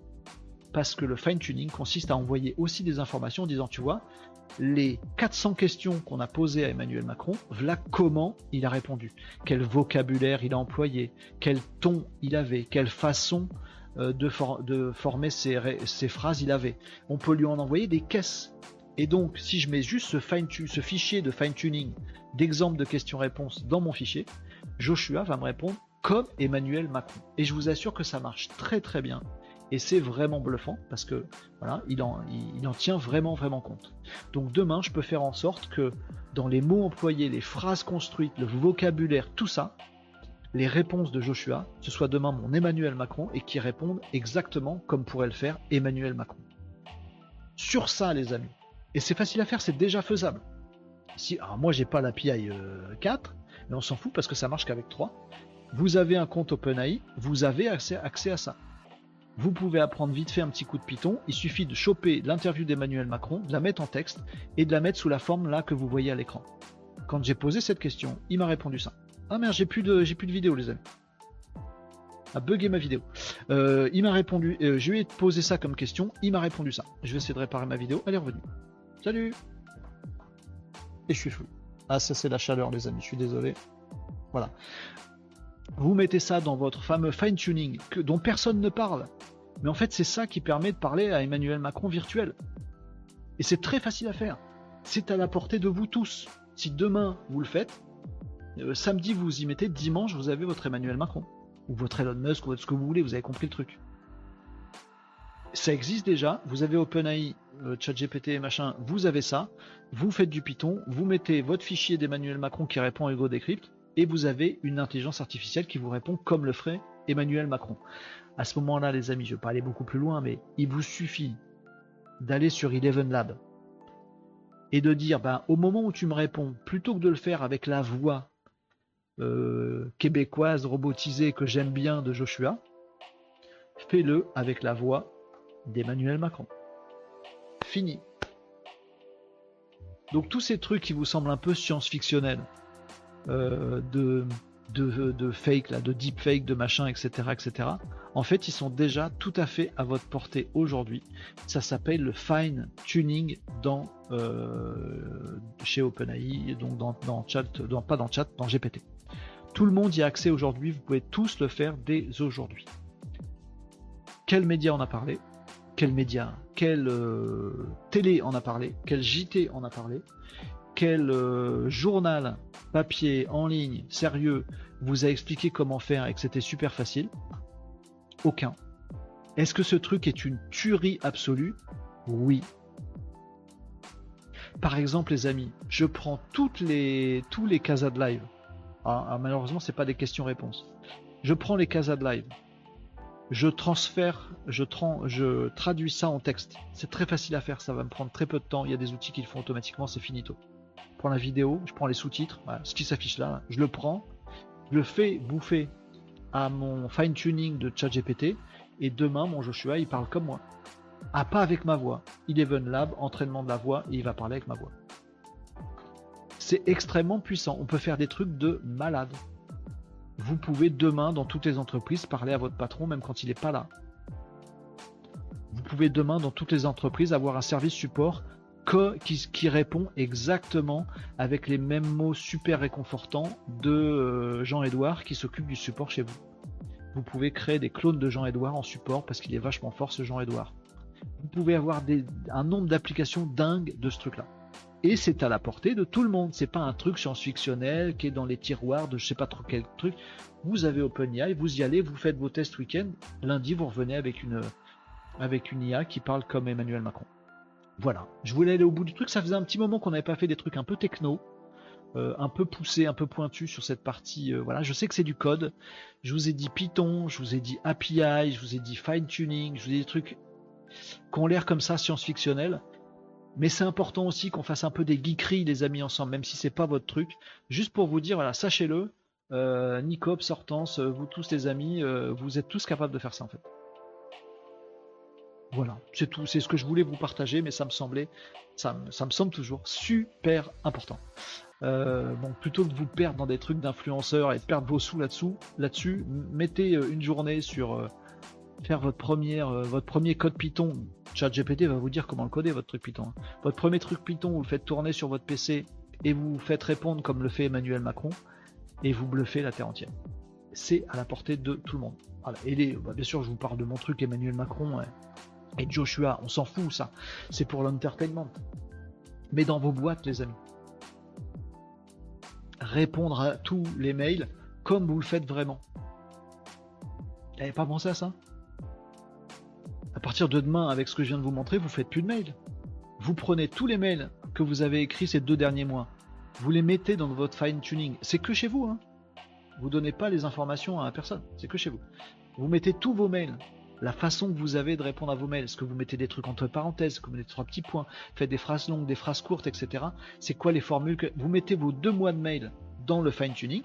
Parce que le fine-tuning consiste à envoyer aussi des informations en disant, tu vois, les 400 questions qu'on a posées à Emmanuel Macron, voilà comment il a répondu, quel vocabulaire il a employé, quel ton il avait, quelle façon euh, de, former ses, ses, phrases il avait. On peut lui en envoyer des caisses. Et donc, si je mets juste ce, ce fichier de fine-tuning d'exemple de questions-réponses dans mon fichier, Joshua va me répondre comme Emmanuel Macron. Et je vous assure que ça marche très très bien. Et c'est vraiment bluffant parce que voilà, il en, il, en tient vraiment vraiment compte. Donc demain, je peux faire en sorte que dans les mots employés, les phrases construites, le vocabulaire, tout ça, les réponses de Joshua, ce soit demain mon Emmanuel Macron et qui répondent exactement comme pourrait le faire Emmanuel Macron. Sur ça, les amis. Et c'est facile à faire, c'est déjà faisable. Si, alors moi, j'ai pas l'API 4, euh, mais on s'en fout parce que ça marche qu'avec 3 vous avez un compte OpenAI, vous avez accès à ça. Vous pouvez apprendre vite fait un petit coup de Python. Il suffit de choper l'interview d'Emmanuel Macron, de la mettre en texte et de la mettre sous la forme là que vous voyez à l'écran. Quand j'ai posé cette question, il m'a répondu ça. Ah merde, j'ai plus de, j'ai plus de vidéo, les amis. A bugué ma vidéo. Euh, il m'a répondu, euh, je lui ai posé ça comme question, il m'a répondu ça. Je vais essayer de réparer ma vidéo, elle est revenue. Salut Et je suis fou. Ah ça c'est la chaleur les amis, je suis désolé. Voilà. Vous mettez ça dans votre fameux fine-tuning dont personne ne parle. Mais en fait, c'est ça qui permet de parler à Emmanuel Macron virtuel. Et c'est très facile à faire. C'est à la portée de vous tous. Si demain vous le faites, euh, samedi vous y mettez, dimanche vous avez votre Emmanuel Macron. Ou votre Elon Musk, ou ce que vous voulez, vous avez compris le truc. Ça existe déjà, vous avez OpenAI, euh, ChatGPT machin, vous avez ça, vous faites du Python, vous mettez votre fichier d'Emmanuel Macron qui répond à Hugo Decrypt, et vous avez une intelligence artificielle qui vous répond comme le ferait Emmanuel Macron. À ce moment-là, les amis, je vais pas aller beaucoup plus loin, mais il vous suffit d'aller sur Eleven Lab et de dire, ben, au moment où tu me réponds, plutôt que de le faire avec la voix euh, québécoise robotisée que j'aime bien de Joshua, fais-le avec la voix d'Emmanuel Macron. Fini. Donc tous ces trucs qui vous semblent un peu science-fictionnels, euh, de, de, fake, là, de deep fake, de machin, etc., etc. En fait, ils sont déjà tout à fait à votre portée aujourd'hui. Ça s'appelle le fine tuning dans euh, chez OpenAI, donc dans, dans chat, dans, pas dans chat, dans GPT. Tout le monde y a accès aujourd'hui. Vous pouvez tous le faire dès aujourd'hui. Quel média en a parlé? Quel média? Quel euh, télé en a parlé? Quel JT en a parlé? Quel euh, journal papier en ligne sérieux vous a expliqué comment faire et que c'était super facile? Aucun. Est-ce que ce truc est une tuerie absolue? Oui. Par exemple, les amis, je prends tous les casas de live. Ah, ah, malheureusement, c'est pas des questions-réponses. Je prends les casas de live. Je transfère, je, je traduis ça en texte. C'est très facile à faire, ça va me prendre très peu de temps. Il y a des outils qui le font automatiquement, c'est finito prends la vidéo, je prends les sous-titres, ce qui s'affiche là, je le prends, je le fais bouffer à mon fine-tuning de ChatGPT, et demain, mon Joshua, il parle comme moi. Ah, pas avec ma voix. Eleven Lab, entraînement de la voix, et il va parler avec ma voix. C'est extrêmement puissant. On peut faire des trucs de malade. Vous pouvez demain, dans toutes les entreprises, parler à votre patron, même quand il n'est pas là. Vous pouvez demain, dans toutes les entreprises, avoir un service support qui, répond exactement avec les mêmes mots super réconfortants de euh, Jean-Edouard qui s'occupe du support chez vous. Vous pouvez créer des clones de Jean-Edouard en support parce qu'il est vachement fort ce Jean-Edouard. Vous pouvez avoir un nombre d'applications dingues de ce truc-là. Et c'est à la portée de tout le monde. C'est pas un truc science-fictionnel qui est dans les tiroirs de je sais pas trop quel truc. Vous avez OpenAI, vous y allez, vous faites vos tests week-end. Lundi, vous revenez avec une, avec une IA qui parle comme Emmanuel Macron. Voilà, je voulais aller au bout du truc. Ça faisait un petit moment qu'on n'avait pas fait des trucs un peu techno, euh, un peu poussés, un peu pointus sur cette partie. Euh, voilà, je sais que c'est du code. Je vous ai dit Python, je vous ai dit API, je vous ai dit fine tuning, je vous ai dit des trucs qui ont l'air comme ça science-fictionnels. Mais c'est important aussi qu'on fasse un peu des geekeries, les amis, ensemble, même si c'est pas votre truc. Juste pour vous dire, voilà, sachez-le, euh, Nicops, Hortense, vous tous les amis, vous êtes tous capables de faire ça en fait. Voilà, c'est tout, c'est ce que je voulais vous partager, mais ça me semblait, ça me, semble toujours super important. Euh, bon, plutôt que de vous perdre dans des trucs d'influenceurs et de perdre vos sous là-dessous, là-dessus, mettez euh, une journée sur euh, faire votre premier code Python. ChatGPT va vous dire comment le coder votre truc Python. Hein. Votre premier truc Python, vous le faites tourner sur votre PC et vous faites répondre comme le fait Emmanuel Macron et vous bluffez la terre entière. C'est à la portée de tout le monde. Et bah, bien sûr, je vous parle de mon truc Emmanuel Macron. Hein et Joshua, on s'en fout ça, c'est pour l'entertainment. Mais dans vos boîtes, les amis, répondre à tous les mails comme vous le faites vraiment. Vous pas pensé à ça? À partir de demain, avec ce que je viens de vous montrer, vous faites plus de mails. Vous prenez tous les mails que vous avez écrits ces deux derniers mois, vous les mettez dans votre fine tuning. C'est que chez vous, hein. Vous donnez pas les informations à personne, c'est que chez vous. Vous mettez tous vos mails, la façon que vous avez de répondre à vos mails. Est-ce que vous mettez des trucs entre parenthèses, que vous trois petits points, faites des phrases longues, des phrases courtes, etc. C'est quoi les formules que vous mettez vos deux mois de mail dans le fine tuning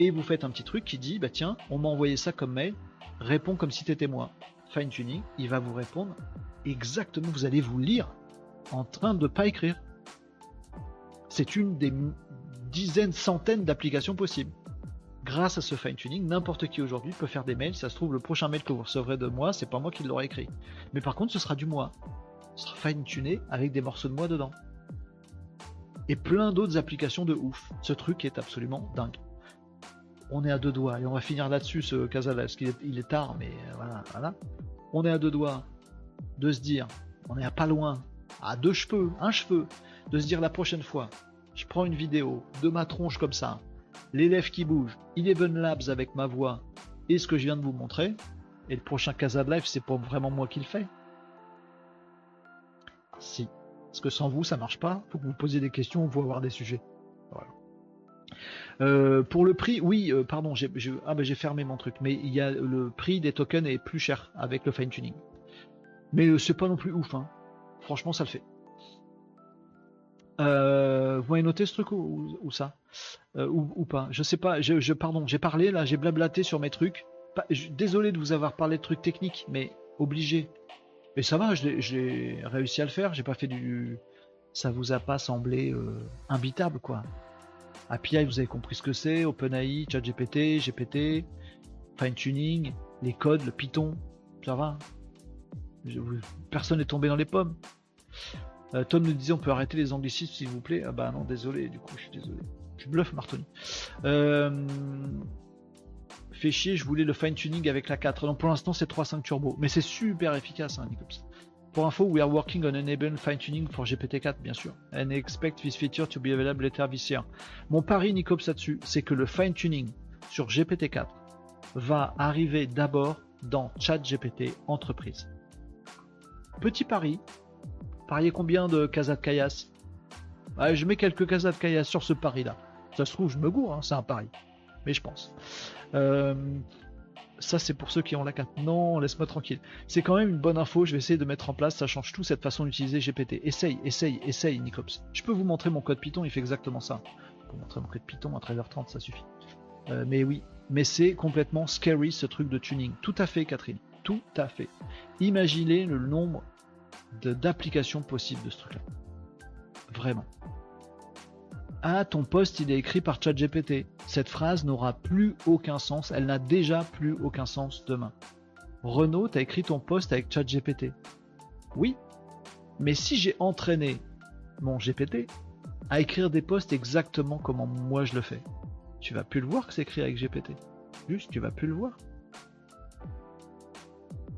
et vous faites un petit truc qui dit bah tiens, on m'a envoyé ça comme mail, réponds comme si t'étais moi. Fine tuning, il va vous répondre exactement. Vous allez vous lire en train de pas écrire. C'est une des dizaines, centaines d'applications possibles grâce à ce fine-tuning, n'importe qui aujourd'hui peut faire des mails. ça se trouve, le prochain mail que vous recevrez de moi, c'est pas moi qui l'aurai écrit. Mais par contre, ce sera du moi. Ce sera fine-tuné avec des morceaux de moi dedans. Et plein d'autres applications de ouf. Ce truc est absolument dingue. On est à deux doigts, et on va finir là-dessus, ce Casal, parce qu'il est, il est tard, mais euh, voilà, voilà. On est à deux doigts de se dire, on est à pas loin, à deux cheveux, un cheveu, de se dire la prochaine fois, je prends une vidéo de ma tronche comme ça, l'élève qui bouge, Eleven Labs avec ma voix et ce que je viens de vous montrer. Et le prochain Casa de Live, c'est pas vraiment moi qui le fais. Si. Parce que sans vous, ça marche pas. Faut que vous posiez des questions, vous avoir des sujets. Euh, pour le prix, oui, euh, pardon, j'ai, ah ben j'ai fermé mon truc, mais il y a le prix des tokens est plus cher avec le fine tuning. Mais euh, c'est pas non plus ouf, hein. Franchement, ça le fait. Vous m'avez noté ce truc ou ça euh, ou, pas. Je sais pas. Je, pardon, j'ai parlé là, j'ai blablaté sur mes trucs. désolé de vous avoir parlé de trucs techniques, mais obligé. Mais ça va, j'ai réussi à le faire. J'ai pas fait du. Ça vous a pas semblé euh, imbitable quoi. API, vous avez compris ce que c'est. OpenAI, ChatGPT, GPT, fine tuning, les codes, le Python, ça va. personne n'est tombé dans les pommes. Euh, Tom nous disait on peut arrêter les anglicismes s'il vous plaît. Ah bah non, désolé, du coup, je suis désolé. Je bluffe Martoni. Euh, fait chier, je voulais le fine tuning avec la 4. Donc pour l'instant c'est 3.5 turbo, mais c'est super efficace, hein, Nicops. Pour info, we are working on enabling fine tuning for GPT-4, bien sûr, and expect this feature to be available later this year. Mon pari, Nicops, là-dessus, c'est que le fine tuning sur GPT-4 va arriver d'abord dans ChatGPT entreprise. Petit pari, pariez combien de Casa de Kayas Je mets quelques Casa de Kayas sur ce pari-là. Ça se trouve, je me gourre, hein, c'est un pari. Mais je pense. Euh, ça, c'est pour ceux qui ont la carte. Non, laisse-moi tranquille. C'est quand même une bonne info. Je vais essayer de mettre en place. Ça change tout cette façon d'utiliser GPT. Essaye, essaye, essaye, Nicops. Je peux vous montrer mon code Python. Il fait exactement ça. Je peux montrer mon code Python à 13h30, ça suffit. Euh, mais oui, mais c'est complètement scary ce truc de tuning. Tout à fait, Catherine. Tout à fait. Imaginez le nombre d'applications possibles de ce truc-là. Vraiment. Ah, ton poste il est écrit par ChatGPT. Cette phrase n'aura plus aucun sens, elle n'a déjà plus aucun sens demain. Renault, t'as écrit ton poste avec ChatGPT. Oui, Mais si j'ai entraîné mon GPT à écrire des posts exactement comment moi je le fais, tu vas plus le voir que c'est écrit avec GPT. Juste, tu vas plus le voir.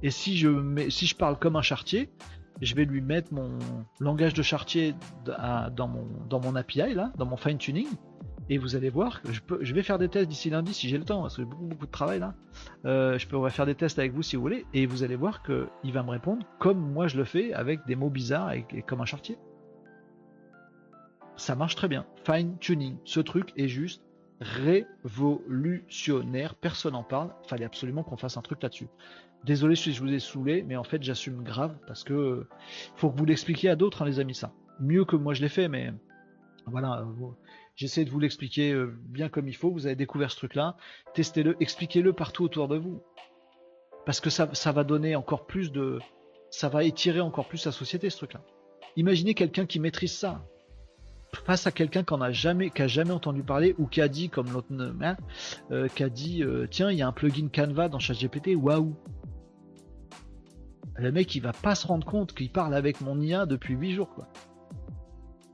Et si je, si je parle comme un chartier, je vais lui mettre mon langage de chartier dans mon, dans mon API, là, dans mon fine tuning. Et vous allez voir que je, je vais faire des tests d'ici lundi si j'ai le temps, parce que j'ai beaucoup, de travail là. Euh, je pourrais faire des tests avec vous si vous voulez, et vous allez voir qu'il va me répondre comme moi je le fais, avec des mots bizarres et, et comme un chartier. Ça marche très bien. Fine tuning, ce truc est juste révolutionnaire. Personne n'en parle. Fallait absolument qu'on fasse un truc là-dessus. Désolé si je vous ai saoulé, mais en fait j'assume grave parce que faut que vous l'expliquiez à d'autres, hein, les amis, ça. Mieux que moi je l'ai fait, mais voilà. J'essaie de vous l'expliquer euh, bien comme il faut. Vous avez découvert ce truc-là. Testez-le, expliquez-le partout autour de vous. Parce que ça, va donner encore plus de. Ça va étirer encore plus la société, ce truc-là. Imaginez quelqu'un qui maîtrise ça face à quelqu'un qu'on a jamais, qui a jamais entendu parler ou qui a dit, comme l'autre, hein, euh, qui a dit, euh, tiens, il y a un plugin Canva dans ChatGPT, waouh. Le mec, il va pas se rendre compte qu'il parle avec mon IA depuis 8 jours.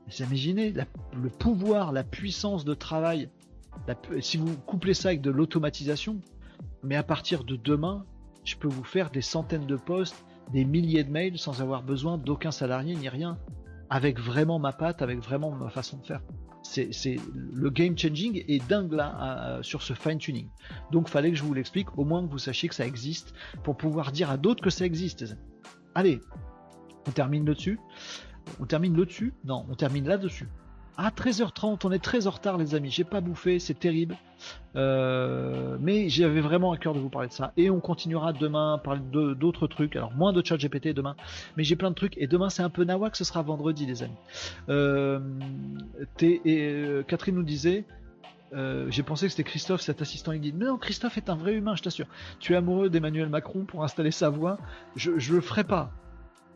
Vous imaginez le pouvoir, la puissance de travail. si vous couplez ça avec de l'automatisation, mais à partir de demain, je peux vous faire des centaines de posts, des milliers de mails sans avoir besoin d'aucun salarié ni rien avec vraiment ma patte, avec vraiment ma façon de faire. C'est le game changing est dingue là sur ce fine tuning. Donc fallait que je vous l'explique, au moins que vous sachiez que ça existe pour pouvoir dire à d'autres que ça existe. Allez, on termine là-dessus. On termine là-dessus Non, on termine là-dessus. À 13h30, on est très en retard les amis, j'ai pas bouffé, c'est terrible. Euh, mais j'avais vraiment à cœur de vous parler de ça. Et on continuera demain à parler d'autres trucs. Alors moins de chat GPT demain, mais j'ai plein de trucs. Et demain c'est un peu nawak, ce sera vendredi les amis. Euh, euh, Catherine nous disait, j'ai pensé que c'était Christophe, cet assistant dit Mais non, Christophe est un vrai humain, je t'assure. Tu es amoureux d'Emmanuel Macron pour installer sa voix. Je, je le ferai pas.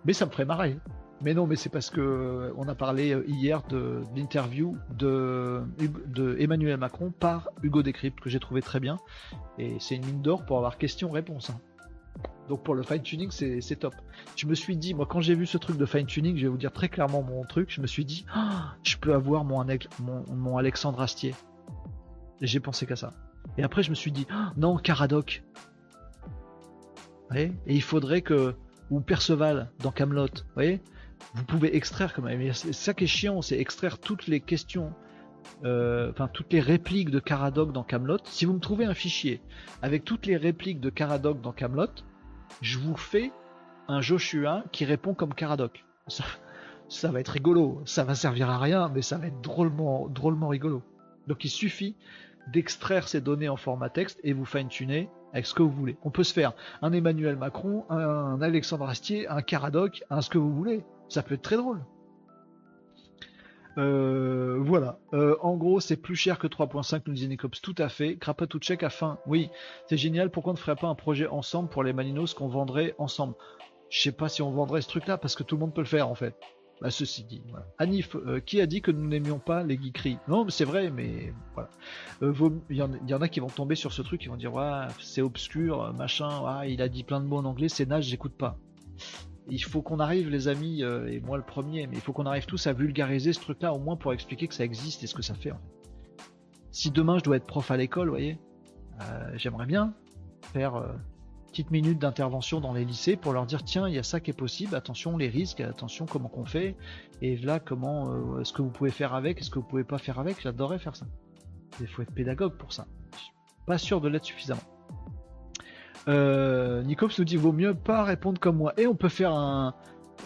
Mais ça me ferait marrer. Mais non, mais c'est parce que euh, on a parlé euh, hier de, l'interview de, de, Emmanuel Macron par Hugo Décrypte que j'ai trouvé très bien. Et c'est une mine d'or pour avoir question-réponse. Hein. Donc pour le fine tuning, c'est top. Je me suis dit, moi quand j'ai vu ce truc de fine tuning, je vais vous dire très clairement mon truc, je me suis dit, ah, je peux avoir mon, mon, Alexandre Astier. Et j'ai pensé qu'à ça. Et après je me suis dit, ah, non, Caradoc. et il faudrait que, ou Perceval dans Camelot, vous voyez? Vous pouvez extraire quand même. C'est ça qui est chiant, c'est extraire toutes les questions, euh, enfin toutes les répliques de Caradoc dans Camelot. Si vous me trouvez un fichier avec toutes les répliques de Caradoc dans Camelot, je vous fais un Joshua qui répond comme Caradoc. Ça, ça va être rigolo. Ça va servir à rien, mais ça va être drôlement, drôlement rigolo. Donc il suffit d'extraire ces données en format texte et vous fine-tuner avec ce que vous voulez. On peut se faire un Emmanuel Macron, un Alexandre Astier, un Caradoc, un ce que vous voulez. Ça peut être très drôle. Euh, voilà. Euh, en gros, c'est plus cher que 3.5, nous disait Nicops. Tout à fait. check à fin. Oui, c'est génial. Pourquoi on ne ferait pas un projet ensemble pour les Maninos qu'on vendrait ensemble? Je sais pas si on vendrait ce truc-là parce que tout le monde peut le faire en fait. Bah, ceci dit. Anif, euh, qui a dit que nous n'aimions pas les geekeries? Non, c'est vrai, mais voilà. Il y, en a qui vont tomber sur ce truc, ils vont dire ouais, c'est obscur, machin. il a dit plein de mots en anglais, c'est nage, j'écoute pas il faut qu'on arrive, les amis, euh, et moi le premier, mais il faut qu'on arrive tous à vulgariser ce truc-là, au moins pour expliquer que ça existe et ce que ça fait. Si demain je dois être prof à l'école, voyez, euh, j'aimerais bien faire euh, petite minute d'intervention dans les lycées pour leur dire tiens, il y a ça qui est possible, attention les risques, attention comment qu'on fait, et là comment est-ce que vous pouvez faire avec, est-ce que vous pouvez pas faire avec, j'adorerais faire ça. Il faut être pédagogue pour ça. pas sûr de l'être suffisamment. Euh, Nicops nous dit vaut mieux pas répondre comme moi. Et on peut faire un,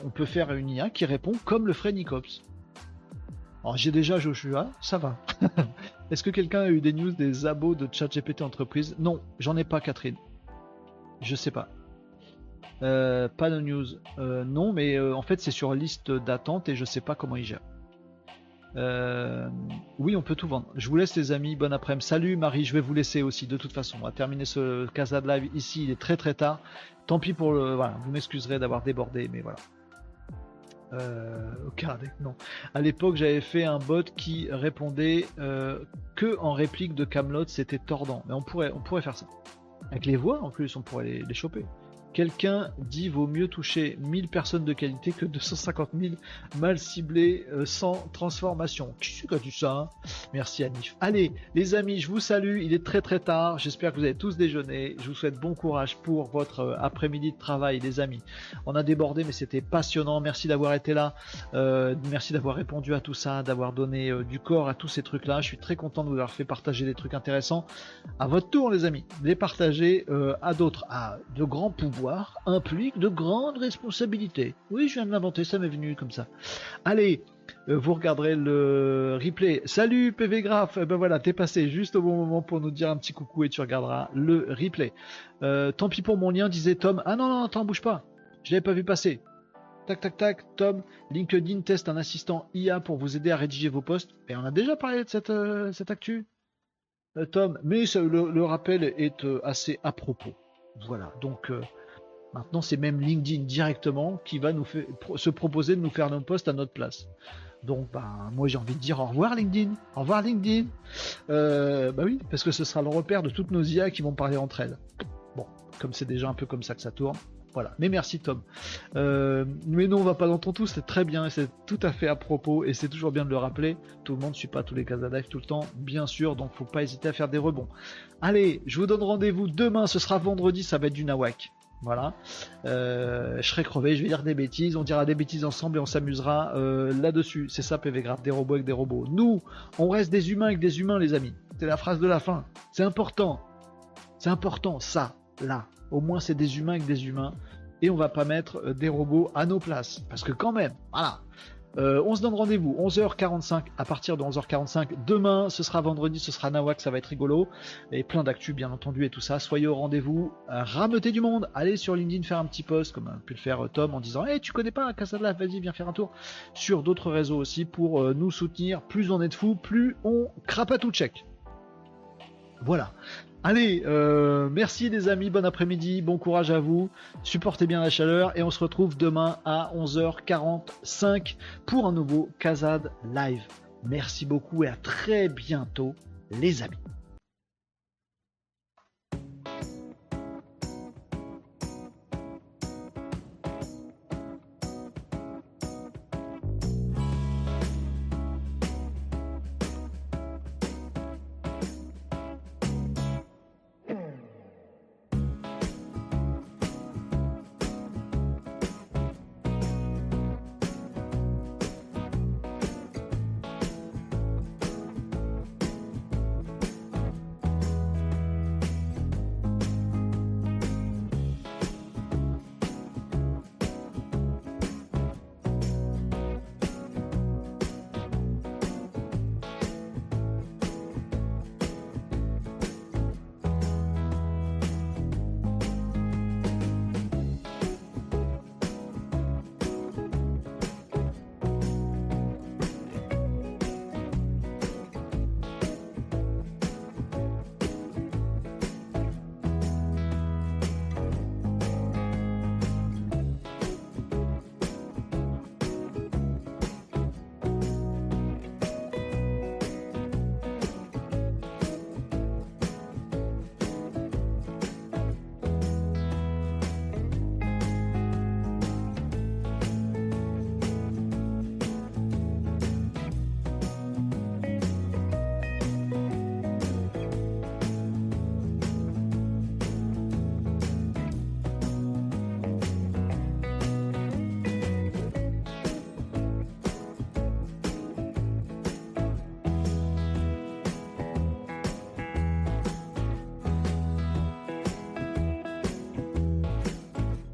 on peut faire une IA qui répond comme le ferait Nicops. Alors j'ai déjà Joshua, ça va. Est-ce que quelqu'un a eu des news des abos de ChatGPT entreprise? Non, j'en ai pas, Catherine. Je sais pas. Euh, pas de news. Euh, non, mais en fait c'est sur liste d'attente et je sais pas comment ils gèrent. Euh, oui, on peut tout vendre. Je vous laisse les amis, bon après-midi. Salut Marie, je vais vous laisser aussi de toute façon. On va terminer ce Casa de live ici, il est très très tard. Tant pis pour le... Voilà, vous m'excuserez d'avoir débordé, mais voilà. Euh, non. À l'époque, j'avais fait un bot qui répondait euh, que en réplique de Camelot, c'était tordant. Mais on pourrait, on pourrait faire ça. Avec les voix, en plus, on pourrait les, choper. Quelqu'un dit vaut mieux toucher 1000 personnes de qualité que 250 000 mal ciblées euh, sans transformation. Qui a dit ça hein? Merci Anif. Allez, les amis, je vous salue. Il est très très tard. J'espère que vous avez tous déjeuné. Je vous souhaite bon courage pour votre euh, après-midi de travail, les amis. On a débordé, mais c'était passionnant. Merci d'avoir été là. Euh, merci d'avoir répondu à tout ça, d'avoir donné du corps à tous ces trucs-là. Je suis très content de vous avoir fait partager des trucs intéressants. À votre tour, les amis, les partager à d'autres, à de grands pouvoirs implique de grandes responsabilités. Oui, je viens de l'inventer, ça m'est venu comme ça. Allez, euh, vous regarderez le replay. Salut PV Graph, eh ben voilà, t'es passé juste au bon moment pour nous dire un petit coucou et tu regarderas le replay. Euh, tant pis pour mon lien, disait Tom. Ah non, non, attends, bouge pas. Je l'avais pas vu passer. Tac, tac, tac, Tom, LinkedIn teste un assistant IA pour vous aider à rédiger vos posts. Et on a déjà parlé de cette, euh, actu, Tom, mais le, rappel est assez à propos. Voilà, donc Maintenant, c'est même LinkedIn directement qui va nous se proposer de nous faire nos posts à notre place. Donc, bah, moi, j'ai envie de dire au revoir LinkedIn. Au revoir LinkedIn. Euh, bah oui, parce que ce sera le repère de toutes nos IA qui vont parler entre elles. Bon, comme c'est déjà un peu comme ça que ça tourne. Voilà. Mais merci Tom. Euh, mais non, on va pas dans ton tout, c'est très bien, c'est tout à fait à propos et c'est toujours bien de le rappeler. Tout le monde ne suit pas tous les cas live tout le temps, bien sûr, donc faut pas hésiter à faire des rebonds. Allez, je vous donne rendez-vous demain, ce sera vendredi, ça va être du nawak. Voilà. Euh, je serai crevé, je vais dire des bêtises, on dira des bêtises ensemble et on s'amusera euh, là-dessus. C'est ça PV Graph, des robots avec des robots. Nous, on reste des humains avec des humains, les amis. C'est la phrase de la fin. C'est important. C'est important, ça, là. Au moins, c'est des humains avec des humains. Et on va pas mettre euh, des robots à nos places. Parce que quand même, voilà. Euh, on se donne rendez-vous 11h45 à partir de 11h45 demain. Ce sera vendredi, ce sera Nawak, ça va être rigolo et plein d'actu bien entendu et tout ça. Soyez au rendez-vous, euh, rameutez du monde. Allez sur LinkedIn faire un petit post comme a pu le faire euh, Tom en disant Hey, tu connais pas Casa de la vas-y viens faire un tour sur d'autres réseaux aussi pour nous soutenir. Plus on est de fous, plus on crape tout check. Voilà. Allez, euh, merci les amis, bon après-midi, bon courage à vous, supportez bien la chaleur et on se retrouve demain à 11h45 pour un nouveau Kazad Live. Merci beaucoup et à très bientôt les amis.